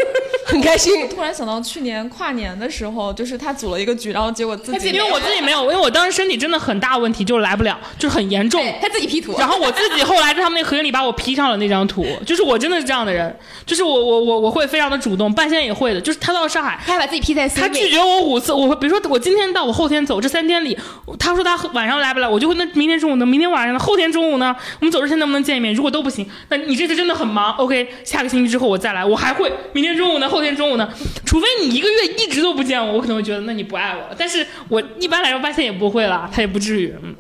很开心。突然想到去年跨年的时候，就是他组了一个局，然后结果自己因为我自己没有，因为我当时身体真的很大问题，就是来不了，就是很严重。他自己 P 图，然后我自己后来在他们那合影里把我 P 上了那张图，就是我真的是这样的人，就是我我我我会非常的主动，半仙也会的，就是他到上海。他还把自己 P 在。他拒绝我五次，我会比如说我今天到，我后天走，这三天里，他说他晚上来不来，我就会那明天中午呢，明天晚上呢，后天中午呢，我们走之前能不能见一面？如果都不行，那你这次真的很忙，OK，下个星期之后我再来，我还会明天中午呢，后天中午呢，除非你一个月一直都不见我，我可能会觉得那你不爱我了，但是我一般来说半仙也不会啦，他也不至于，嗯，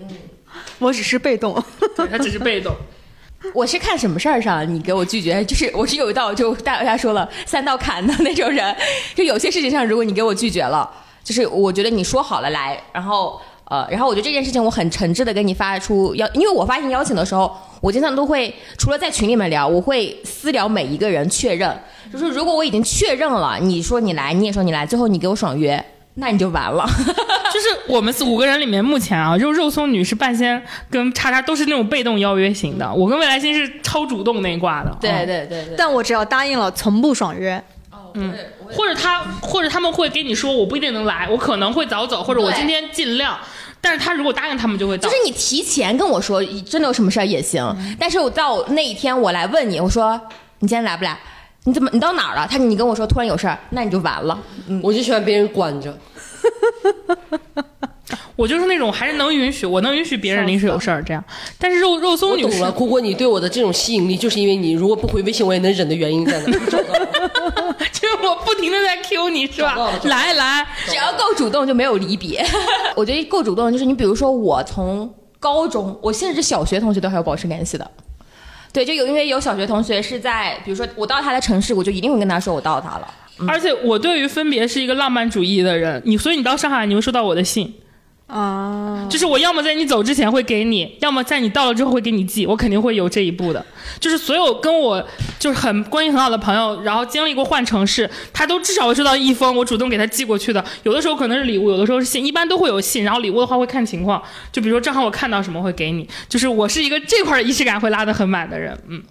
我只是被动。对他只是被动。我是看什么事儿上你给我拒绝，就是我是有一道就大家说了三道坎的那种人，就有些事情上如果你给我拒绝了，就是我觉得你说好了来，然后呃，然后我觉得这件事情我很诚挚的给你发出邀，因为我发信邀请的时候，我经常都会除了在群里面聊，我会私聊每一个人确认，就是如果我已经确认了，你说你来，你也说你来，最后你给我爽约，那你就完了。就是我们四五个人里面，目前啊，肉肉松女是半仙跟叉叉都是那种被动邀约型的，我跟未来星是超主动那一挂的。对嗯对对对，但我只要答应了，从不爽约。嗯，或者他或者他们会给你说我不一定能来，我可能会早走，或者我今天尽量。但是他如果答应，他们就会到。就是你提前跟我说，真的有什么事儿也行。但是我到那一天我来问你，我说你今天来不来？你怎么你到哪儿了？他你跟我说突然有事儿，那你就完了。我就喜欢别人管着，我就是那种还是能允许，我能允许别人临时有事儿这样。但是肉肉松女士我懂了。姑姑，你对我的这种吸引力，就是因为你如果不回微信，我也能忍的原因在哪？就是我不停的在 Q 你是吧来来，只要够主动就没有离别。我觉得够主动就是你比如说我从高中，我甚至小学同学都还有保持联系的。对，就有因为有小学同学是在，比如说我到他的城市，我就一定会跟他说我到他了。而且我对于分别是一个浪漫主义的人，你所以你到上海你会收到我的信。啊，就是我要么在你走之前会给你，要么在你到了之后会给你寄，我肯定会有这一步的。就是所有跟我就是很关系很好的朋友，然后经历过换城市，他都至少会收到一封我主动给他寄过去的。有的时候可能是礼物，有的时候是信，一般都会有信。然后礼物的话会看情况，就比如说正好我看到什么会给你。就是我是一个这块的仪式感会拉得很满的人，嗯。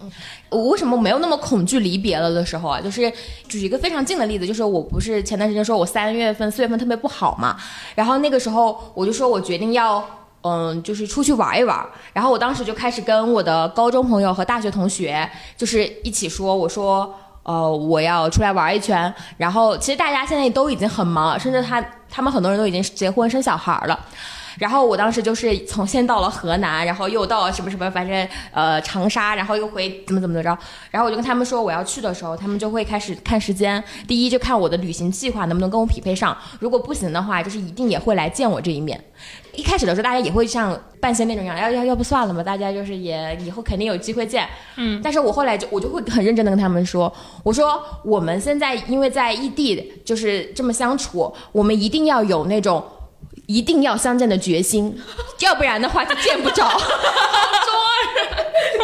我为什么没有那么恐惧离别了的时候啊？就是举一个非常近的例子，就是我不是前段时间说我三月份、四月份特别不好嘛，然后那个时候我就说我决定要。嗯，就是出去玩一玩，然后我当时就开始跟我的高中朋友和大学同学，就是一起说，我说，呃，我要出来玩一圈。然后其实大家现在都已经很忙，甚至他他们很多人都已经结婚生小孩了。然后我当时就是从先到了河南，然后又到了什么什么，反正呃长沙，然后又回怎么怎么着。然后我就跟他们说我要去的时候，他们就会开始看时间。第一就看我的旅行计划能不能跟我匹配上，如果不行的话，就是一定也会来见我这一面。一开始的时候，大家也会像半仙那种样，要要要不算了吧，大家就是也以后肯定有机会见。嗯，但是我后来就我就会很认真的跟他们说，我说我们现在因为在异地就是这么相处，我们一定要有那种。一定要相见的决心，要不然的话就见不着。中二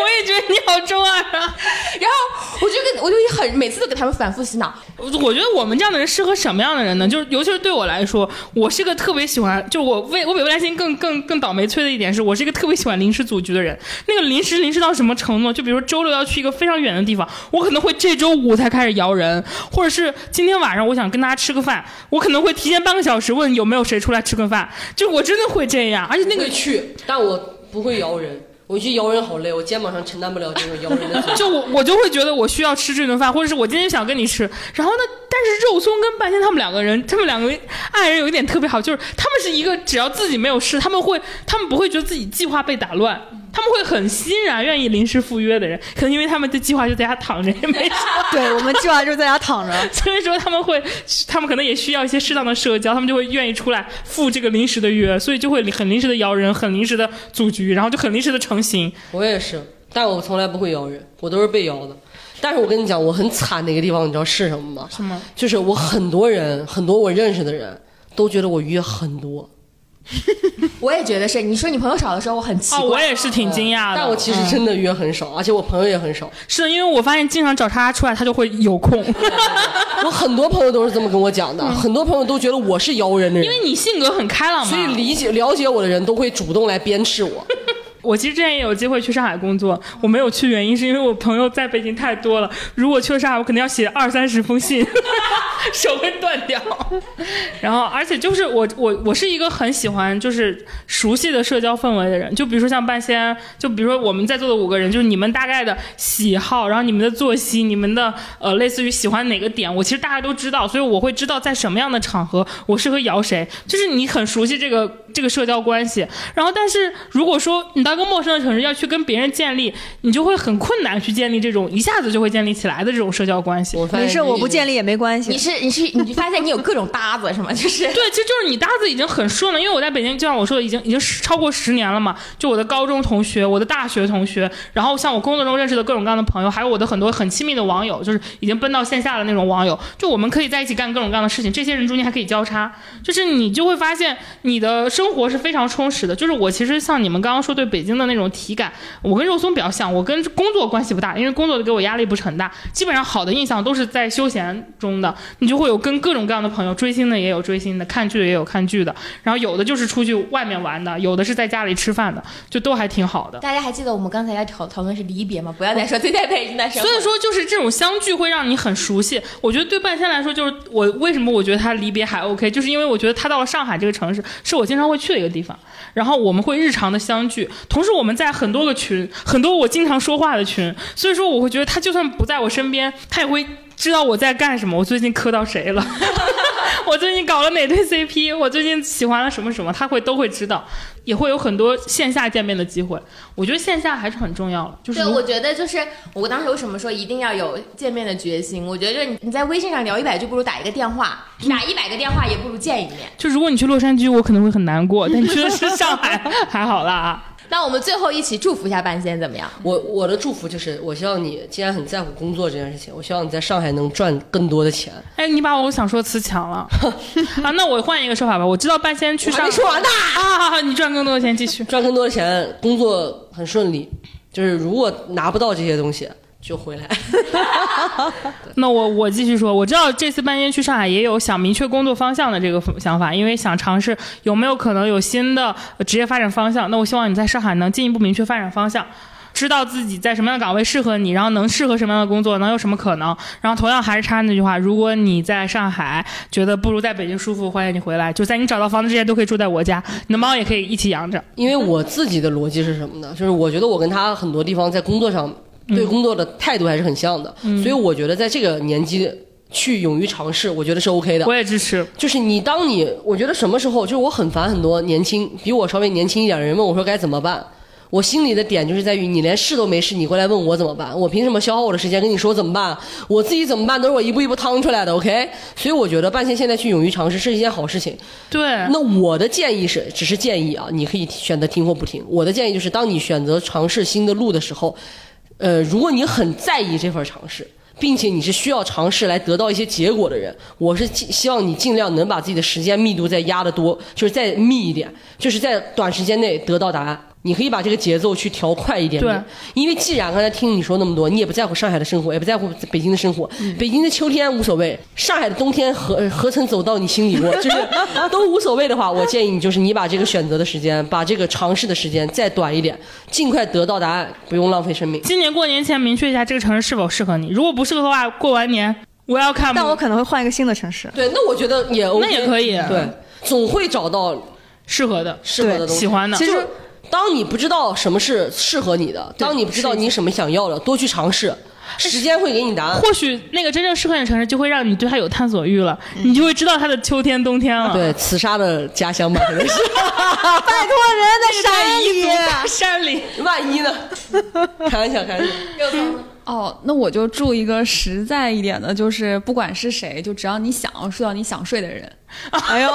我也觉得你好中二啊！然后我就跟我就很每次都给他们反复洗脑，我我觉得我们这样的人适合什么样的人呢？就是尤其是对我来说，我是个特别喜欢，就我为我比未来星更更更倒霉催的一点是，我是一个特别喜欢临时组局的人。那个临时临时到什么程度？就比如说周六要去一个非常远的地方，我可能会这周五才开始摇人，或者是今天晚上我想跟大家吃个饭，我可能会提前半个小时问有没有谁出来吃个饭，就我真的会这样，而且那个去，但我不会摇人，我觉得摇人好累，我肩膀上承担不了这种摇人的。就我我就会觉得我需要吃这顿饭，或者是我今天想跟你吃。然后呢，但是肉松跟半仙他们两个人，他们两个爱人有一点特别好，就是他们是一个只要自己没有事，他们会他们不会觉得自己计划被打乱，他们会很欣然愿意临时赴约的人。可能因为他们的计划就在家躺着也没事，对我们计划就是在家躺着。所以说他们会，他们可能也需要一些适当的社交，他们就会愿意出来赴这个临时的约，所以就会很临时的摇人，很临时的组局，然后就很临时的成型。我也是，但我从来不会摇人，我都是被摇的。但是我跟你讲，我很惨的一个地方，你知道是什么吗？什么？就是我很多人，很多我认识的人都觉得我约很多，我也觉得是。你说你朋友少的时候，我很奇哦，我也是挺惊讶的。但我其实真的约很少，而且我朋友也很少。是的，因为我发现经常找他出来，他就会有空，我很多朋友都是这么跟我讲的，很多朋友都觉得我是摇人的人因为，你性格很开朗嘛。所以理解了解我的人都会主动来鞭笞我。我其实之前也有机会去上海工作，我没有去，原因是因为我朋友在北京太多了。如果去了上海，我肯定要写二三十封信，手会断掉。然后，而且就是我我我是一个很喜欢就是熟悉的社交氛围的人，就比如说像半仙，就比如说我们在座的五个人，就是你们大概的喜好，然后你们的作息，你们的呃类似于喜欢哪个点，我其实大家都知道，所以我会知道在什么样的场合我适合摇谁，就是你很熟悉这个这个社交关系。然后，但是如果说你到一个陌生的城市要去跟别人建立，你就会很困难去建立这种一下子就会建立起来的这种社交关系。没事，我不建立。也没关系。你是你是你发现你有各种搭子是吗？就是对，其实就是你搭子已经很顺了，因为我在北京，就像我说的，已经已经超过十年了嘛。就我的高中同学，我的大学同学，然后像我工作中认识的各种各样的朋友，还有我的很多很亲密的网友，就是已经奔到线下的那种网友，就我们可以在一起干各种各样的事情。这些人中间还可以交叉，就是你就会发现你的生活是非常充实的。就是我其实像你们刚刚说对北京的那种体感，我跟肉松比较像，我跟工作关系不大，因为工作给我压力不是很大，基本上好的印象都是在休闲中的，你就会有跟各种各样的朋友，追星的也有追星的，看剧的也有看剧的，然后有的就是出去外面玩的，有的是在家里吃饭的，就都还挺好的。大家还记得我们刚才要讨讨论是离别吗？不要再说 对待北京的生活。所以说，就是这种相聚会让你很熟悉。我觉得对半仙来说，就是我为什么我觉得他离别还 OK，就是因为我觉得他到了上海这个城市，是我经常会去的一个地方。然后我们会日常的相聚，同时我们在很多个群，很多我经常说话的群，所以说我会觉得他就算不在我身边，他也会知道我在干什么，我最近磕到谁了，我最近搞了哪对 CP，我最近喜欢了什么什么，他会都会知道，也会有很多线下见面的机会。我觉得线下还是很重要的，就是对，我觉得就是我当时为什么说一定要有见面的决心？我觉得就是你你在微信上聊一百句，不如打一个电话；打一百个电话也不如见一面。就如果你去洛杉矶，我可能会很难过，但你去的是上海，还好啦。那我们最后一起祝福一下半仙怎么样？我我的祝福就是，我希望你既然很在乎工作这件事情，我希望你在上海能赚更多的钱。哎，你把我想说的词抢了 啊！那我换一个说法吧。我知道半仙去上海还没说完呢，啊，好好，你赚更多的钱，继续。赚更多的钱，工作很顺利。就是如果拿不到这些东西，就回来。那我我继续说，我知道这次半仙去上海也有想明确工作方向的这个想法，因为想尝试有没有可能有新的呃职业发展方向。那我希望你在上海能进一步明确发展方向。知道自己在什么样的岗位适合你，然后能适合什么样的工作，能有什么可能。然后同样还是插那句话，如果你在上海觉得不如在北京舒服，欢迎你回来。就在你找到房子之前，都可以住在我家，你的猫也可以一起养着。因为我自己的逻辑是什么呢？就是我觉得我跟他很多地方在工作上对工作的态度还是很像的，所以我觉得在这个年纪去勇于尝试，我觉得是 OK 的我。也支持。就是你，当你我觉得什么时候，就是我很烦很多年轻比我稍微年轻一点的人问我说该怎么办。我心里的点就是在于，你连试都没试，你过来问我怎么办？我凭什么消耗我的时间跟你说怎么办？我自己怎么办都是我一步一步趟出来的，OK？所以我觉得半仙现在去勇于尝试是一件好事情。对，那我的建议是，只是建议啊，你可以选择听或不听。我的建议就是，当你选择尝试新的路的时候，呃，如果你很在意这份尝试，并且你是需要尝试来得到一些结果的人，我是希望你尽量能把自己的时间密度再压得多，就是再密一点，就是在短时间内得到答案。你可以把这个节奏去调快一点点。因为既然刚才听你说那么多，你也不在乎上海的生活，也不在乎北京的生活。北京的秋天无所谓，上海的冬天何何曾走到你心里过？就是都无所谓的话，我建议你就是你把这个选择的时间，把这个尝试的时间再短一点，尽快得到答案，不用浪费生命。今年过年前明确一下这个城市是否适合你，如果不适合的话，过完年我要看。但我可能会换一个新的城市。对，那我觉得也 OK，那也可以。对，总会找到适合的、适合的东西，喜欢的。其实。当你不知道什么是适合你的，当你不知道你什么想要的，多去尝试，时间会给你答案。或许那个真正适合你的城市，就会让你对它有探索欲了，你就会知道它的秋天、冬天了。对，刺杀的家乡吧，可能是。拜托，人在山里，山里，万一呢？开玩笑，开玩笑。哦，那我就住一个实在一点的，就是不管是谁，就只要你想要睡到你想睡的人。哎呦！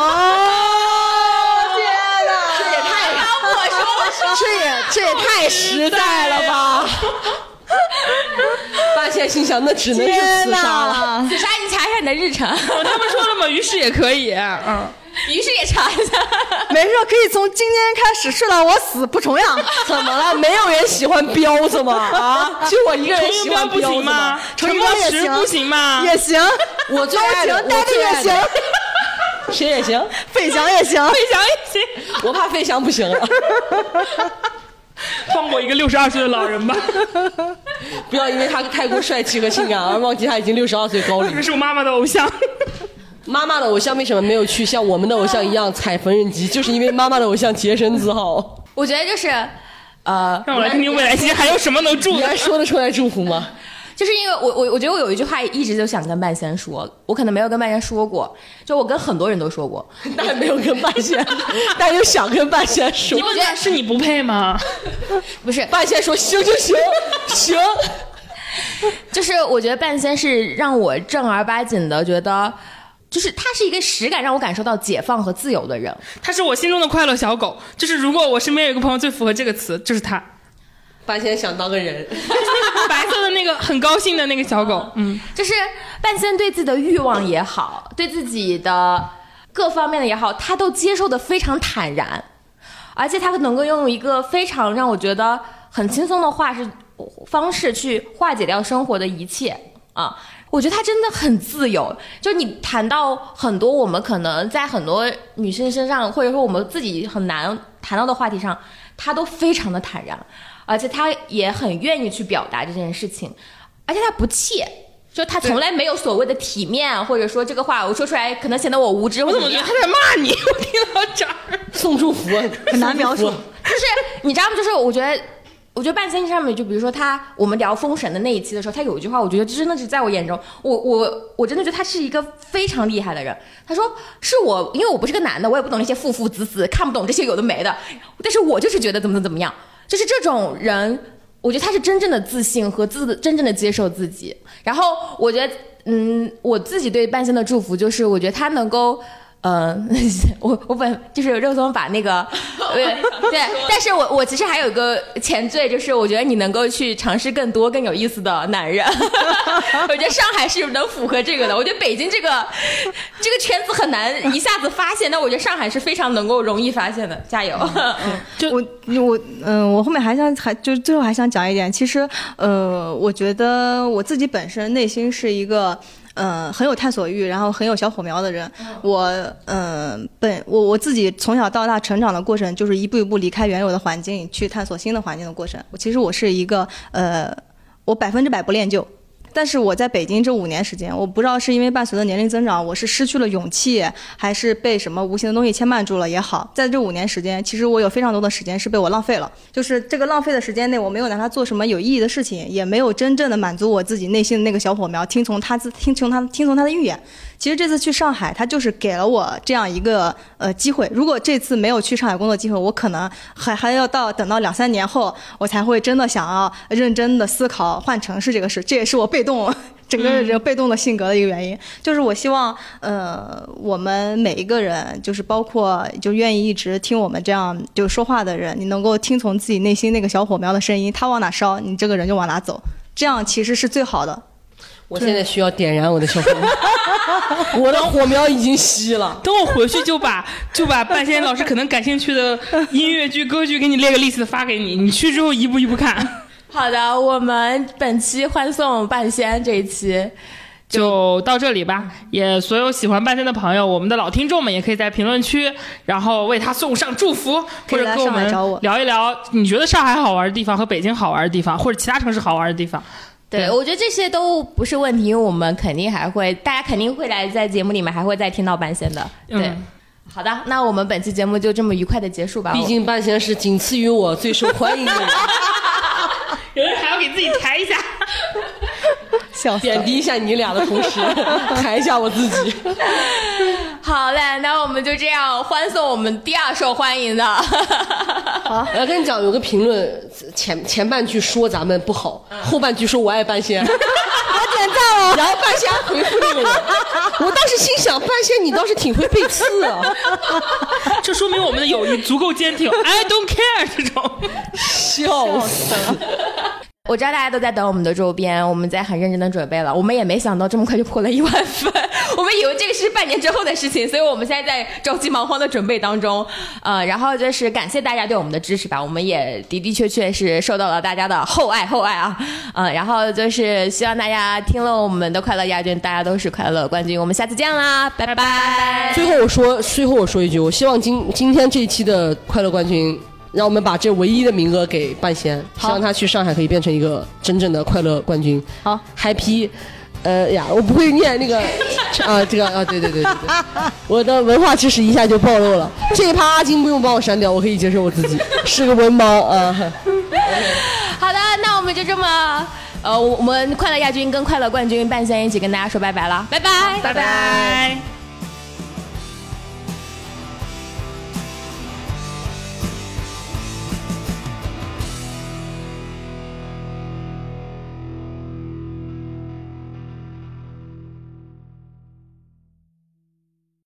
这也这也太实在了吧！发现心想，那只能是自杀了。自杀，你查一下你的日程。他们说了嘛，于是也可以。嗯，于是也查一下。没事，可以从今天开始睡到我死不重样。怎么了？没有人喜欢彪子吗？啊，就我一个人喜欢彪子吗？陈光石不行吗？也行，我最爱的，戴笠也行。谁也行，费翔也行，费翔也行，我怕费翔不行了。放过一个六十二岁的老人吧，不要因为他太过帅气和性感而忘记他已经六十二岁高龄。这是我妈妈的偶像，妈妈的偶像为什么没有去像我们的偶像一样踩缝纫机？就是因为妈妈的偶像洁身自好。我觉得就是，呃，让我来听听未来期还有什么能祝，你还说得出来祝福吗？就是因为我我我觉得我有一句话一直就想跟半仙说，我可能没有跟半仙说过，就我跟很多人都说过，但没有跟半仙，但又想跟半仙说。你不觉得是你不配吗？不是，半仙说行就行，行。就是我觉得半仙是让我正儿八经的觉得，就是他是一个实感让我感受到解放和自由的人，他是我心中的快乐小狗。就是如果我身边有一个朋友最符合这个词，就是他。半仙想当个人，白色的那个很高兴的那个小狗，嗯，就是半仙对自己的欲望也好，对自己的各方面的也好，他都接受的非常坦然，而且他能够用一个非常让我觉得很轻松的话是方式去化解掉生活的一切啊，我觉得他真的很自由。就你谈到很多我们可能在很多女生身上，或者说我们自己很难谈到的话题上，他都非常的坦然。而且他也很愿意去表达这件事情，而且他不怯，就他从来没有所谓的体面，或者说这个话我说出来可能显得我无知。我怎么觉得他在骂你？我听到这儿送祝福，很难描述。就是你知道吗？就是我觉得，我觉得半仙上面，就比如说他，我们聊封神的那一期的时候，他有一句话，我觉得真的是在我眼中，我我我真的觉得他是一个非常厉害的人。他说是我，因为我不是个男的，我也不懂那些父父子子，看不懂这些有的没的，但是我就是觉得怎么怎么怎么样。就是这种人，我觉得他是真正的自信和自真正的接受自己。然后我觉得，嗯，我自己对半仙的祝福就是，我觉得他能够。嗯，我我本就是肉松把那个，对对，但是我我其实还有一个前缀，就是我觉得你能够去尝试更多更有意思的男人，我觉得上海是能符合这个的，我觉得北京这个这个圈子很难一下子发现，但我觉得上海是非常能够容易发现的，加油！就我我嗯，我后面还想还就最后还想讲一点，其实呃，我觉得我自己本身内心是一个。嗯，很有探索欲，然后很有小火苗的人。我嗯，本我我自己从小到大成长的过程，就是一步一步离开原有的环境，去探索新的环境的过程。我其实我是一个呃，我百分之百不恋旧。但是我在北京这五年时间，我不知道是因为伴随着年龄增长，我是失去了勇气，还是被什么无形的东西牵绊住了也好，在这五年时间，其实我有非常多的时间是被我浪费了。就是这个浪费的时间内，我没有拿它做什么有意义的事情，也没有真正的满足我自己内心的那个小火苗，听从他自听从他听从他的预言。其实这次去上海，他就是给了我这样一个呃机会。如果这次没有去上海工作机会，我可能还还要到等到两三年后，我才会真的想要认真的思考换城市这个事。这也是我被动 整个人被动的性格的一个原因。就是我希望呃我们每一个人，就是包括就愿意一直听我们这样就说话的人，你能够听从自己内心那个小火苗的声音，他往哪烧，你这个人就往哪走，这样其实是最好的。我现在需要点燃我的小火苗，我的火苗已经熄了。等我回去就把就把半仙老师可能感兴趣的音乐剧、歌剧给你列个 list 发给你，你去之后一步一步看。好的，我们本期欢送半仙这一期。就到这里吧，也所有喜欢半仙的朋友，我们的老听众们也可以在评论区，然后为他送上祝福，或者跟我们聊一聊你觉得上海好玩的地方和北京好玩的地方，或者其他城市好玩的地方。对，我觉得这些都不是问题，因为我们肯定还会，大家肯定会来在节目里面还会再听到半仙的。对，好的，那我们本期节目就这么愉快的结束吧。毕竟半仙是仅次于我最受欢迎的人，有人还要给自己抬一下。笑贬低一下你俩的同时，抬一下我自己。好嘞，那我们就这样欢送我们第二受欢迎的。好，我要跟你讲，有个评论前前半句说咱们不好，后半句说我爱半仙，我点赞了。然后半仙回复那个人，我当时心想，半仙你倒是挺会背刺啊，这说明我们的友谊足够坚挺。I don't care 这种，笑死。我知道大家都在等我们的周边，我们在很认真的准备了。我们也没想到这么快就破了一万粉，我们以为这个是半年之后的事情，所以我们现在在着急忙慌的准备当中。呃，然后就是感谢大家对我们的支持吧，我们也的的确确是受到了大家的厚爱厚爱啊。嗯，然后就是希望大家听了我们的快乐亚军，大家都是快乐冠军。我们下次见啦，拜拜。最后我说，最后我说一句，我希望今今天这一期的快乐冠军。让我们把这唯一的名额给半仙，希望他去上海可以变成一个真正的快乐冠军。好，Happy，呃呀，我不会念那个 啊，这个啊，对对对对对，我的文化知识一下就暴露了。这一趴阿金不用帮我删掉，我可以接受我自己 是个文盲啊。好的，那我们就这么，呃，我们快乐亚军跟快乐冠军半仙一起跟大家说拜拜了，拜拜，拜拜。